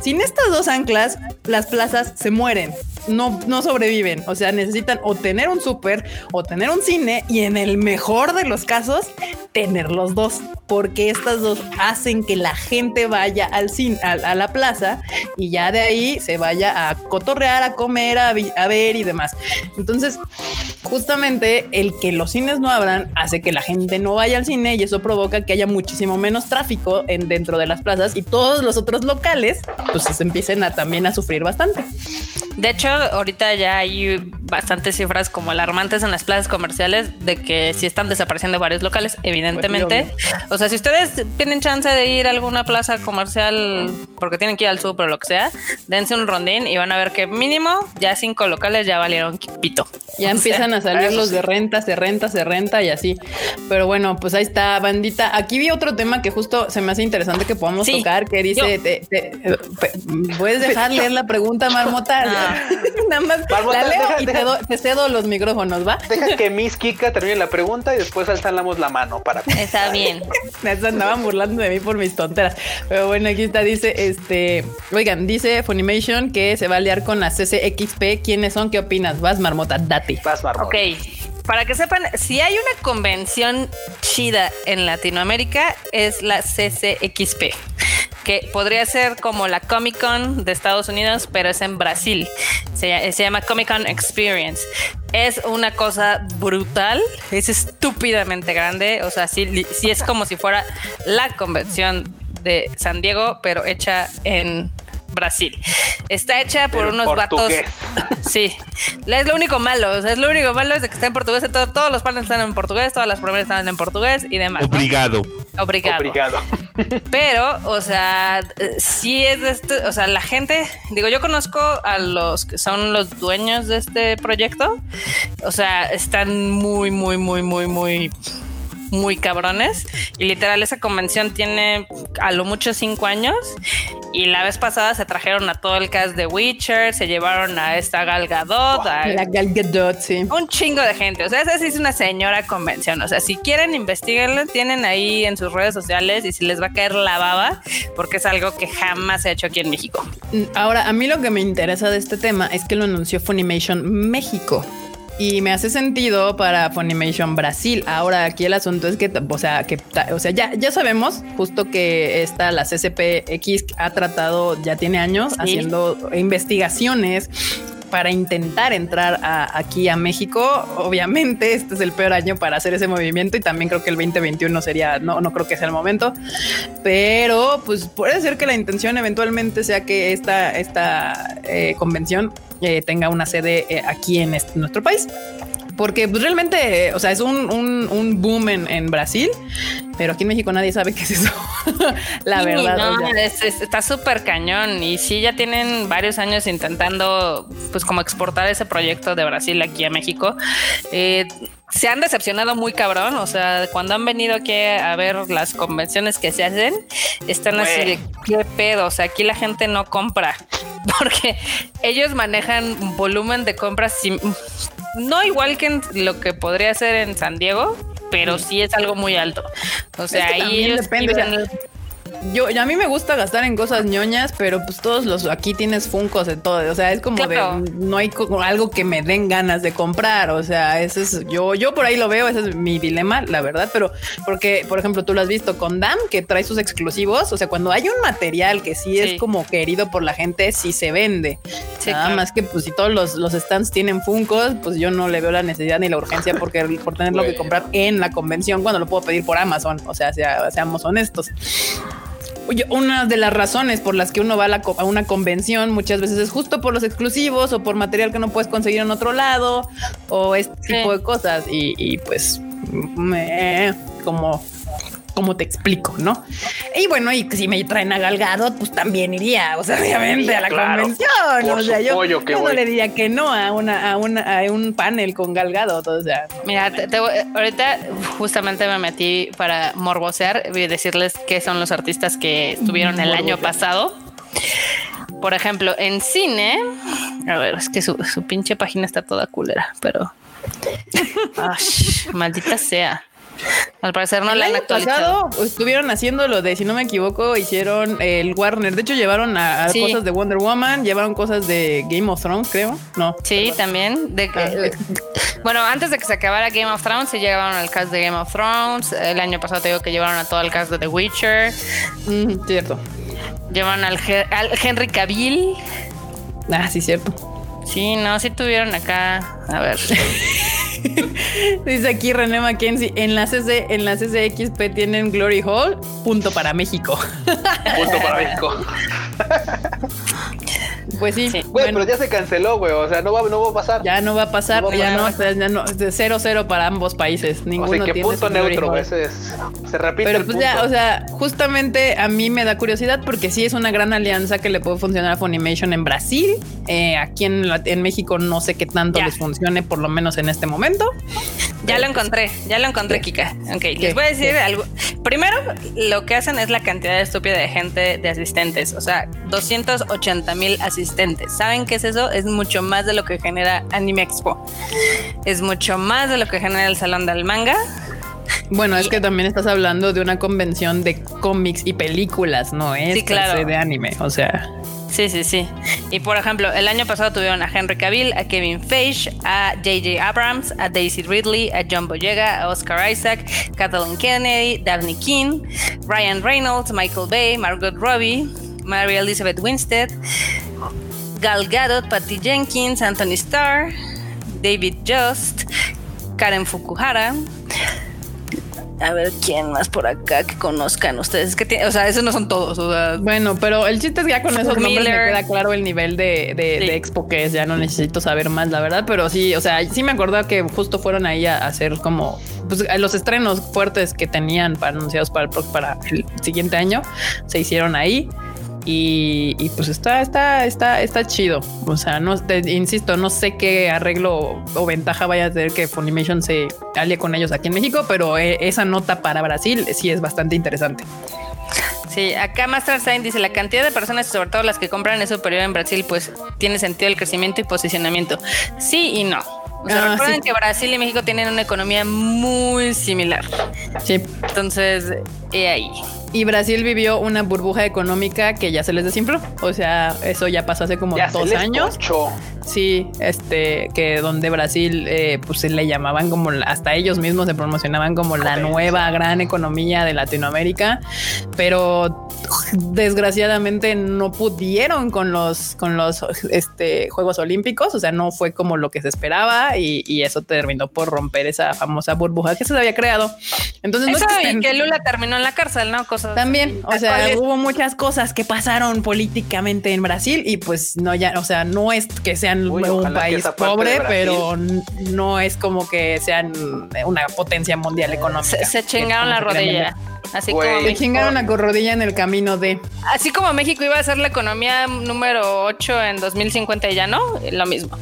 Sin estas dos anclas, las plazas se mueren. No, no sobreviven. O sea, necesitan o tener un súper o tener un cine y en el mejor de los casos, tener los dos. Porque estas dos hacen que la gente vaya al cine, a, la plaza y ya de ahí se vaya a cotorrear, a comer, a, a ver y demás. Entonces, justamente el que los cines no abran hace que la gente no vaya al cine y eso provoca que haya muchísimo menos tráfico en dentro de las plazas y todos los otros locales pues empiecen a también a sufrir bastante. De hecho, ahorita ya hay bastantes cifras como alarmantes en las plazas comerciales de que sí están desapareciendo varios locales, evidentemente. o sea, si ustedes tienen chance de ir a alguna plaza comercial porque tienen que ir al súper o lo que sea, dense un rondín y van a ver que mínimo ya cinco locales ya valieron pito. Ya empiezan a salir los de renta, se renta, se renta y así. Pero bueno, pues ahí está, bandita. Aquí vi otro tema que justo se me hace interesante que podamos Sí, tocar, que dice, te- ¿puedes dejar leer la pregunta, Marmota? Ah. Nada más Marmota, la leo deja- y te, deja- do- te cedo los micrófonos, ¿va? deja que Miss Kika termine la pregunta y después alzamos la mano para. Está bien. Me andaban burlando de mí por mis tonteras. Pero bueno, aquí está, dice, este, oigan, dice Funimation que se va a liar con la CCXP. ¿Quiénes son? ¿Qué opinas? Vas, Marmota, date. Vas, Marmota. Ok, para que sepan, si hay una convención chida en Latinoamérica es la CCXP, que podría ser como la Comic Con de Estados Unidos, pero es en Brasil. Se, se llama Comic Con Experience. Es una cosa brutal, es estúpidamente grande, o sea, sí es como si fuera la convención de San Diego, pero hecha en Brasil. Está hecha por en unos vatos portugués. Sí, es lo único malo. O sea, es lo único malo es de que está en portugués. todo- todos los paneles están en portugués, todas las primeras están en portugués y demás. ¿no? Obligado. Obrigado. Obrigado. Pero, o sea, sí es de este, o sea, la gente, digo, yo conozco a los que son los dueños de este proyecto. O sea, están muy, muy, muy, muy, muy muy cabrones y literal esa convención tiene a lo mucho cinco años y la vez pasada se trajeron a todo el cast de Witcher, se llevaron a esta Gal Gadot, a La Gal Gadot, sí. un chingo de gente. O sea, esa sí es una señora convención. O sea, si quieren investigarla, tienen ahí en sus redes sociales y si les va a caer la baba, porque es algo que jamás se ha hecho aquí en México. Ahora, a mí lo que me interesa de este tema es que lo anunció Funimation México. Y me hace sentido para Funimation Brasil. Ahora aquí el asunto es que, o sea, que, o sea, ya, ya sabemos justo que esta, la CCPX ha tratado, ya tiene años Sí. haciendo investigaciones para intentar entrar a- aquí a México. Obviamente este es el peor año para hacer ese movimiento y también creo que el 2021 sería, no, no creo que sea el momento, pero pues puede ser que la intención eventualmente sea que esta, esta eh, convención eh, tenga una sede eh, aquí en este- nuestro país. Porque pues, realmente, eh, o sea, es un, un- un boom en, en Brasil, pero aquí en México nadie sabe qué es eso. la Sí, verdad. no, es- es- está súper cañón y sí ya tienen varios años intentando pues como exportar ese proyecto de Brasil aquí a México. Eh, se han decepcionado muy cabrón, o sea, cuando han venido aquí a ver las convenciones que se hacen, están así de qué pedo, o sea, aquí la gente no compra porque ellos manejan volumen de compras no igual que en lo que podría ser en San Diego, pero sí. es algo muy alto. O sea, que ahí ellos depende, yo, a mí me gusta gastar en cosas ñoñas, pero pues todos los aquí tienes funcos de todo. O sea, es como Claro. de no hay como algo que me den ganas de comprar. O sea, ese es yo, yo por ahí lo veo, ese es mi dilema, la verdad. Pero porque, por ejemplo, tú lo has visto con DAM, que trae sus exclusivos. O sea, cuando hay un material que sí, Sí. es como querido por la gente, sí se vende. Sí, Nada claro. más que pues si todos los, los stands tienen funcos, pues yo no le veo la necesidad ni la urgencia porque por tenerlo que comprar en la convención cuando lo puedo pedir por Amazon. O sea, sea- seamos honestos. Una de las razones por las que uno va a, la co- a una convención muchas veces es justo por los exclusivos o por material que no puedes conseguir en otro lado o este Sí. tipo de cosas. Y, y, pues, me, como, como te explico, ¿no? Y bueno, y si me traen a Galgado, pues también iría, o sea, obviamente a la Claro. convención. Por o sea, yo, yo no voy. le diría que no a una, a una, a un panel con Galgado. O sea, Mira, te- te voy- ahorita justamente me metí para morbosear y decirles qué son los artistas que estuvieron el año pasado. Por ejemplo, en cine, a ver, es que su, su pinche página está toda culera, pero Ash, maldita sea. Al parecer no el la han actualizado. pasado estuvieron haciendo lo de, si no me equivoco, hicieron el Warner. De hecho, llevaron a, a Sí. cosas de Wonder Woman, llevaron cosas de Game of Thrones, creo. No. Sí, también. De que, Ah. bueno, antes de que se acabara Game of Thrones, se llevaron al cast de Game of Thrones. El año pasado te digo que llevaron a todo el cast de The Witcher. Mm, cierto. Llevaron al, al Henry Cavill. Ah, sí, cierto. Sí, no, sí tuvieron acá. A ver. Dice aquí René Mackenzie, en la, CC, en la CCXP tienen Glory Hall, punto para México. Punto para México. Pues sí, Sí. Güey, bueno, pero ya se canceló, güey. O sea, no va, no va a pasar. ya no va a pasar, No va a ya, no, pasar. ya no, de cero cero para ambos países. o Ninguno sea, que tiene punto neutro. Ese es. Se repite Pero el pues punto. ya, o sea, justamente a mí me da curiosidad porque sí es una gran alianza que le puede funcionar a Funimation en Brasil. Eh, aquí en, México no sé qué tanto Ya. les funcione, por lo menos en este momento. Ya lo encontré, ya lo encontré, Kika. Ok, les voy a decir algo. Primero, lo que hacen es la cantidad estúpida de gente de asistentes. O sea, 280 mil asistentes. ¿Saben qué es eso? Es mucho más de lo que genera Anime Expo. Es mucho más de lo que genera el Salón del Manga. Bueno, es que también estás hablando de una convención de cómics y películas, no es Sí, claro. de anime. O sea, Sí, sí, sí. Y por ejemplo, el año pasado tuvieron a Henry Cavill, a Kevin Feige, a J.J. Abrams, a Daisy Ridley, a John Boyega, a Oscar Isaac, Kathleen Kennedy, Daphne King, Ryan Reynolds, Michael Bay, Margot Robbie, Mary Elizabeth Winstead, Gal Gadot, Patty Jenkins, Anthony Starr, David Just, Karen Fukuhara. A ver quién más por acá que conozcan ustedes. Es que tiene- o sea, esos no son todos. O sea, bueno, pero el chiste es que ya con esos nombres me queda claro el nivel de, de- Sí. de expo que es. Ya no necesito saber más, la verdad. Pero sí, o sea, sí me acuerdo que justo fueron ahí a hacer como pues, los estrenos fuertes que tenían para, anunciados para el, para el siguiente año. Se hicieron ahí. Y, y, pues está, está, está, está chido. O sea, no te insisto, no sé qué arreglo o ventaja vaya a tener que Funimation se alie con ellos aquí en México, pero eh, esa nota para Brasil sí es bastante interesante. Sí, acá Master Sign dice la cantidad de personas sobre todo las que compran es superior en Brasil, pues tiene sentido el crecimiento y posicionamiento. Sí y no. O sea, Ah, recuerden sí. que Brasil y México tienen una economía muy similar. Sí. Entonces, he ahí. Y Brasil vivió una burbuja económica que ya se les desinfló. O sea, eso ya pasó hace como ya se dos les años. Sí, este, que donde Brasil, eh, pues se le llamaban como, hasta ellos mismos se promocionaban como la nueva gran economía de Latinoamérica, pero desgraciadamente no pudieron con los, con los este, Juegos Olímpicos, o sea, no fue como lo que se esperaba y, y eso terminó por romper esa famosa burbuja que se había creado. Entonces, no es Eso que y estén- que Lula terminó en la cárcel, ¿no? Cosas también, o sea, hubo muchas cosas que pasaron políticamente en Brasil y pues no ya, o sea, no es que sean Uy, un país pobre, pero no es como que sean una potencia mundial económica. se, se chingaron la rodilla. Así Güey. como, México, chingaron la corrodilla en el camino de. así como México iba a ser la economía número 8 en 2050 y ya no, lo mismo.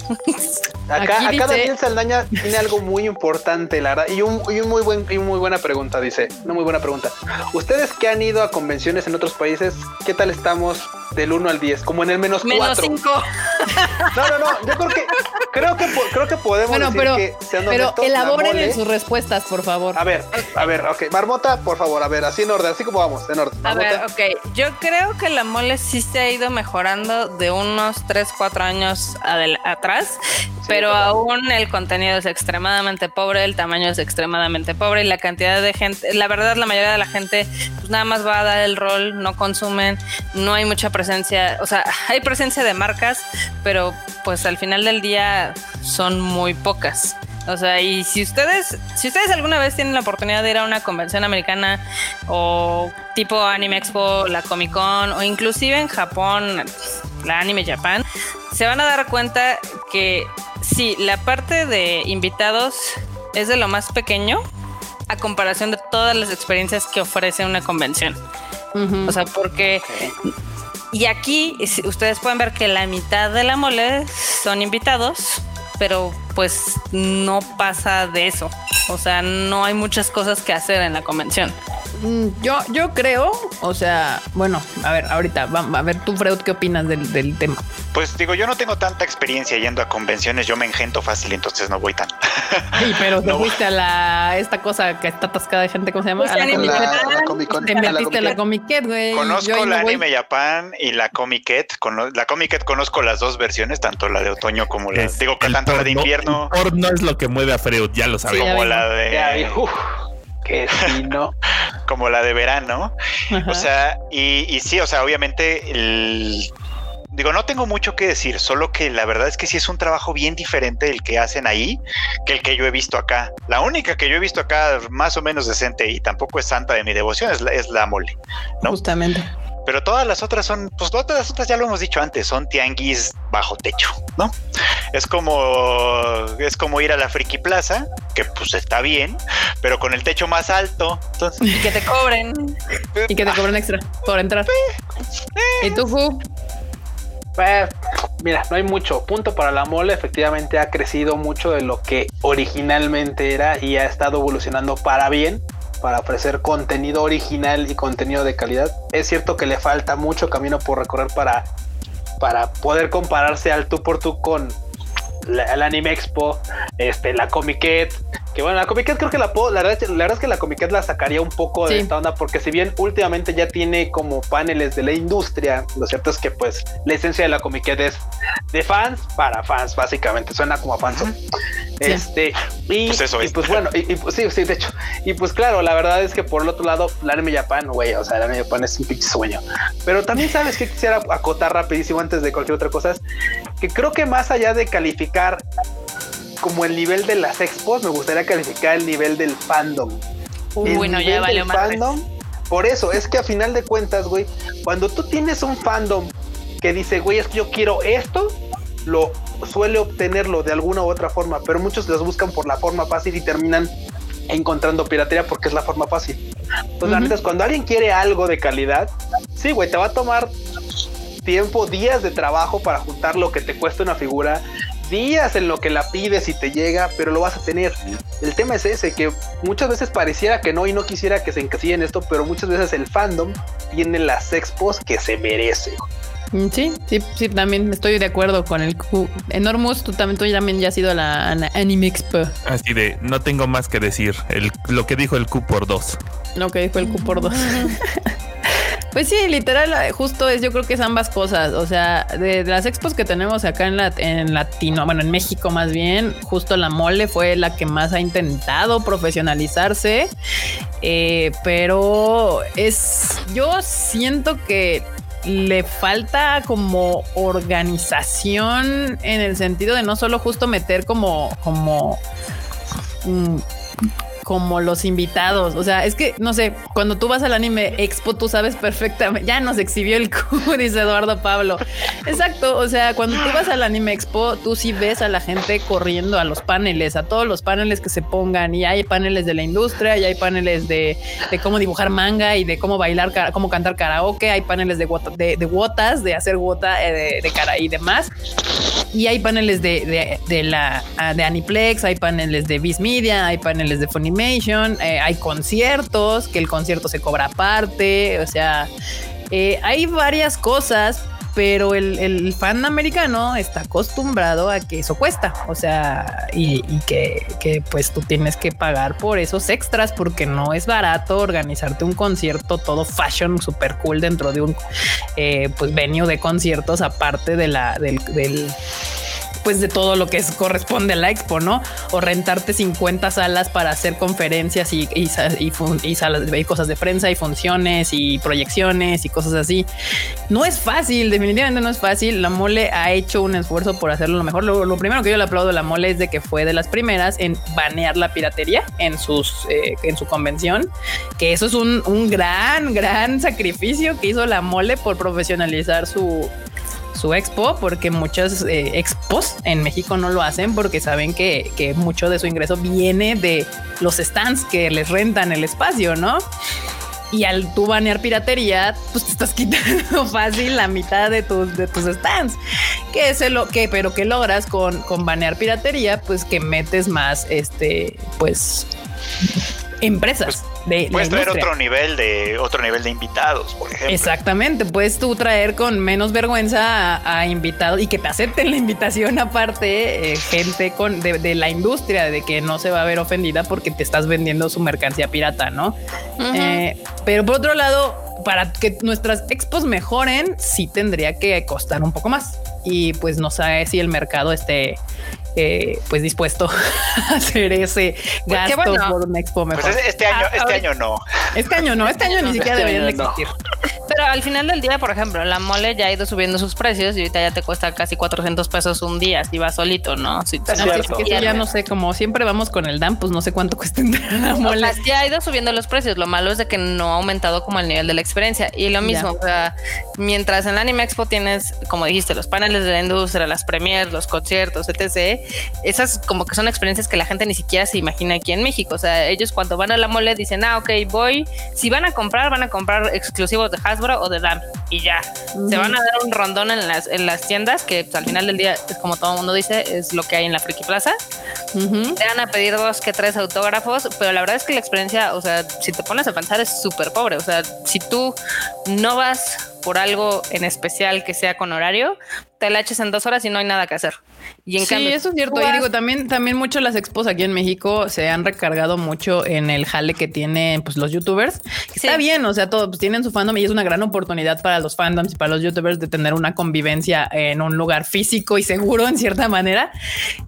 Acá, Aquí acá dice- Daniel Saldaña tiene algo muy importante, la verdad, y un, y un muy buen y muy buena pregunta, dice, una muy buena pregunta. Ustedes que han ido a convenciones en otros países, ¿qué tal estamos del 1 al 10, como en el menos 4. Menos 5. No, no, no, yo creo que creo que creo que podemos Bueno, decir pero, que siendo pero honestos, la elaboren mole- en sus respuestas, por favor. A ver, a ver, ok, Marmota, por favor, a ver, así en orden, así como vamos, en orden. A ver, ok. Yo creo que la mole sí se ha ido mejorando de unos 3, 4 años atrás, pero aún el contenido es extremadamente pobre, el tamaño es extremadamente pobre y la cantidad de gente, la verdad, la mayoría de la gente pues nada más va a dar el rol, no consumen, no hay mucha presencia, o sea, hay presencia de marcas, pero pues al final del día son muy pocas. O sea, y si ustedes, si ustedes alguna vez tienen la oportunidad de ir a una convención americana o tipo Anime Expo, la Comic Con o inclusive en Japón, la Anime Japan, se van a dar cuenta que sí, la parte de invitados es de lo más pequeño a comparación de todas las experiencias que ofrece una convención. O sea, porque. Y aquí ustedes pueden ver que la mitad de la mole son invitados, pero pues no pasa de eso. O sea, no hay muchas cosas que hacer en la convención. Mm, Yo, yo creo, o sea, bueno, a ver, ahorita, va- a ver tú, Freud, ¿qué opinas del, del tema? Pues digo, yo no tengo tanta experiencia yendo a convenciones, yo me engento fácil, entonces no voy tan. Sí, pero te No. fuiste a la esta cosa que está atascada de gente, ¿cómo se llama? Pues a la Anime Comic La, Con. la Comic Con. Te metiste a la Comic Comic güey. Yo Conozco no la voy. Anime Japan y la Comiquet. Cono- la Comiquet conozco las dos versiones, tanto la de otoño como la. Es digo tanto la de porno- El porno es lo que mueve a Freud, ya lo sabemos. como la de. uf, que sí, no. como la de verano. Ajá. O sea, y, y sí, o sea, obviamente el. Digo, no tengo mucho que decir, solo que la verdad es que sí es un trabajo bien diferente el que hacen ahí que el que yo he visto acá. La única que yo he visto acá más o menos decente y tampoco es santa de mi devoción es la, es la mole. ¿no? Justamente. Pero todas las otras son, pues todas las otras ya lo hemos dicho antes, son tianguis bajo techo, ¿no? Es como, es como ir a la Friki Plaza, que pues está bien, pero con el techo más alto. Entonces, Y que te cobren. Y que te cobran extra por entrar. ¿Y tú, Fu? Pues, mira, no hay mucho. Punto para la mole. Efectivamente ha crecido mucho de lo que originalmente era y ha estado evolucionando para bien, para ofrecer contenido original y contenido de calidad. Es cierto que le falta mucho camino por recorrer para, para poder compararse al tú por tú con la, el Anime Expo, este, la Comiquet. Que bueno, la Comiquet creo que la puedo, la verdad, la verdad es que la Comiquet la sacaría un poco de esta onda, porque si bien últimamente ya tiene como paneles de la industria, lo cierto es que pues la esencia de la Comiquet es de fans para fans, básicamente, suena como a fans. Este, y Pues eso y es. pues bueno, y, y, pues sí, sí, de hecho, y pues claro, la verdad es que por el otro lado, la anime Japan, güey, o sea, el anime Japan es un pinche sueño. Pero también sabes que quisiera acotar rapidísimo antes de cualquier otra cosa, es que creo que más allá de calificar como el nivel de las expos, me gustaría calificar el nivel del fandom. El Uy, no, ya nivel valió del más. fandom. Por eso, es que a final de cuentas, güey, cuando tú tienes un fandom que dice, güey, es que yo quiero esto, lo suele obtenerlo de alguna u otra forma, pero muchos los buscan por la forma fácil y terminan encontrando piratería porque es la forma fácil. Entonces, la Ujú. neta es cuando alguien quiere algo de calidad, sí, güey, te va a tomar tiempo, días de trabajo para juntar lo que te cuesta una figura, días en lo que la pides y te llega, pero lo vas a tener. El tema es ese, que muchas veces pareciera que no y no quisiera que se encasille en esto, pero muchas veces el fandom tiene las expos que se merece. Mm, Sí, sí, sí, también estoy de acuerdo con el Q. Enormous, tú también, tú también ya has ido a la, a la Anime Expo. Así de, no tengo más que decir. El, lo que dijo el Q por dos. Lo que dijo el Q por dos. Pues sí, literal, eh, justo es, yo creo que es ambas cosas. O sea, de, las expos que tenemos acá en, la, Latino, bueno, en México más bien, justo la mole fue la que más ha intentado profesionalizarse. Eh, pero es, yo siento que le falta como organización en el sentido de no solo justo meter como, como, mm, como los invitados. O sea, es que no sé, cuando tú vas al anime expo, tú sabes perfectamente. Ya nos exhibió el Q, dice Eduardo Pablo. Exacto. O sea, cuando tú vas al anime expo, tú sí ves a la gente corriendo a los paneles, a todos los paneles que se pongan. Y hay paneles de la industria, y hay paneles de, de cómo dibujar manga y de cómo bailar, cómo cantar karaoke. Hay paneles de, wota- de, de wotas, de hacer wota eh, de, de cara y demás. Y hay paneles de, de, de la ah, de Aniplex, hay paneles de Viz Media, hay paneles de Funimation, eh, hay conciertos, que el concierto se cobra aparte, o sea, Eh, hay varias cosas, pero el, fan americano está acostumbrado a que eso cuesta, o sea, y, que, pues tú tienes que pagar por esos extras porque no es barato organizarte un concierto todo fashion super cool dentro de un eh, pues venue de conciertos aparte de la del, del pues de todo lo que es, corresponde a la expo, ¿no? O rentarte 50 salas para hacer conferencias y, cosas de prensa y funciones y proyecciones y cosas así. No es fácil, definitivamente no es fácil. La mole ha hecho un esfuerzo por hacerlo lo mejor. Lo, primero que yo le aplaudo a la mole es de que fue de las primeras en banear la piratería en eh, su convención, que eso es un gran, gran sacrificio que hizo la mole por profesionalizar su, su expo, porque muchas eh, expos en México no lo hacen porque saben que, que, mucho de su ingreso viene de los stands que les rentan el espacio, ¿no? Y al tú banear piratería, pues te estás quitando fácil la mitad de tus, de tus stands. Que es lo que, pero que logras con, con banear piratería, pues que metes más, este, pues empresas. De puedes traer otro nivel de otro nivel de invitados, por ejemplo. Exactamente, puedes tú traer con menos vergüenza a, a invitados y que te acepten la invitación aparte, eh, gente con de, de, la industria, de que no se va a ver ofendida porque te estás vendiendo su mercancía pirata, ¿no? Uh -huh. eh, pero por otro lado, para que nuestras expos mejoren, sí tendría que costar un poco más. Y pues no sé si el mercado esté eh, pues dispuesto a hacer ese gasto bueno, por un expo mejor. Pues este año, Ah, este año no. Este año no, este año ni siquiera Este deberían no. existir. Pero al final del día, por ejemplo, la mole ya ha ido subiendo sus precios y ahorita ya te cuesta casi 400 pesos un día si vas solito, ¿no? Si Es No, es que eso ya no sé, como siempre vamos con el DAM, pues no sé cuánto cuesta entrar a la O mole. sea, ya ha ido subiendo los precios. Lo malo es de que no ha aumentado como el nivel de la experiencia. Y lo mismo, Ya. o sea, mientras en la Anime Expo tienes, como dijiste, los paneles de la industria, las premiers, los conciertos, etc. Esas como que son experiencias que la gente ni siquiera se imagina aquí en México. O sea, ellos cuando van a la mole dicen, ah, ok, voy. Si van a comprar, van a comprar exclusivos de Hasbro o de DAM. Y ya. Se van a dar un rondón en las, en las tiendas, que pues, al final del día, es como todo el mundo dice, es lo que hay en la Friki Plaza Ujú. te van a pedir dos que tres autógrafos, pero la verdad es que la experiencia, o sea, si te pones a pensar es súper pobre. O sea, si tú no vas por algo en especial que sea con horario, te la eches en dos horas y no hay nada que hacer. Y en sí, cambio, eso es cierto. Y digo, también, también mucho las expos aquí en México se han recargado mucho en el jale que tienen pues los youtubers. Sí. Está bien, o sea, todos pues, tienen su fandom y es una gran oportunidad para los fandoms y para los youtubers de tener una convivencia en un lugar físico y seguro en cierta manera.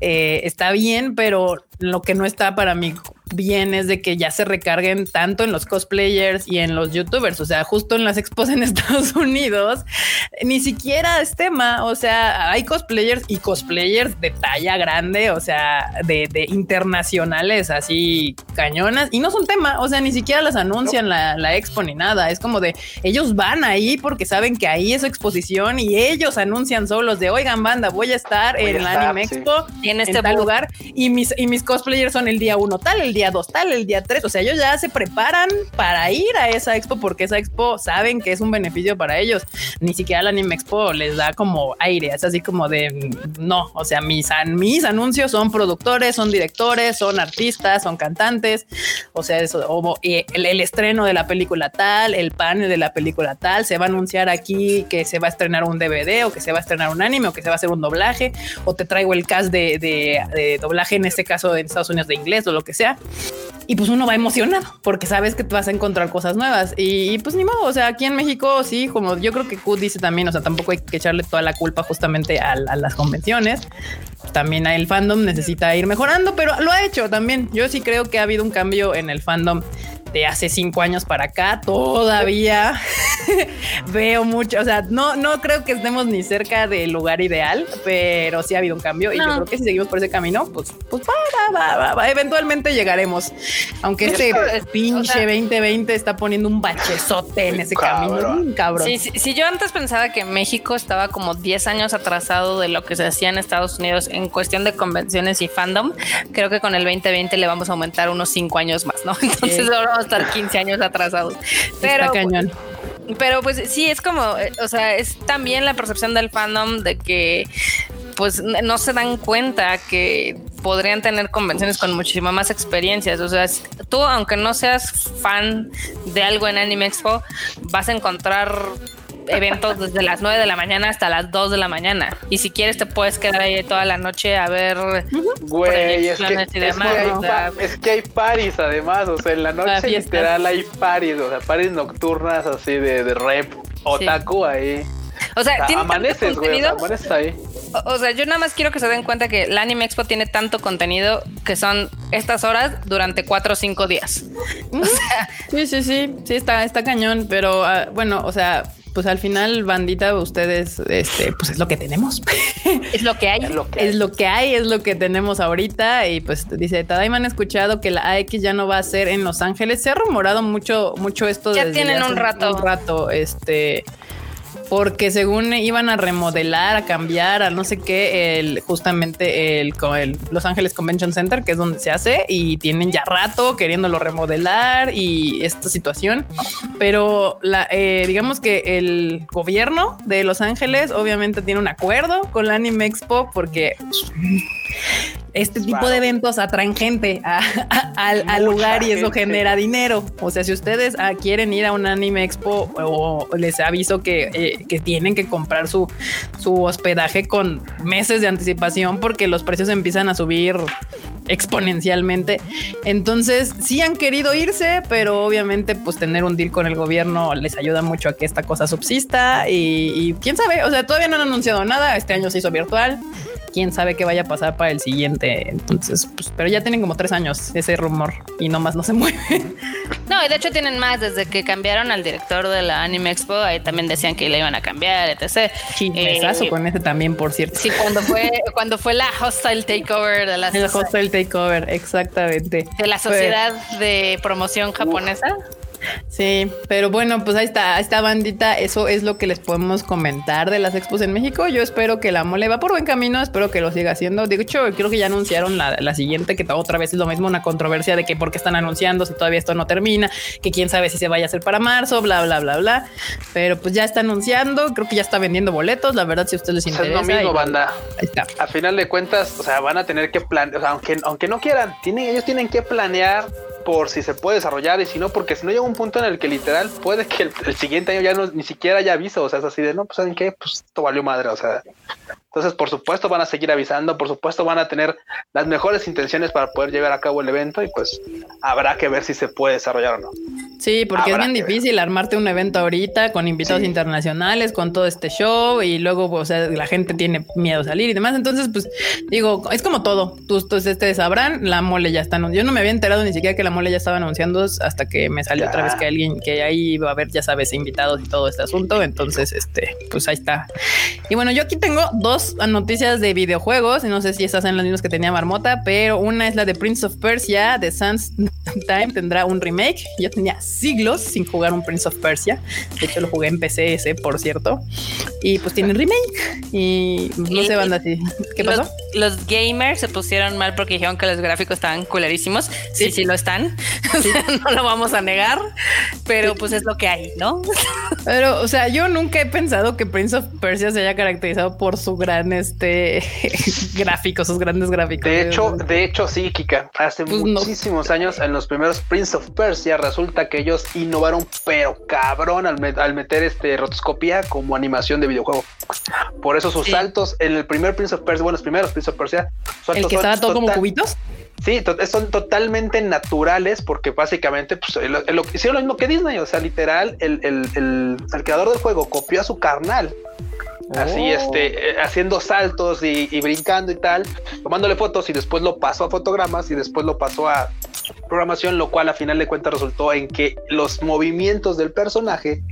Eh, está bien, pero lo que no está para mí bien es de que ya se recarguen tanto en los cosplayers y en los youtubers. O sea, justo en las expos en Estados Unidos, ni siquiera es tema. O sea, hay cosplayers y cosplayers de talla grande, o sea, de, de internacionales así cañonas y no son tema. O sea, ni siquiera las anuncian la, la expo ni nada. Es como de ellos van ahí porque saben que ahí es su exposición y ellos anuncian solos de oigan, banda, voy a estar Voy a en la estar, Anime sí. Expo Y en en este tal lugar y mis, y mis cosplayers son el día uno tal, el día dos tal, el día tres. O sea, ellos ya se preparan para ir a esa expo porque esa expo saben que es un beneficio para ellos. Ni siquiera la Anime Expo les da como Es así como de no. O sea, mis, an- mis anuncios son productores, son directores, son artistas, son cantantes. O sea, eso, o, eh, el, el estreno de la película tal, el panel de la película tal. Se va a anunciar aquí que se va a estrenar un DVD o que se va a estrenar un anime o que se va a hacer un doblaje o te traigo el cast de, de- de doblaje, en este caso en Estados Unidos de inglés o lo que sea. Y pues uno va emocionado porque sabes que te vas a encontrar cosas nuevas. Y, y, pues ni modo, o sea, aquí en México sí, como yo creo que Q dice también, o sea, tampoco hay que echarle toda la culpa justamente a, a las convenciones. También el fandom necesita ir mejorando, pero lo ha hecho también. Yo sí creo que ha habido un cambio en el fandom de hace cinco años para acá. Todavía veo mucho, o sea, no, no creo que estemos ni cerca del lugar ideal, pero sí ha habido un cambio y yo No. creo que si seguimos por ese camino, pues, pues va, va, va, va, eventualmente llegaremos. Aunque este es- pinche o sea- 2020 está poniendo un bachezote en ese Cabrón. camino, cabrón. Sí, sí, si yo antes pensaba que México estaba como 10 años atrasado de lo que se hacía en Estados Unidos en cuestión de convenciones y fandom, creo que con el 2020 le vamos a aumentar unos 5 años más, ¿no? Entonces Sí. ahora vamos a estar 15 años atrasados. Pero, está cañón. pero pues sí, es como, eh, o sea, es también la percepción del fandom de que pues no se dan cuenta que podrían tener convenciones con muchísimas más experiencias. O sea, tú, aunque no seas fan de algo en Anime Expo, vas a encontrar eventos desde las 9 de la mañana hasta las 2 de la mañana. Y si quieres te puedes quedar ahí toda la noche a ver Güey, es que, y demás, que hay o sea, pa- es que hay paris además, o sea, en la noche literal hay paris, o sea, paris nocturnas así de, de rep, otaku ahí. O sea, O sea, tiene tanto amaneces, güey, o sea, contenido. amaneces ahí. O o sea, yo nada más quiero que se den cuenta que la Anime Expo tiene tanto contenido que son estas horas durante cuatro o cinco días. Sí, sí, sí, sí, está, está cañón, pero ah, bueno, o sea, pues al final, bandita, ustedes, este, pues es lo que tenemos. Es lo que hay. Es lo que Es lo que hay, es lo que tenemos ahorita. Y pues dice, Tadaima han escuchado que la AX ya no va a ser en Los Ángeles. Se ha rumorado mucho, mucho esto Ya desde tienen hace un rato. Un rato, este. Porque según iban a remodelar, a cambiar, a no sé qué, el, justamente el, el Los Ángeles Convention Center, que es donde se hace, y tienen ya rato queriéndolo remodelar y esta situación. Pero la, eh, digamos que el gobierno de Los Ángeles obviamente tiene un acuerdo con la Anime Expo porque este tipo de eventos atraen gente a- a- al, lugar y eso gente. genera dinero. O sea, si ustedes ah, quieren ir a un anime expo o les aviso que, eh, que tienen que comprar su, su hospedaje con meses de anticipación porque los precios empiezan a subir exponencialmente. Entonces, sí han querido irse, pero obviamente pues tener un deal con el gobierno les ayuda mucho a que esta cosa subsista y, y quién sabe, o sea, todavía no han anunciado nada, este año se hizo virtual. Quién sabe qué vaya a pasar para el siguiente. Entonces, pues, pero ya tienen como tres años ese rumor y nomás no se mueve. No, y de hecho tienen más desde que cambiaron al director de la Anime Expo. Ahí también decían que le iban a cambiar, etc. Chismesazo Eh, con ese también, por cierto. Sí, cuando fue, cuando fue la hostile takeover de la, El hostel takeover, exactamente. de la sociedad de promoción japonesa. Sí, pero bueno, pues ahí está, ahí está bandita. Eso es lo que les podemos comentar de las expos en México. Yo espero que la mole va por buen camino, espero que lo siga haciendo. De hecho, creo que ya anunciaron la, la siguiente, que otra vez es lo mismo, una controversia de que por qué están anunciando si todavía esto no termina, que quién sabe si se vaya a hacer para marzo, bla, bla, bla, bla. Pero pues ya está anunciando, creo que ya está vendiendo boletos. La verdad, si a ustedes les O sea, es interesa. lo mismo, y- banda. Ahí está. A final de cuentas, o sea, van a tener que planear, o sea, aunque, aunque no quieran, tienen, ellos tienen que planear por si se puede desarrollar y si no, porque si no llega un punto en el que literal puede que el, siguiente año ya no, ni siquiera haya aviso, o sea, es así de, no, pues saben qué, pues esto valió madre, o sea, entonces por supuesto van a seguir avisando, por supuesto van a tener las mejores intenciones para poder llevar a cabo el evento y pues habrá que ver si se puede desarrollar o no. Sí, porque Habrá es bien ver. difícil armarte un evento ahorita con invitados Sí. internacionales, con todo este show y luego, o sea, la gente tiene miedo a salir y demás. Entonces, pues digo, es como todo. Tú, tú ustedes sabrán, la mole ya está. Yo no me había enterado ni siquiera que la mole ya estaba anunciando hasta que me salió Ya. otra vez que alguien que ahí iba a haber, ya sabes, invitados y todo este asunto. Entonces, este, pues ahí está. Y bueno, yo aquí tengo dos noticias de videojuegos. y No sé si estas son las mismas que tenía Marmota, pero una es la de Prince of Persia, de Sans Time, tendrá un remake. Yo tenía siglos sin jugar un Prince of Persia. De hecho, lo jugué en PC ese, por cierto. Y pues tiene remake. Y no sé, banda, así. ¿Qué pasó? Los, los gamers se pusieron mal porque dijeron que los gráficos estaban culerísimos. Sí, sí, Sí. lo están. Sea, no lo vamos a negar, pero pues es lo que hay, ¿no? Pero, o sea, yo nunca he pensado que Prince of Persia se haya caracterizado por su gran, este, gráfico, sus grandes gráficos. De hecho, de hecho, sí, Kika. Hace Pues no. muchísimos años, en los primeros Prince of Persia, resulta que ellos innovaron, pero cabrón, al, met- al meter este rotoscopía como animación de videojuego. Por eso sus Sí. saltos en el primer Prince of Persia, bueno, los primeros Prince of Persia, sus el saltos que estaba todo como cubitos. Sí, to- son totalmente naturales porque básicamente pues, el- el- lo- hicieron lo mismo que Disney. O sea, literal, el, el- el- el creador del juego copió a su carnal. Así, Oh. este, eh, haciendo saltos y, y brincando y tal, tomándole fotos y después lo pasó a fotogramas y después lo pasó a programación, lo cual a final de cuentas resultó en que los movimientos del personaje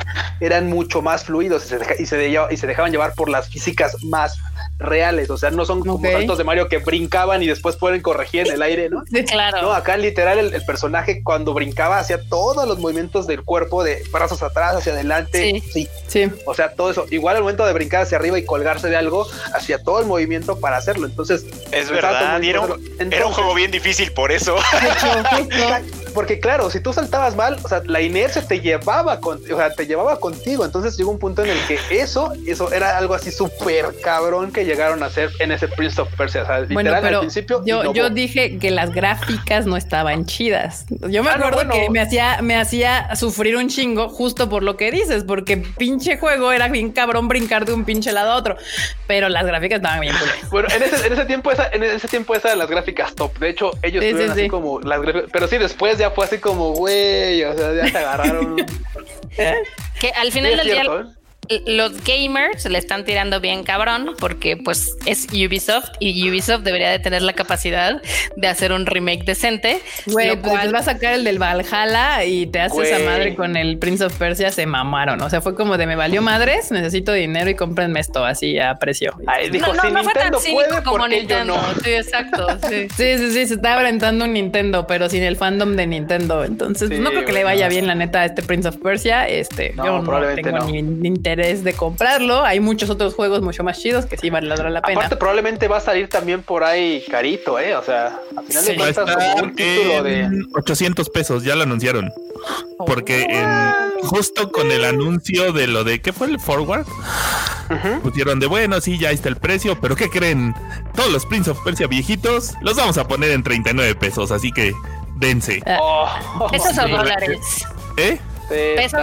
eran mucho más fluidos y se, deja- y se, de- y se dejaban llevar por las físicas más reales. O sea, no son como Ok. saltos de Mario que brincaban y después pueden corregir en el aire, ¿no? Claro. No, acá literal el, el personaje cuando brincaba hacía todos los movimientos del cuerpo de brazos atrás, hacia adelante. Sí. Sí. O sea, todo eso. Igual al momento de brincar hacia arriba y colgarse de algo, hacía todo el movimiento para hacerlo. Entonces, Es verdad, era un, era un juego bien difícil por eso. De hecho. Porque claro, si tú saltabas mal, o sea, la inercia te llevaba con, o sea, te llevaba contigo. Entonces llegó un punto en el que eso, eso era algo así súper cabrón que llegaron a hacer en ese Prince of Persia. O sea, Bueno, literal, pero al principio. yo, yo dije que las gráficas no estaban chidas. Yo me Ah, no, acuerdo bueno. que me hacía, me hacía sufrir un chingo justo por lo que dices, porque pinche juego era bien cabrón brincar de un pinche lado a otro, pero las gráficas estaban bien. Bueno, en ese, en ese tiempo esa, en ese tiempo esas eran las gráficas top. De hecho, ellos Sí, sí, así sí. como las gráficas, pero sí después ya fue así como, güey, o sea, ya se agarraron. Que al final del día cierto, ¿eh? Los gamers le están tirando bien cabrón porque pues es Ubisoft y Ubisoft debería de tener la capacidad de hacer un remake decente. Güey, lo pues cual- les va a sacar el del Valhalla y te hace esa madre con el Prince of Persia, se mamaron. O sea, fue como de me valió madres, necesito dinero y cómprenme esto así a precio. Ay, dijo, no, no, si no fue tan puede, como ¿por qué yo Nintendo. no? Sí, exacto. Sí. Sí, sí, sí, se está aventando un Nintendo, pero sin el fandom de Nintendo. Entonces, Sí, no creo que güey, le vaya bien, la neta, a este Prince of Persia. Este, No, yo no probablemente tengo no. ni, ni interés de comprarlo. Hay muchos otros juegos mucho más chidos que sí valdrá la pena. Aparte, probablemente va a salir también por ahí carito, ¿eh? O sea, al final Sí. de cuentas, como un título de. en 800 pesos, ya lo anunciaron. Porque en- justo con el anuncio de lo de ¿qué fue el forward? Pusieron de bueno, sí, ya está el precio, pero ¿qué creen? Todos los Prince of Persia viejitos los vamos a poner en 39 pesos, así que dense. Ah, Oh, Esos son dólares. ¿Eh? sí, Pesos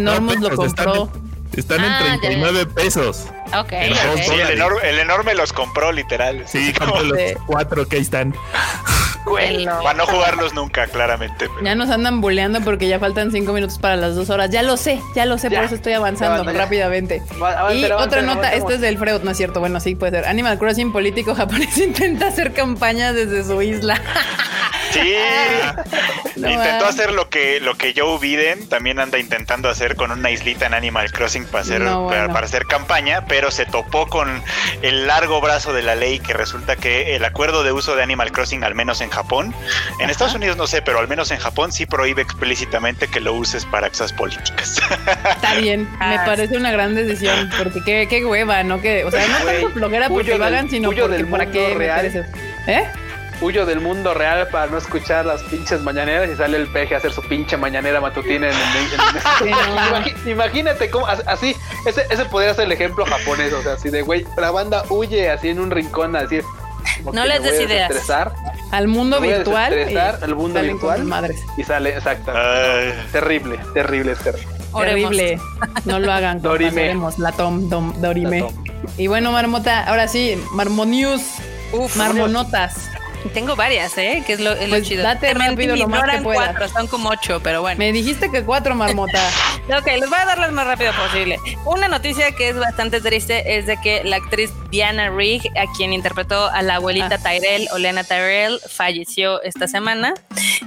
No, lo están compró. en- Están Ah, en ya, ya. 39 pesos. Ok, En ok. dos Sí, el enorme, el enorme los compró literal. Sí, como compré los cuatro que ahí están. Velo. Para no jugarlos nunca, claramente. pero- Ya nos andan buleando porque ya faltan cinco minutos para las dos horas. Ya lo sé, ya lo sé, Ya. por eso estoy avanzando rápidamente. Y otra nota, este es del Freud, no es cierto, bueno, sí puede ser. Animal Crossing político japonés intenta hacer campaña desde su isla. Sí, No intentó hacer lo que lo que Joe Biden también anda intentando hacer con una islita en Animal Crossing para hacer No, para, bueno. para hacer campaña, pero se topó con el largo brazo de la ley que resulta que el acuerdo de uso de Animal Crossing, al menos en Japón, en Estados Unidos no sé, pero al menos en Japón sí prohíbe explícitamente que lo uses para cosas políticas. Está bien, me Ah. parece una gran decisión, porque qué, qué hueva, ¿no? Que, o sea, no Güey, tanto flojera porque lo hagan, sino porque para qué real. meter eso. ¿Eh? Huyo del mundo real para no escuchar las pinches mañaneras y sale el peje a hacer su pinche mañanera matutina en. Imagi- Imagínate cómo as- así, ese, ese podría ser el ejemplo japonés, o sea, así de güey, la banda huye así en un rincón, así. No les des ideas. Al mundo virtual. al mundo virtual madres. y sale, exacto. Terrible, terrible, terrible. Oremos. Terrible. No lo hagan. Dorime. La tom, dom, dorime. La tom. Y bueno, Marmota, ahora sí, Marmonius. Uf, Marmonotas. Tengo varias, ¿eh? Que es lo, es lo Pues chido. date rápido lo más que puedas. cuatro, son como ocho, pero bueno. Me dijiste que cuatro, Marmota. Ok, les voy a dar las más rápido posible. Una noticia que es bastante triste es de que la actriz Diana Rigg, a quien interpretó a la abuelita Ah. Tyrell, Olena Tyrell, falleció esta semana.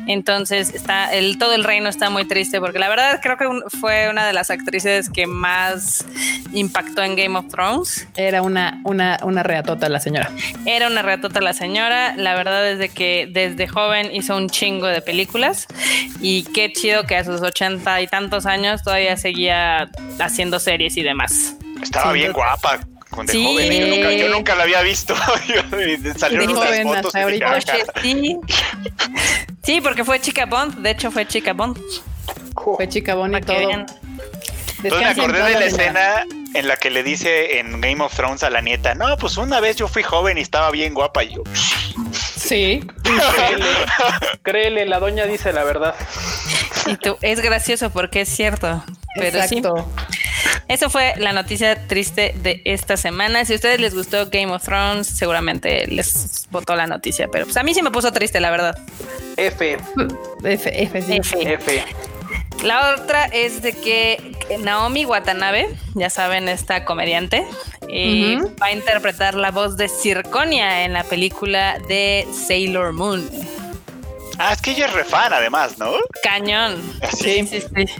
Entonces está el todo el reino está muy triste porque la verdad creo que un- fue una de las actrices que más impactó en Game of Thrones. Era una, una, una reatota la señora. Era una ratota la señora. La verdad es de que desde joven hizo un chingo de películas. Y qué chido que a sus ochenta y tantos años todavía seguía haciendo series y demás. Estaba Sí, bien guapa. Con de Sí. joven, yo nunca, yo nunca la había visto. Salieron De unas joven fotos hasta y dije, ahorita. "Ah, Oye, sí. Sí, porque fue chica Bond. De hecho, fue chica Bond. Fue chica bonita que todo. vean. Entonces me acordé de la escena en la que le dice en Game of Thrones a la nieta, no, pues una vez yo fui joven y estaba bien guapa y yo. Sí. Créele, créele, la doña dice la verdad. Y tú, es gracioso porque es cierto. Pero sí. Exacto. Eso fue la noticia triste de esta semana. Si a ustedes les gustó Game of Thrones, seguramente les votó la noticia. Pero pues a mí sí me puso triste, la verdad. F, F, F, sí. F. F. La otra es de que Naomi Watanabe, ya saben, esta comediante, eh, Ujú. va a interpretar la voz de Circonia en la película de Sailor Moon. Ah, es que ella es refan además, ¿no? Cañón. Así. Sí, sí. Sí,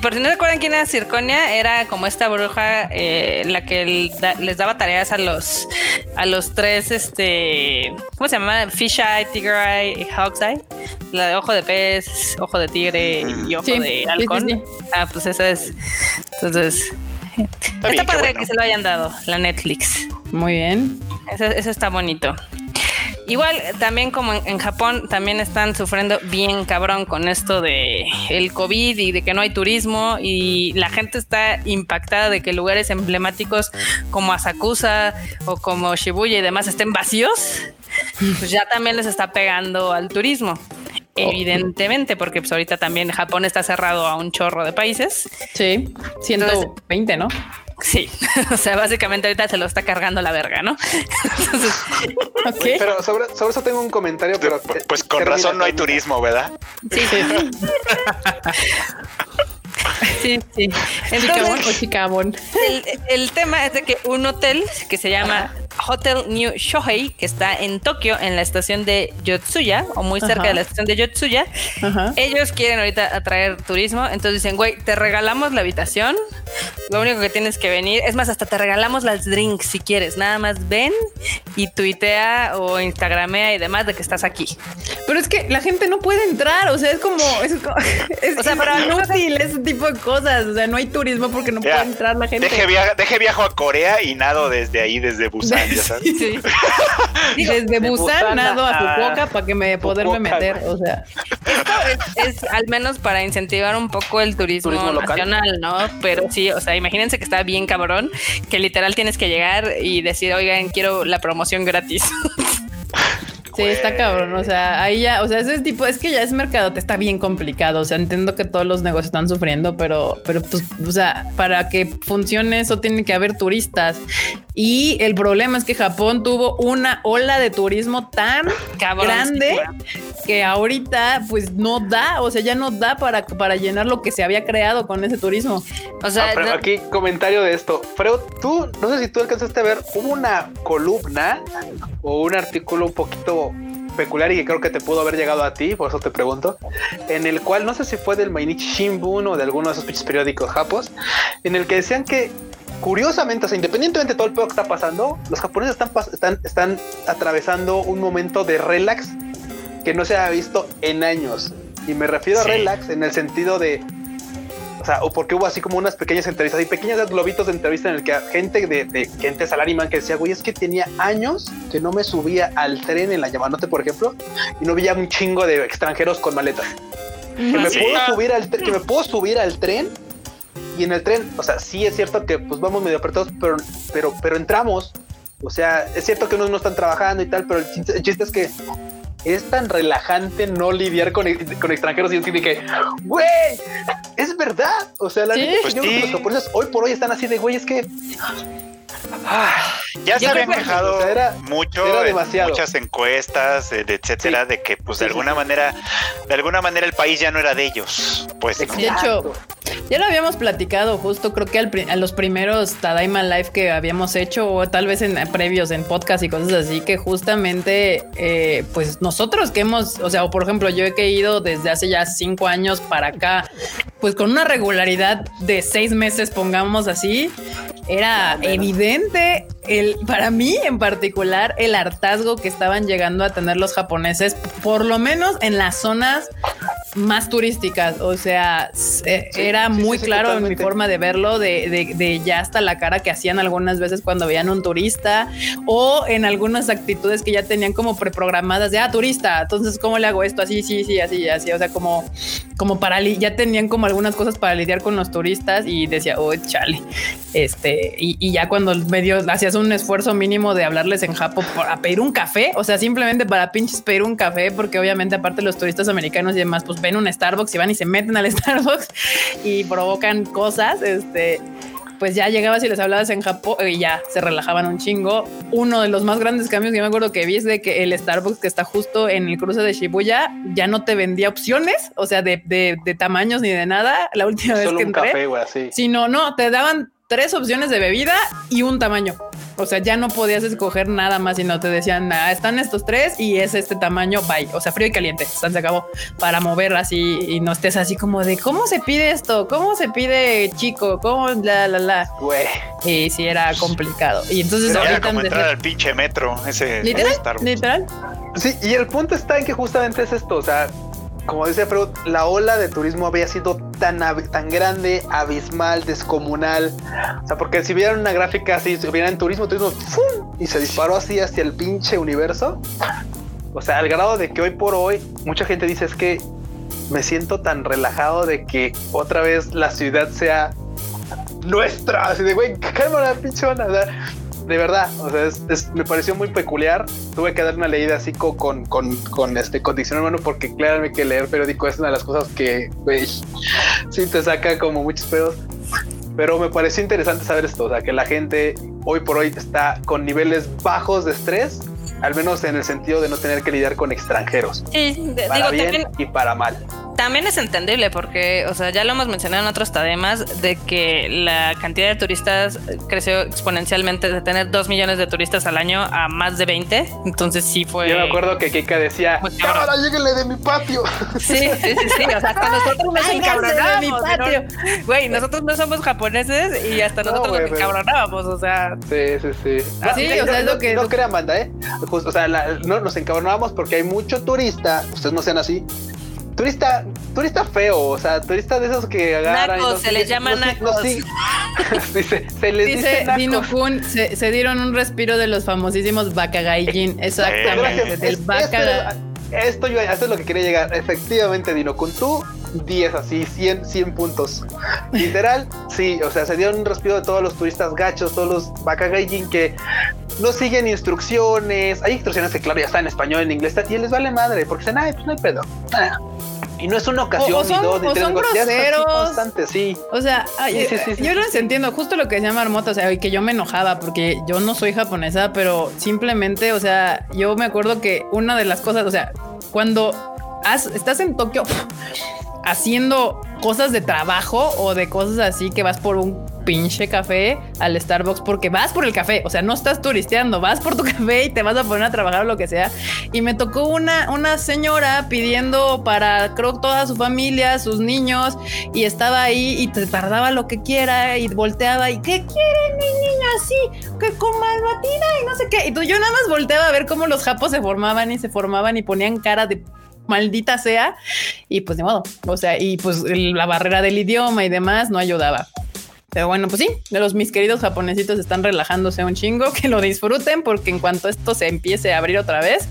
por si no recuerdan quién era Circonia, era como esta bruja eh, la que les daba tareas a los a los tres, este, ¿cómo se llama? Fish Eye, Tiger Eye y Hawk's Eye. La de ojo de pez, ojo de tigre y ojo Sí, de sí, halcón. sí, Ah, pues esa es. Entonces, está, bien, padre bueno. que se lo hayan dado, la Netflix. Muy bien. Eso, eso está bonito. Igual, también como en, en Japón, también están sufriendo bien cabrón con esto de el COVID y de que no hay turismo y la gente está impactada de que lugares emblemáticos como Asakusa o como Shibuya y demás estén vacíos. Pues ya también les está pegando al turismo. Evidentemente, porque pues ahorita también Japón está cerrado a un chorro de países. Sí, 120, ¿no? Sí, o sea, básicamente ahorita se lo está cargando la verga, ¿no? Entonces, Ok. Pero sobre, sobre eso tengo un comentario, pero Pues, pues con termina, razón no hay turismo, ¿verdad? sí, sí. sí, sí. Chicabón o Entonces, chicabón. el, el tema es de que un hotel que se llama Hotel New Shohei, que está en Tokio, en la estación de Yotsuya, o muy cerca Ajá. de la estación de Yotsuya, Ajá. ellos quieren ahorita atraer turismo, entonces dicen, güey, te regalamos la habitación, lo único que tienes que venir, es más, hasta te regalamos las drinks si quieres, nada más ven y tuitea o instagramea y demás de que estás aquí. Pero es que la gente no puede entrar, o sea, es como, es, O sea, es pero- inútil ese tipo de cosas, o sea, no hay turismo porque no Ya, puede entrar la gente. Deje, via- deje viajo a Corea y nado desde ahí, desde Busan, ya sabes. Sí. Digo, Desde de Busan Busan nado a Fukuoka para que me poderme Fukuoka, meter, o sea, Esto es, es al menos para incentivar un poco el turismo, Turismo local. nacional, ¿no? Pero sí, o sea, imagínense que está bien cabrón, que literal tienes que llegar y decir, oigan, quiero la promoción gratis. sí, está cabrón, o sea, ahí ya, o sea, ese tipo, es que ya es mercado, te está bien complicado, o sea, entiendo que todos los negocios están sufriendo, pero, pero pues, o sea, para que funcione eso tiene que haber turistas. Y el problema es que Japón tuvo una ola de turismo tan Cabrón, grande que ahorita pues no da, o sea, ya no da para, para llenar lo que se había creado con ese turismo. O sea, Ah, pero no- aquí comentario de esto. Freud, tú, no sé si tú alcanzaste a ver, hubo una columna o un artículo un poquito peculiar y que creo que te pudo haber llegado a ti, por eso te pregunto, en el cual no sé si fue del Mainichi Shimbun o de alguno de esos pinches periódicos japos, en el que decían que curiosamente, o sea, independientemente de todo el pedo que está pasando, los japoneses están, están, están atravesando un momento de relax que no se ha visto en años. Y me refiero a relax en el sentido de o sea, o porque hubo así como unas pequeñas entrevistas y pequeños globitos de entrevista en el que gente de, de gente salaryman que decía, güey, es que tenía años que no me subía al tren en la Yamanote, por ejemplo, y no veía un chingo de extranjeros con maletas. Que me Sí. puedo subir al que me puedo subir al tren y en el tren, o sea, sí es cierto que pues vamos medio apretados, pero pero pero entramos. O sea, es cierto que unos no están trabajando y tal, pero el chiste, el chiste es que es tan relajante no lidiar con, con extranjeros y decir de que, güey, es verdad. O sea, la Sí. neta, Pues yo creo que sí. los japoneses hoy por hoy están así de, güey, es que... Ah, Ya se habían que- quejado o sea, era- mucho era en demasiado. muchas encuestas, eh, de etcétera, de que pues de Sí, alguna sí. manera, de alguna manera el país ya no era de ellos. Pues ¿no? De hecho, ya lo habíamos platicado justo, creo que al a los primeros Tadaima Live que habíamos hecho, o tal vez en previos en podcast y cosas así, que justamente, eh, pues nosotros que hemos, o sea, o por ejemplo, yo he ido desde hace ya cinco años para acá, pues con una regularidad de seis meses, pongamos así, era evidente Siguiente el, para mí en particular, el hartazgo que estaban llegando a tener los japoneses, por lo menos en las zonas más turísticas. O sea, se- Sí, era sí, muy sí, claro en mi forma de verlo, de, de- de ya hasta la cara que hacían algunas veces cuando veían un turista o en algunas actitudes que ya tenían como preprogramadas de, ah, turista, entonces, ¿cómo le hago esto? Así, sí, sí, así, así. O sea, como, como para, ya tenían como algunas cosas para lidiar con los turistas y decía, oh, chale. Este, y, y ya cuando medio hacías un esfuerzo mínimo de hablarles en Japón para pedir un café, o sea, simplemente para pinches pedir un café, porque obviamente aparte los turistas americanos y demás, pues ven un Starbucks y van y se meten al Starbucks y provocan cosas, este, pues ya llegabas y les hablabas en Japón y ya se relajaban un chingo. Uno de los más grandes cambios que yo me acuerdo que vi es de que el Starbucks que está justo en el cruce de Shibuya ya no te vendía opciones, o sea, de, de- de tamaños ni de nada. La última vez Solo que un entré, café, güey, así. sino no, te daban tres opciones de bebida y un tamaño. O sea, ya no podías escoger nada más, sino te decían, ah, están estos tres y es este tamaño, bye. O sea, frío y caliente, San se acabó para mover así y no estés así como de cómo se pide esto, cómo se pide chico, cómo la la la. Güey. Y sí era complicado. Y entonces Era ahorita como en entrar al pinche metro, ese literal, literal. Sí, y el punto está en que justamente es esto, o sea, como dice Freud, la ola de turismo había sido tan, tan grande, abismal, descomunal. O sea, porque si vieran una gráfica así, si vieran turismo, turismo, ¡fum! y se disparó así hacia el pinche universo. O sea, al grado de que hoy por hoy mucha gente dice es que me siento tan relajado de que otra vez la ciudad sea nuestra. Así de, güey, cámara, pichona. O sea, de verdad, o sea, es- es- me pareció muy peculiar. Tuve que dar una leída así co- con, con, con este con diccionario humano porque créanme que leer periódico es una de las cosas que, güey, sí te saca como muchos pedos. Pero me pareció interesante saber esto, o sea, que la gente hoy por hoy está con niveles bajos de estrés, al menos en el sentido de no tener que lidiar con extranjeros, Sí, para digo, bien también, y para mal. También es entendible porque, o sea, ya lo hemos mencionado en otros tademas de que la cantidad de turistas creció exponencialmente de tener 2 millones de turistas al año a más de 20. Entonces sí fue... Yo me acuerdo que Kika decía, cabrón. cámara, lléguenle de mi patio. Sí, sí, sí, sí. O sea, hasta nosotros nos encabronábamos. de mi ¿no? patio. Güey, nosotros no somos japoneses y hasta No, nosotros güey, nos encabronábamos. O sea, Sí, sí, sí. Ah, sí, o sea, es no, lo que- No crean, banda, ¿eh? Pues, o sea, la- no, nos encabronábamos porque hay mucho turista, ustedes no sean así. Turista, turista feo, o sea, turista de esos que agarran. Nacos, no se les llama no no nacos. sig- Dice, se les dice, Dice nacos. Dino Kun, se, se dieron un respiro de los famosísimos Bakagaijin. Exactamente, Gracias. del Es- Bakaga. esto, esto, yo, esto es lo que quería llegar. Efectivamente, Dino, con tú 10 así, 100, 100 puntos. Literal, sí, o sea, se dieron un respiro de todos los turistas gachos, todos los Bakagaijin que no siguen instrucciones. Hay instrucciones que, claro, ya están en español, en inglés, y les vale madre, porque dicen, ay, pues no hay pedo. Ah. Y no es una ocasión, O- o son- ni dos, ni o tres, son groseros. constante, sí. O sea, ay, Sí, sí, sí, sí, yo sí. los entiendo, justo lo que decía Marmota, o sea, y que yo me enojaba porque yo no soy japonesa, pero simplemente, o sea, yo me acuerdo que una de las cosas, o sea, cuando has- estás en Tokio haciendo cosas de trabajo o de cosas así que vas por un pinche café al Starbucks porque vas por el café, o sea, no estás turisteando, vas por tu café y te vas a poner a trabajar o lo que sea. Y me tocó una, una señora pidiendo para, creo, toda su familia, sus niños, y estaba ahí y te tardaba lo que quiera y volteaba y ¿qué quieren mi niño así? Que con malvatina y no sé qué. Y tú, yo nada más volteaba a ver cómo los japos se formaban y se formaban y ponían cara de maldita sea y pues de modo, o sea, y pues la barrera del idioma y demás no ayudaba. Pero bueno, pues sí, de los mis queridos japonesitos están relajándose un chingo, que lo disfruten porque en cuanto esto se empiece a abrir otra vez,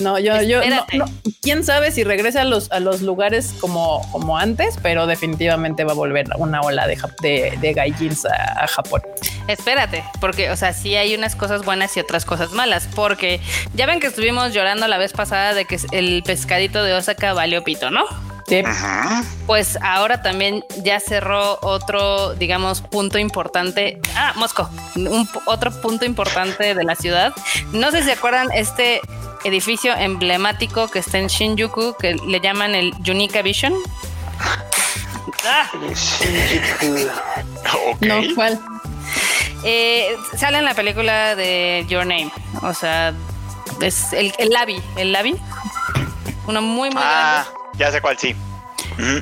no, yo, yo, no, quién sabe si regresa a los, a los lugares como, como antes, pero definitivamente va a volver una ola de, de, de gaijins a, a Japón. espérate, porque, o sea, sí hay unas cosas buenas y otras cosas malas, porque ya ven que estuvimos llorando la vez pasada de que el pescadito de Osaka valió pito, ¿no? Sí. Ajá. Pues ahora también ya cerró otro, digamos, punto importante. Ah, Mosco, un, otro punto importante de la ciudad. No sé si se acuerdan este edificio emblemático que está en Shinjuku, que le llaman el Yunika Vision. Ah. No, ¿cuál? eh, sale en la película de Your Name. O sea, es el, el Labi, el Labi. Uno muy, muy Ah, ya sé cuál sí.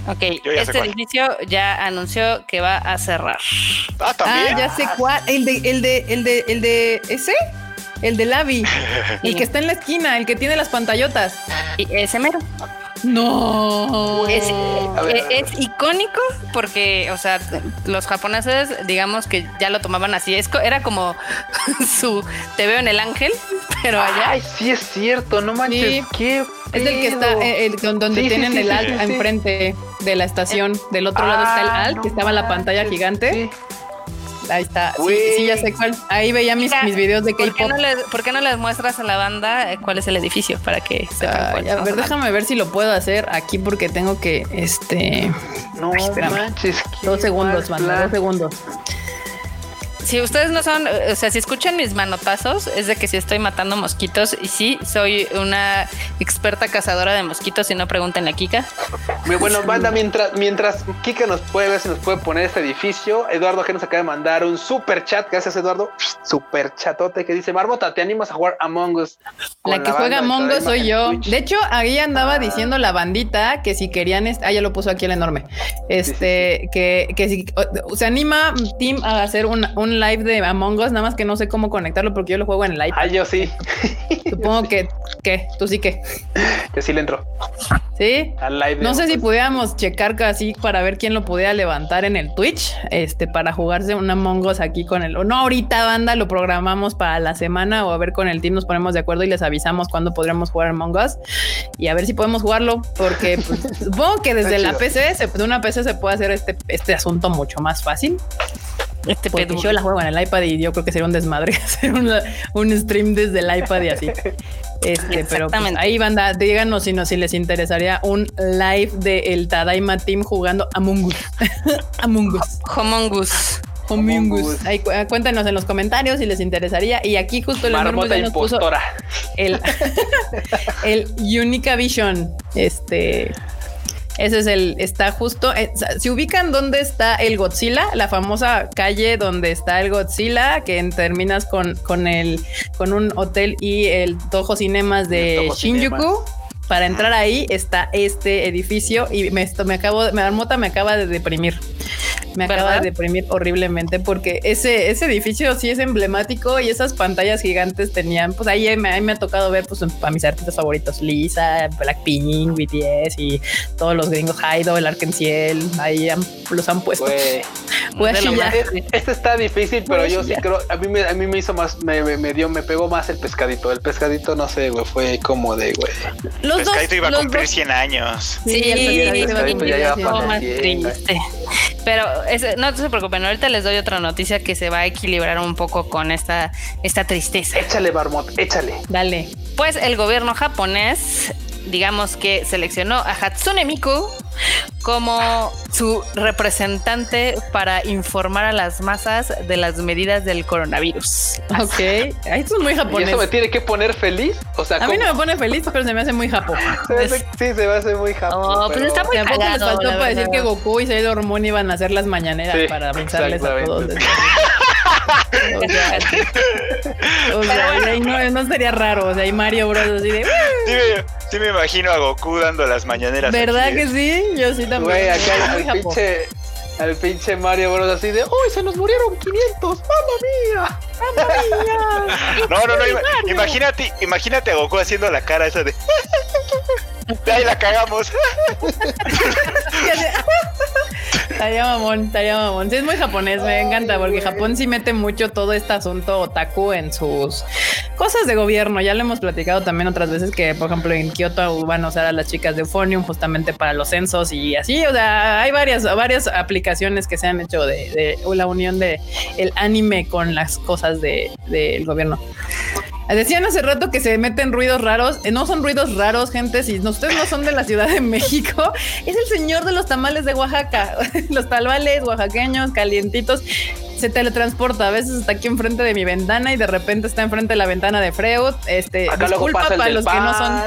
Ok, este cuál. edificio ya anunció que va a cerrar. Ah, también. Ah, ya sé cuál. El de, el de, el de, el de ese, el de Lavi, el que está en la esquina, el que tiene las pantallotas. Y ese mero. No. Es, icónico porque, o sea, los japoneses, digamos que ya lo tomaban así. Es, era como su te veo en el ángel, pero allá. Ay, sí es cierto, no manches, Sí. qué Es el que está, eh, el, don- donde Sí, tienen sí, el alt sí, sí. enfrente de la estación. Del otro lado está el Ah, alt, no que estaba en la pantalla gigante. sí. Ahí está. Sí, sí, ya sé cuál. Ahí veía mis, Mira, mis videos de ¿Por qué, K-pop. no les, por qué no les muestras a la banda eh, cuál es el edificio para que sepan cuál a ver, déjame ver si lo puedo hacer aquí porque tengo que, este, No Ay, manches. dos segundos, banda, dos segundos. Si ustedes no son, o sea, si escuchan mis manotazos, es de que sí estoy matando mosquitos y sí, soy una experta cazadora de mosquitos y no pregunten a Kika. Muy bueno, banda, mientras, mientras Kika nos puede ver si nos puede poner este edificio, Eduardo que nos acaba de mandar un super chat, gracias Eduardo, super chatote que dice, Marmota, ¿te animas a jugar Among Us? La que juega Among Us soy yo. Twitch?" De hecho, ahí andaba Ah. diciendo la bandita que si querían, ah, ya lo puso aquí el enorme. Este, que, que si o- se anima Team a hacer un, un live de Among Us, nada más que no sé cómo conectarlo porque yo lo juego en el iPad. Ah, yo sí, Supongo que, que tú sí que. que sí le entro. Sí. Al live No sé si pudiéramos checar así para ver quién lo pudiera levantar en el Twitch, este, para jugarse una Among Us aquí con el. O no, ahorita, banda, lo programamos para la semana o a ver con el team nos ponemos de acuerdo y les avisamos cuándo podremos jugar Among Us y a ver si podemos jugarlo, porque pues, supongo que desde la. PC, se- de una PC se puede hacer este, este asunto mucho más fácil. Este Porque pedo. yo la juego en el iPad y yo creo que sería un desmadre hacer una- un stream desde el iPad y así. Este, pero pues, Exactamente. ahí banda, díganos si, no, si les interesaría un live de el Tadaima Team jugando Among Us. Among Us. Homongus. Among Us. Us. Ahí cu- cuéntenos en los comentarios si les interesaría. Y aquí justo el Marmota ya nos puso impostora. el, el Unica Vision. Este. Ese es el, está justo. eh, si ubican dónde está el Godzilla, la famosa calle donde está el Godzilla, que terminas con, con el, con un hotel y el Toho Cinemas de El Toho Shinjuku. Cinemas. Para entrar ahí está este edificio y me, esto me acabo, me Marmota me acaba de deprimir. Me acaba ¿Verdad? de deprimir horriblemente porque ese, ese edificio sí es emblemático y esas pantallas gigantes tenían, pues ahí me, ahí me ha tocado ver pues a mis artistas favoritos, Lisa, Blackpink, BTS y todos los gringos, Haido, el Arkenciel, ahí han- los han puesto. Güey. Voy a De lo chillar. más- Es- Este está difícil, pero yo sí creo. A mí me, a mí me hizo más, me, me, me dio, me pegó más el pescadito. El pescadito, no sé, güey, fue como de, güey. Los dos, Pescadito iba a los cumplir dos- 100 años. Sí, Bien, triste. Pero no se preocupen, ahorita les doy otra noticia que se va a equilibrar un poco con esta, esta tristeza. Échale, Marmot, échale. Dale. Pues el gobierno japonés, digamos que seleccionó a Hatsune Miku como su representante para informar a las masas de las medidas del coronavirus. Ok. Ahí esto es muy ¿Y japonés. eso me tiene que poner feliz? O sea, A mí no me pone feliz, pero se me hace muy japo. Se me hace- sí, se me hace muy japo. Oh, pues pero- está muy Tampoco les cagado, faltó la para decir que Goku y Sailor Moon iban a hacer las mañaneras Sí, para avisarles a todos. O sea, o sea, y ahí no, no sería raro. O sea, y Mario Bros. así de. Sí me, imagino a Goku dando las mañaneras. ¿Verdad aquí, que ¿eh? sí? Yo sí también. Güey, acá Muy al pinche, al pinche Mario Bros. así de, ¡Uy, se nos murieron 500! ¡Mamma mía! No, no, no. ima- imagínate, imagínate a Goku haciendo la cara esa de. Ahí la cagamos. Estaría mamón, estaría mamón. Sí, es muy japonés, me encanta, porque Japón sí mete mucho todo este asunto otaku en sus cosas de gobierno. Ya lo hemos platicado también otras veces que, por ejemplo, en Kioto van a usar a las chicas de Euphonium justamente para los censos y así. O sea, hay varias, varias aplicaciones que se han hecho de, de la unión de el anime con las cosas de- del gobierno. Decían hace rato que se meten ruidos raros. Eh, No son ruidos raros, gente. Si ustedes no son de la Ciudad de México, es el señor de los tamales de Oaxaca. Los tamales oaxaqueños, calientitos. Se teletransporta. A veces está aquí enfrente de mi ventana y de repente está enfrente de la ventana de Freud. Este, Acá disculpa para los que no son.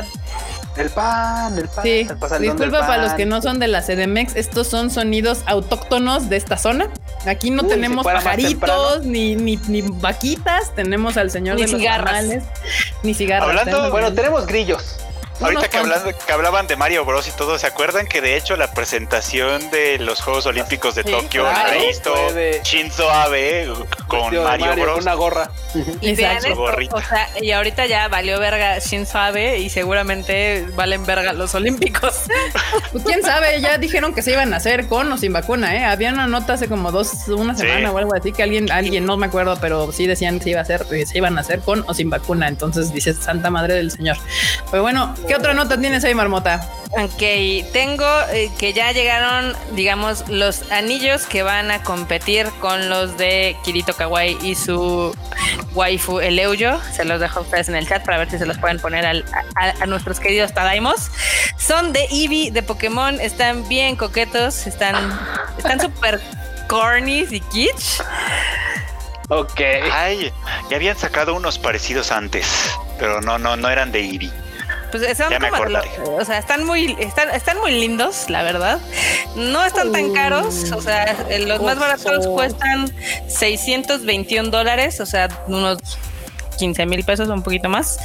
El pan, el pan. Sí, el disculpa para los que no son de la CDMX, estos son sonidos autóctonos de esta zona. Aquí no Uy, si tenemos más pajaritos, ni, ni, ni vaquitas, tenemos al señor Ni de los cigarras. tamales, ni cigarras. Hablando- tenemos- Bueno, tenemos grillos. Ahorita que, hablando, que hablaban de Mario Bros y todo, ¿se acuerdan que de hecho la presentación de los Juegos Olímpicos de Sí, Tokio claro, la hizo de- Shinzo Abe con Mario, con Bros? una gorra. Y Exacto. Gorrita. o sea, y ahorita ya valió verga Shinzo Abe y seguramente valen verga los olímpicos. Pues quién sabe, ya dijeron que se iban a hacer con o sin vacuna, ¿eh? Había una nota hace como dos, una Sí. semana o algo así que alguien, alguien, no me acuerdo, pero sí decían que se iba a hacer, que se iban a hacer con o sin vacuna. Entonces dices, Santa Madre del Señor. Pero bueno, ¿qué otra nota tienes ahí, Marmota? Ok, tengo eh, que ya llegaron, digamos, los anillos que van a competir con los de Kirito Kawaii y su waifu Eleuyo. Se los dejo a ustedes en el chat para ver si se los pueden poner al- a, a nuestros queridos Tadaimos. Son de Eevee, de Pokémon, están bien coquetos, están están súper corny y kitsch. Ok. Ay, ya habían sacado unos parecidos antes, pero no, no, no eran de Eevee. Pues son como, o sea, están muy, están, están muy lindos, la verdad. No están tan caros, o sea, eh, los más baratos cuestan 621 dólares, o sea, unos 15 mil pesos, un poquito más.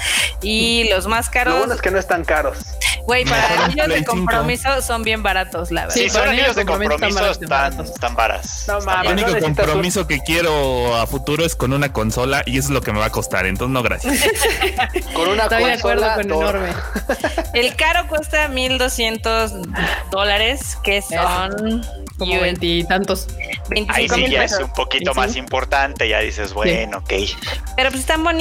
Y los más Lo caros, bueno es que no están caros. Güey, para un niños de compromiso son bien baratos, la verdad. Sí, son anillos de niños de compromiso están baratos, están, baratos. No mames, El no único compromiso que quiero a futuro es con una consola y eso es lo que me va a costar. Entonces, no, gracias. Con una Estoy de acuerdo consola con Thor. enorme. El caro cuesta 1200 dólares, que son Como veintitantos. 25 Ahí sí ya es pesos. un poquito Sí. más importante, ya dices, bueno, ok. Pero pues están bonitos,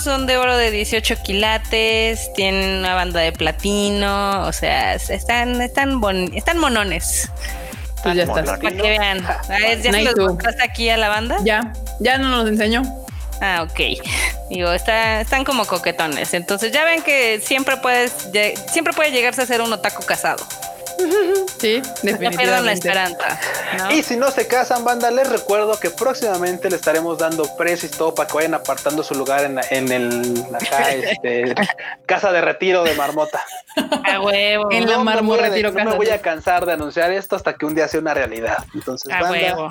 son de oro de 18 quilates, tienen una banda de platino, o sea, están, están, bon- están monones. Pues ya estás. Para que vean. Ah, ¿Ya se los mostraste aquí a la banda? Ya, ya no nos enseñó. Ah, ok. Digo, está, están como coquetones. Entonces ya ven que siempre puedes, siempre puede llegarse a ser un otaku casado. Sí, No pierdan la definitivamente. esperanza. ¿no? Y si no se casan, banda, les recuerdo que próximamente le estaremos dando precios y todo para que vayan apartando su lugar en, la- en el acá, este, casa de retiro de marmota. A huevo. En la No me Marmo voy a- Retiro No me voy a cansar de anunciar esto hasta que un día sea una realidad. Entonces, A banda, huevo.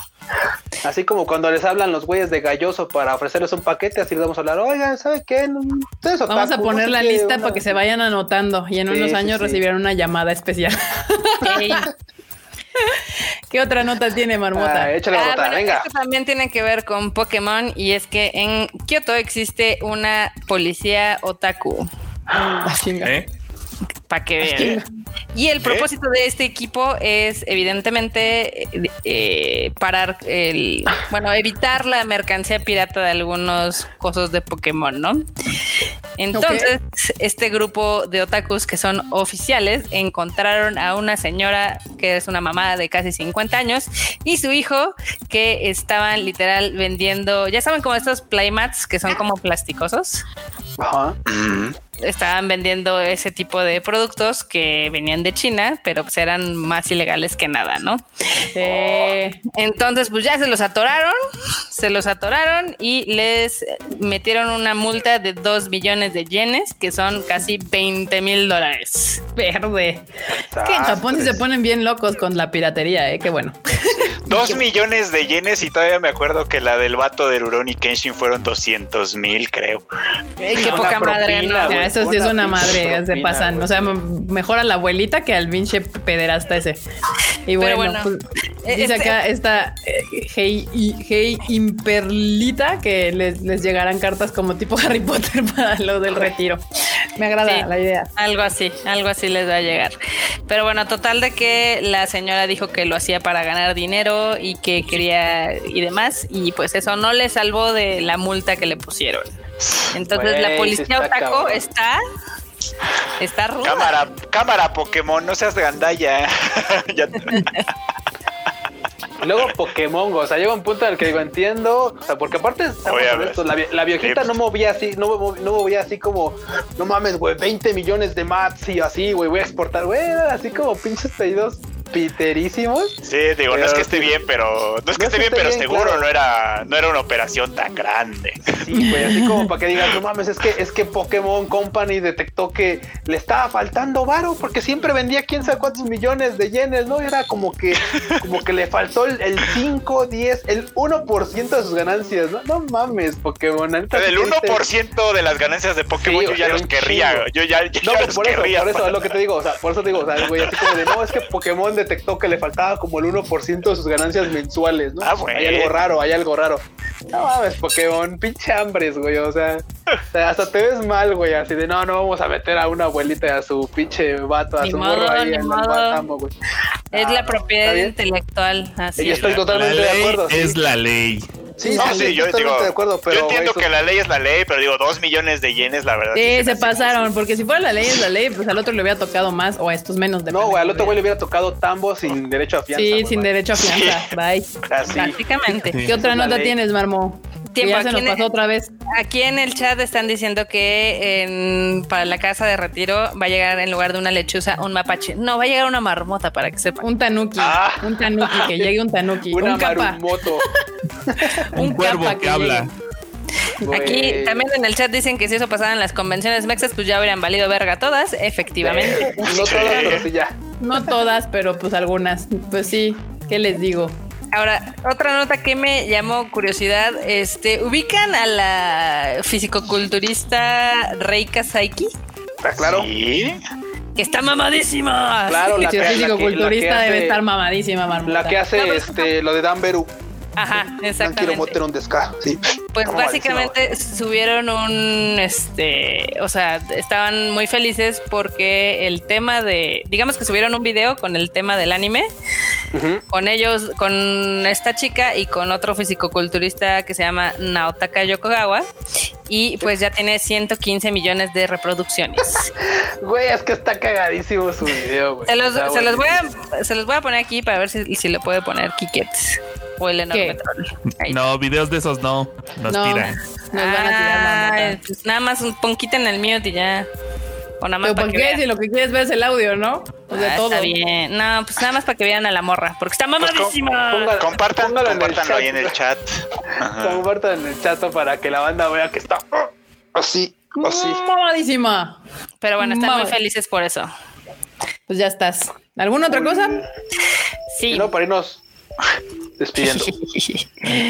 Así como cuando les hablan los güeyes de Galloso para ofrecerles un paquete, así les vamos a hablar, oigan, ¿sabe qué? Ustedes Vamos a poner no la lista una- para que se vayan anotando y en Sí, unos años sí. recibirán una llamada especial. ¿Qué otra nota tiene Marmota? Ah, échale Ah, bueno, venga. esto también tiene que ver con Pokémon y es que en Kioto existe una policía otaku. Ah. ¿Eh? Para que vean. Y el propósito de este equipo es evidentemente eh, parar el, bueno, evitar la mercancía pirata de algunos cosas de Pokémon, ¿no? Entonces, este grupo de otakus que son oficiales encontraron a una señora que es una mamá de casi 50 años y su hijo que estaban literal vendiendo, ya saben como estos playmats que son como plasticosos Ajá. Mm. Estaban vendiendo ese tipo de productos que venían de China, pero pues eran más ilegales que nada, ¿no? Eh, Entonces, pues ya se los atoraron, se los atoraron y les metieron una multa de 2 billones de yenes, que son casi 20 mil dólares. verde. Es que en Japón sí se ponen bien locos con la piratería, ¿eh? Qué bueno. Dos millones de yenes y todavía me acuerdo que la del vato de Rurouni Kenshin fueron 200 mil, creo. Ey, qué Una poca madre, ¿no? Ya, eso sí es una madre, se propina, pasan. güey. O sea, mejor a la abuelita que al pinche pederasta ese. Y bueno, bueno, pues, eh, dice este- acá esta eh, Hey, hey Imperlita que les, les llegarán cartas como tipo Harry Potter para lo del retiro. Me agrada Sí. la idea. Algo así, algo así les va a llegar. Pero bueno, total de que la señora dijo que lo hacía para ganar dinero y que quería y demás, y pues eso no le salvó de la multa que le pusieron. Entonces la policía está otaco cabrón. está está ruda. Cámara, cámara Pokémon, no seas gandalla. Ya- Luego Pokémon, o sea, llega un punto en el que digo, entiendo, o sea, porque aparte honestos, la, la viejita Sí. no movía así, no, no movía así como, no mames, güey, 20 millones de mats y así, güey, voy a exportar, güey, así como pinches pedidos piterísimos. Sí, digo, no es que esté bien, pero no es que esté bien, pero seguro claro. no era no era una operación tan grande. Sí, güey, así como para que digas, no mames, es que es que Pokémon Company detectó que le estaba faltando varo porque siempre vendía quién sabe cuántos millones de yenes, ¿no? Era como que como que le faltó el, el 5, 10, el 1% de sus ganancias, ¿no? No mames, Pokémon. neta, El sí que 1% de las ganancias de Pokémon Sí, yo ya los querría. Yo ya, yo No, ya los por eso, querría. por eso es lo que te digo, o sea, por eso te digo, o sea, güey, así como de, no, es que Pokémon detectó que le faltaba como el 1% de sus ganancias mensuales, ¿no? Ah. Hay algo raro, hay algo raro. No mames, Pokémon, pinche hambres, güey, o sea, hasta te ves mal, güey, así de, no, no vamos a meter a una abuelita y a su pinche vato, a Ni su modo, morro ahí en. Guantánamo, güey. Es Ah, la no, propiedad intelectual. Así Y es. estoy totalmente la de acuerdo. sí. es la ley. Sí, No, sí, sí, yo digo, de acuerdo, pero yo entiendo que la ley es la ley, pero digo, dos millones de yenes, la verdad. Sí, me se pasaron, porque si fuera la ley es la ley, pues al otro le hubiera tocado más o a estos menos. No, güey, al otro güey le hubiera tocado tambo sin derecho a fianza. Sí, sin derecho a fianza. Bye. Así. Prácticamente. Sí. ¿Qué otra nota ley. tienes, Marmo? Tiempo, ya se. Aquí en el chat están diciendo que en- para la casa de retiro va a llegar en lugar de una lechuza un mapache. No, va a llegar una marmota para que sepan. Un tanuki. Ah. Un tanuki, que llegue un tanuki. Una un marumoto. Un, cuervo que habla. llegue. Aquí también en el chat dicen que si eso pasara en las convenciones mexas, pues ya habrían valido verga todas, efectivamente. No todas, pero sí ya. No todas, pero pues algunas. Pues sí, ¿qué les digo? Ahora, otra nota que me llamó curiosidad, este, ¿ubican a la fisicoculturista Reika Saiki? ¿Está claro? Sí. que está mamadísima. Claro, la que, la que- la que físico-culturista debe estar mamadísima, marmota. La que hace este lo de Dan Beru. Ajá, No quiero exactamente. meter un desca. Sí. Pues básicamente subieron un, este, o sea, estaban muy felices porque el tema de, digamos que subieron un video con el tema del anime, con ellos, con esta chica y con otro fisicoculturista que se llama Naotaka Yokogawa y pues ya tiene 115 millones de reproducciones. Güey, es que está cagadísimo su video, güey. Se los, Está se los voy a, se los voy a poner aquí para ver si, si le puede poner Kiket o el enorme. No, videos de esos no. Nos No, tiran. Nos van a tirar marmota. pues nada más un poquito en el mute y ya. O nada más Pero para ¿por que qué? vean. Si lo que quieres ver es el audio, ¿no? Sea, Ah, todo. Está bien. No, pues nada más para que vean a la morra, porque está mamadísima. Ponga- Compartan, chat. ahí en el chat. Compartan en el chat para que la banda vea que está oh, así, así. Mamadísima. Pero bueno, están muy felices por eso. Pues ya estás. ¿Alguna otra cosa? Sí. No, para irnos despidiendo.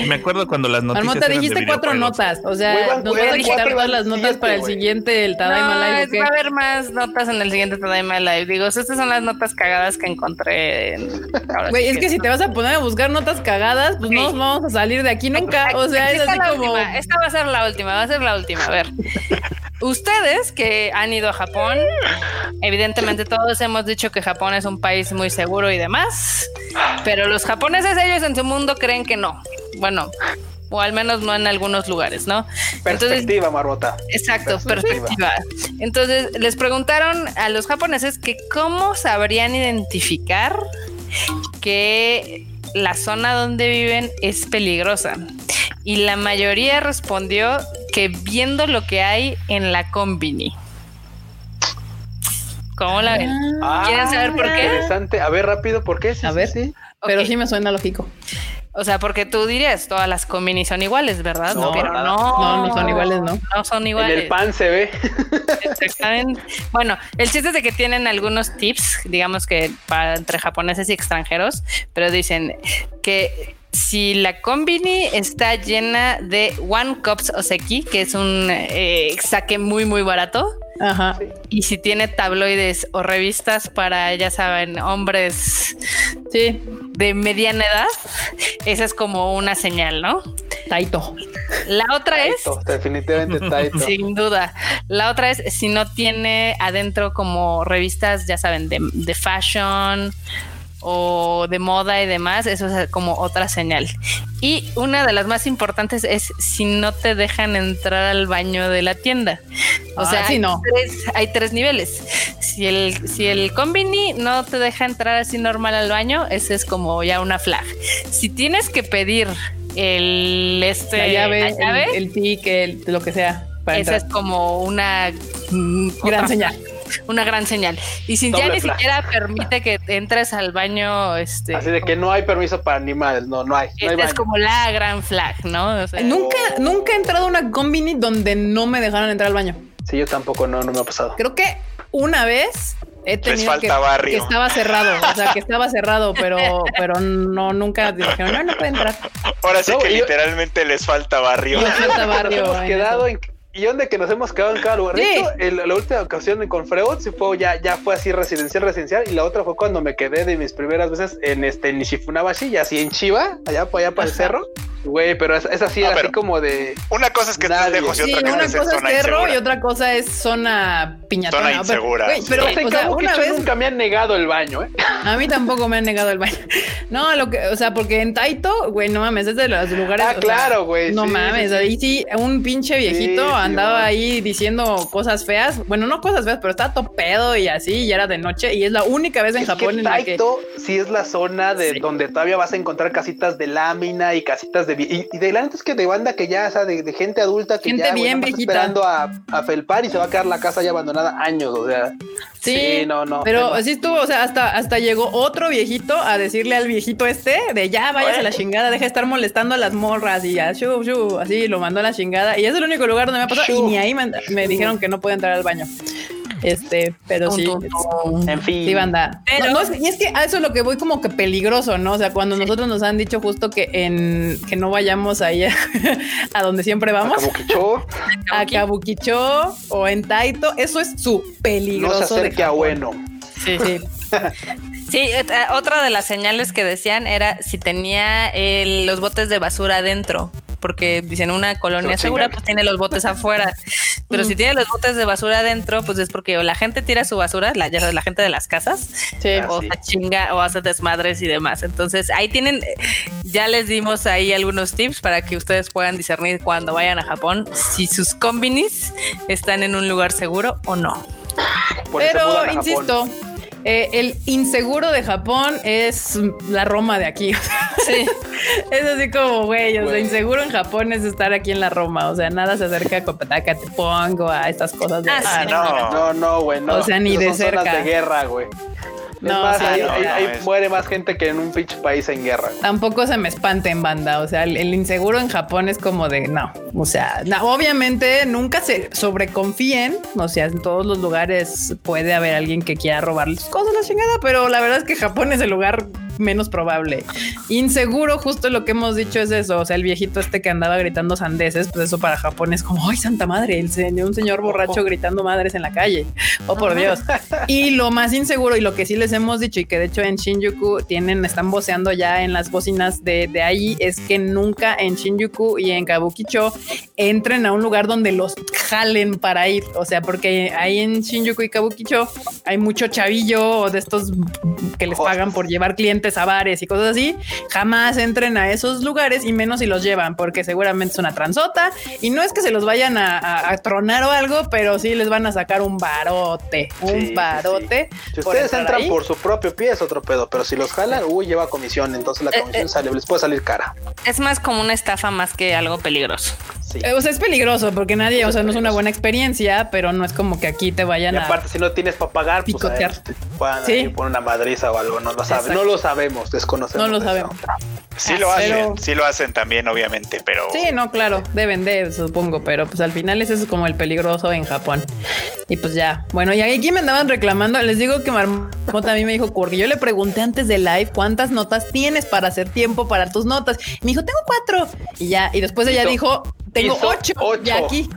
Me acuerdo cuando las noticias. Marmota, dijiste cuatro notas. O sea, nos vas a quitar todas las notas para el siguiente, el Tadaima No, Live. ¿o es- qué? va a haber más notas en el siguiente Tadaima Live. Digo, estas son las notas cagadas que encontré. en- ahora Güey, sí es que si te vas a poner a buscar notas cagadas, pues no vamos a salir de aquí nunca. O sea, Aquí es así la como. última. Esta va a ser la última, va a ser la última. A ver. Ustedes que han ido a Japón, evidentemente todos hemos dicho que Japón es un país muy seguro y demás, pero los japoneses ellos en su mundo creen que no. Bueno, o al menos no en algunos lugares, ¿no? Entonces, Perspectiva, Marmota. Exacto, Perspectiva. perspectiva. Entonces les preguntaron a los japoneses que cómo sabrían identificar que la zona donde viven es peligrosa. Y la mayoría respondió que viendo lo que hay en la combini. ¿Cómo la ven? ¿Quieren saber por qué? Interesante. A ver, rápido, ¿por qué? Sí, A sí, ver. sí. Pero Ok. sí me suena lógico. O sea, porque tú dirías, todas las combini son iguales, ¿verdad? No, Pero no. No, no son iguales, ¿no? No son En iguales. el pan se ve. Exactamente. Bueno, el chiste es de que tienen algunos tips, digamos que para entre japoneses y extranjeros, pero dicen que si la combini está llena de one cups oseki, que es un eh, saque muy muy barato, Ajá. y si tiene tabloides o revistas para, ya saben, hombres Sí. De mediana edad, esa es como una señal, ¿no? Taito. La otra es Taito, definitivamente Taito. Sin duda. La otra es si no tiene adentro como revistas, ya saben, de, de fashion o de moda y demás, eso es como otra señal. Y una de las más importantes es si no te dejan entrar al baño de la tienda. O Ah, sea, sí, hay, no. tres, hay tres niveles. Si el, si el combini no te deja entrar así normal al baño, ese es como ya una flag. Si tienes que pedir el este La llave, la llave, el, el lo que sea. Para esa entrar. es como una mm, Gran señal. Una gran señal. Y si ya ni flag. siquiera permite que entres al baño, este, Así de que no hay permiso para animales. No, no hay. No hay es como la gran flag, ¿no? O sea, Nunca, nunca he entrado a una combini donde no me dejaron entrar al baño. Sí, yo tampoco, no, no me ha pasado. Creo que una vez he tenido falta que, barrio. que estaba cerrado, o sea, que estaba cerrado, pero, pero no, nunca dijeron, no, no puede entrar. Ahora sí No, que yo- literalmente les falta barrio. No falta Nos barrio. hemos quedado en. ¿Y dónde que nos hemos quedado en cada lugar? De Sí. el- la última ocasión con Freud sí fue ya, ya fue así residencial, residencial. Y la otra fue cuando me quedé de mis primeras veces en este Nishifunabashi, y así en Chiba, allá para allá para el cerro. Güey, pero esa, esa sí era así como de. Una cosa es que estés lejos y Sí, otra una cosa es en cosa es zona cerro insegura. y otra cosa es zona piñatona. Zona Pero, insegura, güey, sí. pero, Pero o sea, Kabuki una vez nunca me han negado el baño, ¿eh? a mí tampoco me han negado el baño. No, lo que, o sea, porque en Taito, güey, no mames, es de los lugares. Ah, sea, claro, güey, No sí, mames, sí, sí. ahí sí, un pinche viejito Sí, sí, andaba güey. ahí diciendo cosas feas. Bueno, no cosas feas, pero estaba todo pedo y así, y era de noche. Y es la única vez en Es Japón que en la que. Taito sí es la zona de Sí. donde todavía vas a encontrar casitas de lámina y casitas de... Y, y de la es que de banda que ya, o sea, de, de gente adulta que Gente ya bien viejita. esperando a, a felpar y se va a quedar la casa ya abandonada años, o sea... Sí, no, no. Pero no. así estuvo, o sea, hasta, hasta llegó otro viejito a decirle al viejito este de ya vayas a la chingada, deja de estar molestando a las morras y ya, shu, shu, así lo mandó a la chingada. Y es el único lugar donde me ha pasado y Shu. ni ahí me, me dijeron que no podía entrar al baño. Este, pero sí. En fin. Sí, banda. Pero- No, no, y es que a eso es lo que voy como que peligroso, ¿no? O sea, cuando nosotros nos han dicho justo que en que no vayamos ahí a, a donde siempre vamos, Kabukicho, a Kabukicho o en Taito, eso es su no peligroso. se de acerque a bueno. Sí. Sí. Sí, eh, otra de las señales que decían era si tenía el- los botes de basura adentro. Porque dicen una colonia Lo segura, pues tiene los botes afuera. Pero Mm. si tiene los botes de basura adentro, pues es porque o la gente tira su basura, la, ya sabes, la gente de las casas, Sí. Ah, o sí. se chinga o hace desmadres y demás. Entonces ahí tienen, ya les dimos ahí algunos tips para que ustedes puedan discernir cuando vayan a Japón si sus combinis están en un lugar seguro o no. Por Pero insisto, eh, el inseguro de Japón es la Roma de aquí. Sí. es así como, güey, o sea, inseguro en Japón es estar aquí en la Roma. O sea, nada se acerca a Kopetaka, te pongo a estas cosas. De, Ah, sí, Ah, no. No, no, güey, no. O sea, ni Esas de son zonas cerca. de guerra, güey. No, más, sí, ahí, no, ahí- no, ahí muere más gente que en un pinche país en guerra. güey. Tampoco se me espanten, banda. O sea, el, el inseguro en Japón es como de no. O sea, no, obviamente nunca se sobreconfíen. O sea, en todos los lugares puede haber alguien que quiera robar sus cosas, la chingada, pero la verdad es que Japón es el lugar menos probable. Inseguro, justo lo que hemos dicho es eso. O sea, el viejito este que andaba gritando sandeces, pues eso para Japón es como, ay, santa madre, el señor, un señor borracho gritando madres en la calle. Oh, por Dios. Y lo más inseguro y lo que sí les hemos dicho y que de hecho en Shinjuku tienen, están voceando ya en las bocinas de, de ahí, es que nunca en Shinjuku y en Kabukicho entren a un lugar donde los jalen para ir. O sea, porque ahí en Shinjuku y Kabukicho hay mucho chavillo de estos que les pagan por llevar clientes a bares y cosas así. Jamás entren a esos lugares y menos si los llevan, porque seguramente es una transota y no es que se los vayan a, a- a tronar o algo, pero sí les van a sacar un barote, un Sí, sí, barote. Si ustedes entran ahí. por su propio pie es otro pedo, pero si los jalan, uy, lleva comisión, entonces la Eh, comisión eh. sale, les puede salir cara. Es más como una estafa más que algo peligroso. Sí. Eh, O sea, es peligroso porque nadie, o sea, no es una buena experiencia, pero no es como que aquí te Y vayan a. aparte, si no tienes para pagar, pues a ver, picotear. te puedan Sí. poner una madriza o algo, no lo, sabe- Exacto. no lo sabemos, desconocemos. No lo sabemos. Sí lo Pero- hacen, sí lo hacen también, obviamente, pero Sí, no, claro, deben de, supongo, pero pues al final ese es como el peligroso en Japón. Y pues ya, bueno, y aquí me andaban reclamando, les digo que Marmota a mí me dijo, porque yo le pregunté antes de live cuántas notas tienes para hacer tiempo para tus notas. Me dijo, tengo cuatro. Y ya, y después ella dijo, tengo ocho. ocho. Y aquí.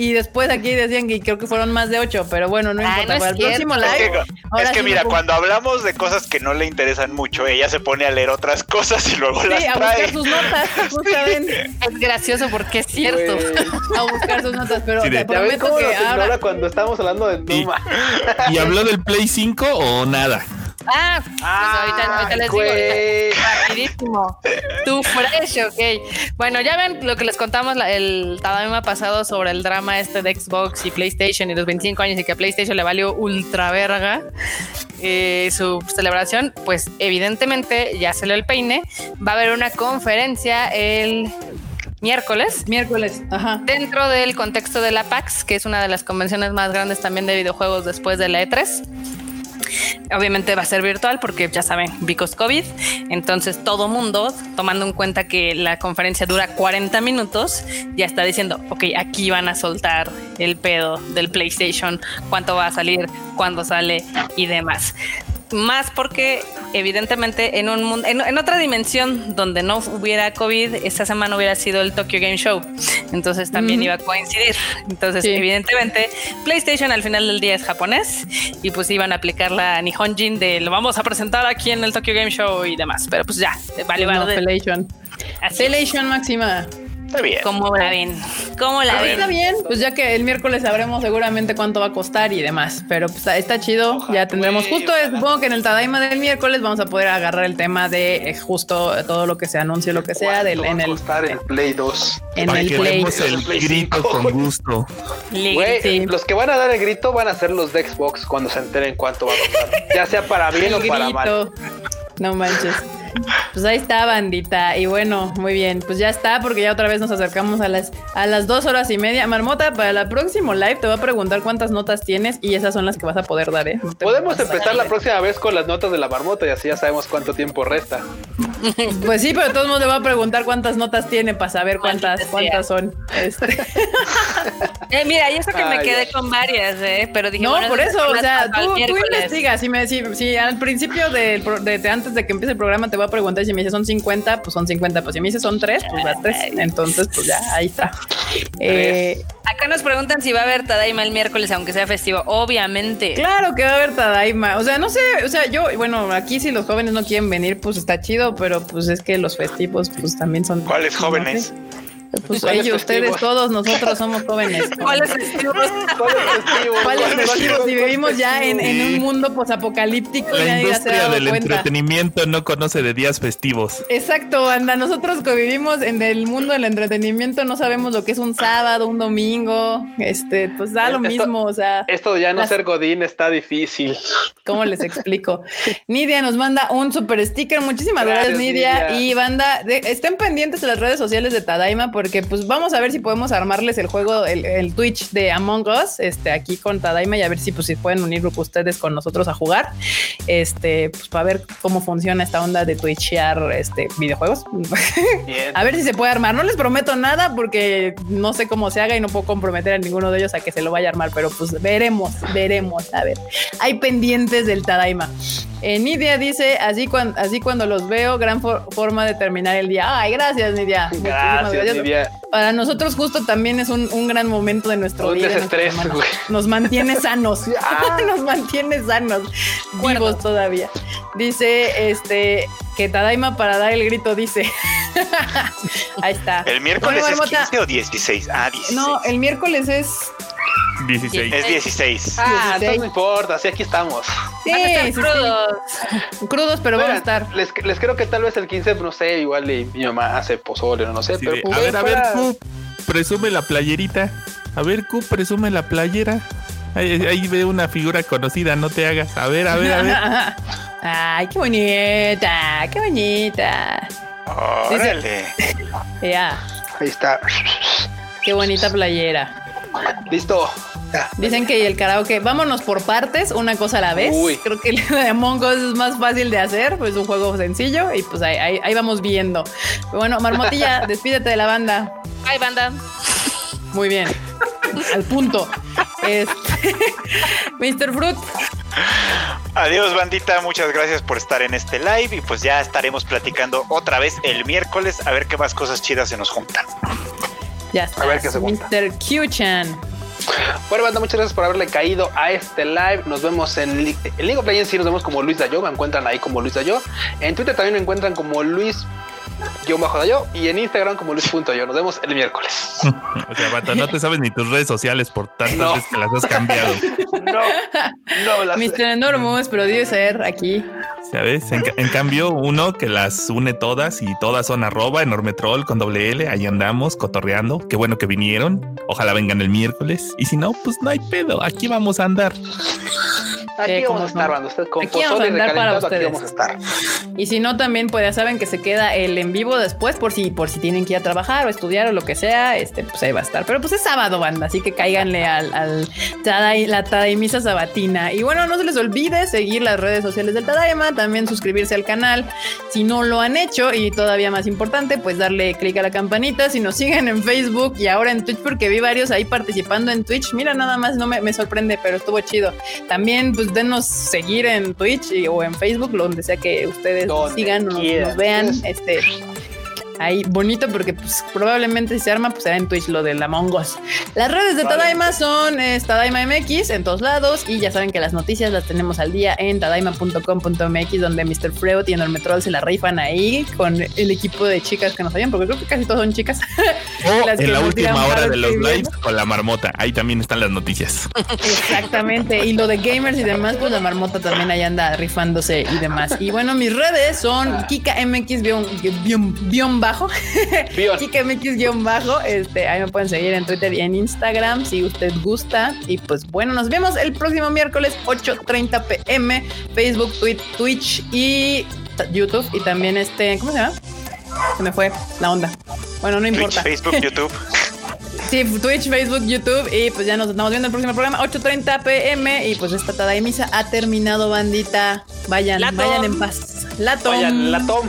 Y después aquí decían que creo que fueron más de ocho, pero bueno, no Ay, importa. no para es el próximo cierto. Es live. que, ahora es que sí mira, cuando hablamos de cosas que no le interesan mucho, ella se pone a leer otras cosas y luego las Sí, a trae. buscar sus notas, justamente. Es gracioso porque es cierto. A buscar sus notas, pero te ¿Ya ven prometo cómo que ahora. cuando estamos hablando de Y- Numa? ¿Y habló del Play 5 o nada? Ah, pues ahorita, ahorita les digo. Rapidísimo. Tú fresh, ok. Bueno, ya ven lo que les contamos la- el Tadaima pasado sobre el drama este de Xbox y PlayStation y los 25 años y que a PlayStation le valió ultra verga eh, su celebración. Pues evidentemente ya salió el peine. Va a haber una conferencia el miércoles Miércoles, ajá. dentro del contexto de la PAX, que es una de las convenciones más grandes también de videojuegos después de la E3. Obviamente va a ser virtual porque ya saben, because COVID. Entonces todo mundo, tomando en cuenta que la conferencia dura 40 minutos, ya está diciendo, ok, aquí van a soltar el pedo del PlayStation, cuánto va a salir, cuándo sale y demás. Más porque evidentemente en un mundo, en, en otra dimensión donde no hubiera COVID, esta semana hubiera sido el Tokyo Game Show. Entonces también iba a coincidir. Entonces, Sí. evidentemente, PlayStation al final del día es japonés y pues iban a aplicar la Nihonjin de lo vamos a presentar aquí en el Tokyo Game Show y demás. Pero pues ya, vale, No, vale. Pelation. Así máxima. Está bien. ¿Cómo la ven? ¿Cómo la A ver. Está ven? bien, pues ya que el miércoles sabremos seguramente cuánto va a costar y demás, pero pues está chido, ya tendremos justo, eh, supongo que en el Tadaima del miércoles vamos a poder agarrar el tema de eh, justo todo lo que se anuncie, lo que sea, del, ¿Cuánto en va a el, costar el Play 2? en Para el que Play. el Play grito con gusto. Güey, sí. los que van a dar el grito van a ser los de Xbox cuando se enteren cuánto va a costar. Ya sea para bien o El para mal. No manches. Pues ahí está, bandita. Y bueno, muy bien. Pues ya está, porque ya otra vez nos acercamos a las, a las dos horas y media. Marmota, para el próximo live te voy a preguntar cuántas notas tienes y esas son las que vas a poder dar, ¿eh? No Podemos empezar la próxima vez con las notas de la marmota y así ya sabemos cuánto tiempo resta. Pues sí, pero de todos modos le voy a preguntar cuántas notas tiene para saber cuántas, cuántas son. Este, Eh, mira, y eso que me quedé con varias, ¿eh? Pero dije, no, bueno, por eso, o sea, tú, tú investigas. Si, me, si, si al principio de, de antes de que empiece el programa te voy a preguntar si me dices son 50, pues son 50. Pues si me dices son 3, pues las 3. Entonces, pues ya, ahí está. Eh, Acá nos preguntan si va a haber Tadaima el miércoles, aunque sea festivo. Obviamente. Claro que va a haber Tadaima. O sea, no sé, o sea, yo, bueno, aquí si los jóvenes no quieren venir, pues está chido, pero pues es que los festivos, pues también son. ¿Cuáles no jóvenes? sé. Pues ¿Cuáles ellos, ustedes, todos nosotros somos jóvenes. ¿Cuáles festivos? ¿Cuáles festivos? Si vivimos ya en, en un mundo posapocalíptico, La industria del cuenta. entretenimiento no conoce de días festivos. Exacto, anda. Nosotros que vivimos en el mundo del entretenimiento no sabemos lo que es un sábado, un domingo. Este, pues da lo Esto- mismo. O sea, Esto de ya no Las- ser Godín está difícil. ¿cómo les explico? Nidia nos manda un super sticker. Muchísimas gracias, Gracias, Nidia. Nidia. Y banda, de- estén pendientes de las redes sociales de Tadaima porque pues vamos a ver si podemos armarles el juego, el, el Twitch de Among Us, este, aquí con Tadaima y a ver si pues si pueden unir ustedes con nosotros a jugar. Este, pues para ver cómo funciona esta onda de twitchear este videojuegos. Bien. A ver si se puede armar. No les prometo nada porque no sé cómo se haga y no puedo comprometer a ninguno de ellos a que se lo vaya a armar, pero pues veremos, veremos. A ver, hay pendientes del Tadaima. Eh, Nidia dice, así, cuan- así cuando los veo, gran for- forma de terminar el día. Ay, gracias, Nidia. Gracias, Nidia. Para nosotros justo también es un, un gran momento de nuestro Un día. güey. Nos mantiene sanos. Ah. Nos mantiene sanos. Vivos todavía. Dice este que Tadaima para dar el grito dice. Ahí está. ¿El miércoles Bueno, es Marmota, 15 o 16? Ah, 16. No, el miércoles es. 16. Es 16. Ah, 16. entonces no importa, sí, aquí estamos. Sí, Van a estar sí, sí. crudos. Crudos, pero vamos a estar. Les, les creo que tal vez el 15, no sé, igual y mi mamá hace pozole, no sé, Sí, pero de, pues, a ver, a ver, Q, presume la playerita. A ver, Q, presume la playera. Ahí, ahí ve una figura conocida, no te hagas. A ver, a ver, a ver. Ay, qué bonita, qué bonita. Órale. Ya, Ahí está. qué bonita playera. Listo. Ya. Dicen que el karaoke, vámonos por partes, una cosa a la vez. Uy. Creo que el de Among Us es más fácil de hacer, pues es un juego sencillo y pues ahí, ahí, ahí vamos viendo. Pero bueno, Marmotilla, despídete de la banda. Ay, banda. Muy bien. Al punto. Este, Mr. Fruit, Adiós, bandita. Muchas gracias por estar en este live. Y pues ya estaremos platicando otra vez el miércoles a ver qué más cosas chidas se nos juntan. ya está. A ver qué se junta. Mr. Q-Chan. Bueno, banda, muchas gracias por haberle caído a este live. Nos vemos en, League of Legends, sí, nos vemos como Luis Dayo. Me encuentran ahí como Luis Dayo. En Twitter también me encuentran como Luis. Guión bajo Dayo y en Instagram como Luis.yo. Nos vemos el miércoles. O sea, no te sabes ni tus redes sociales por tantas No. veces que las has cambiado. No, no las Mr. Enormous, pero debe ser aquí. ¿Sabes? En, ca- en cambio, uno que las une todas y todas son arroba enormetrol con doble L. Ahí andamos cotorreando. Qué bueno que vinieron. Ojalá vengan el miércoles. Y si no, pues no hay pedo. Aquí vamos a andar. Aquí Sí, vamos a estar, banda. Ustedes con Aquí vamos a andar para recalentado, aquí ustedes. vamos a estar. Y si no, también pues ya saben que se queda el en vivo después por si, por si tienen que ir a trabajar o estudiar o lo que sea, este, pues ahí va a estar. Pero pues es sábado, banda, así que cáiganle al, al Tadai- la Tadaimisa Sabatina. Y bueno, no se les olvide seguir las redes sociales del Tadaima, también suscribirse al canal si no lo han hecho y todavía más importante, pues darle clic a la campanita. Si nos siguen en Facebook y ahora en Twitch, porque vi varios ahí participando en Twitch, mira nada más, no me, me sorprende, pero estuvo chido. También pues denos seguir en Twitch y- o en Facebook, donde sea que ustedes sigan o nos, nos vean. Es- Este ahí bonito porque pues probablemente si se arma pues será en Twitch lo del Among Us. Las redes de Tadaima son eh, Tadaima MX en todos lados y ya saben que las noticias las tenemos al día en tadaima.com.mx donde Mr. Freud y Enormetrol se la rifan ahí con el equipo de chicas que nos oyen porque creo que casi todos son chicas. O Las que en la última hora de los lives con la marmota. Ahí también están las noticias. Exactamente. Y lo de gamers y demás, pues la marmota también ahí anda rifándose y demás. Y bueno, mis redes son Kika MX guion, guión- guion bajo. Guión bajo. Este, ahí me pueden seguir en Twitter y en Instagram si usted gusta. Y pues bueno, nos vemos el próximo miércoles 8:30 pm. Facebook, Twitch, Twitch y YouTube y también este, ¿cómo se llama? Se me fue la onda. Bueno, no Twitch, importa. Facebook, YouTube. Sí, Twitch, Facebook, YouTube y pues ya nos estamos viendo en el próximo programa 8:30 pm y pues esta tada de misa ha terminado bandita. Vayan, Latom. vayan en paz. La Vayan, la tom.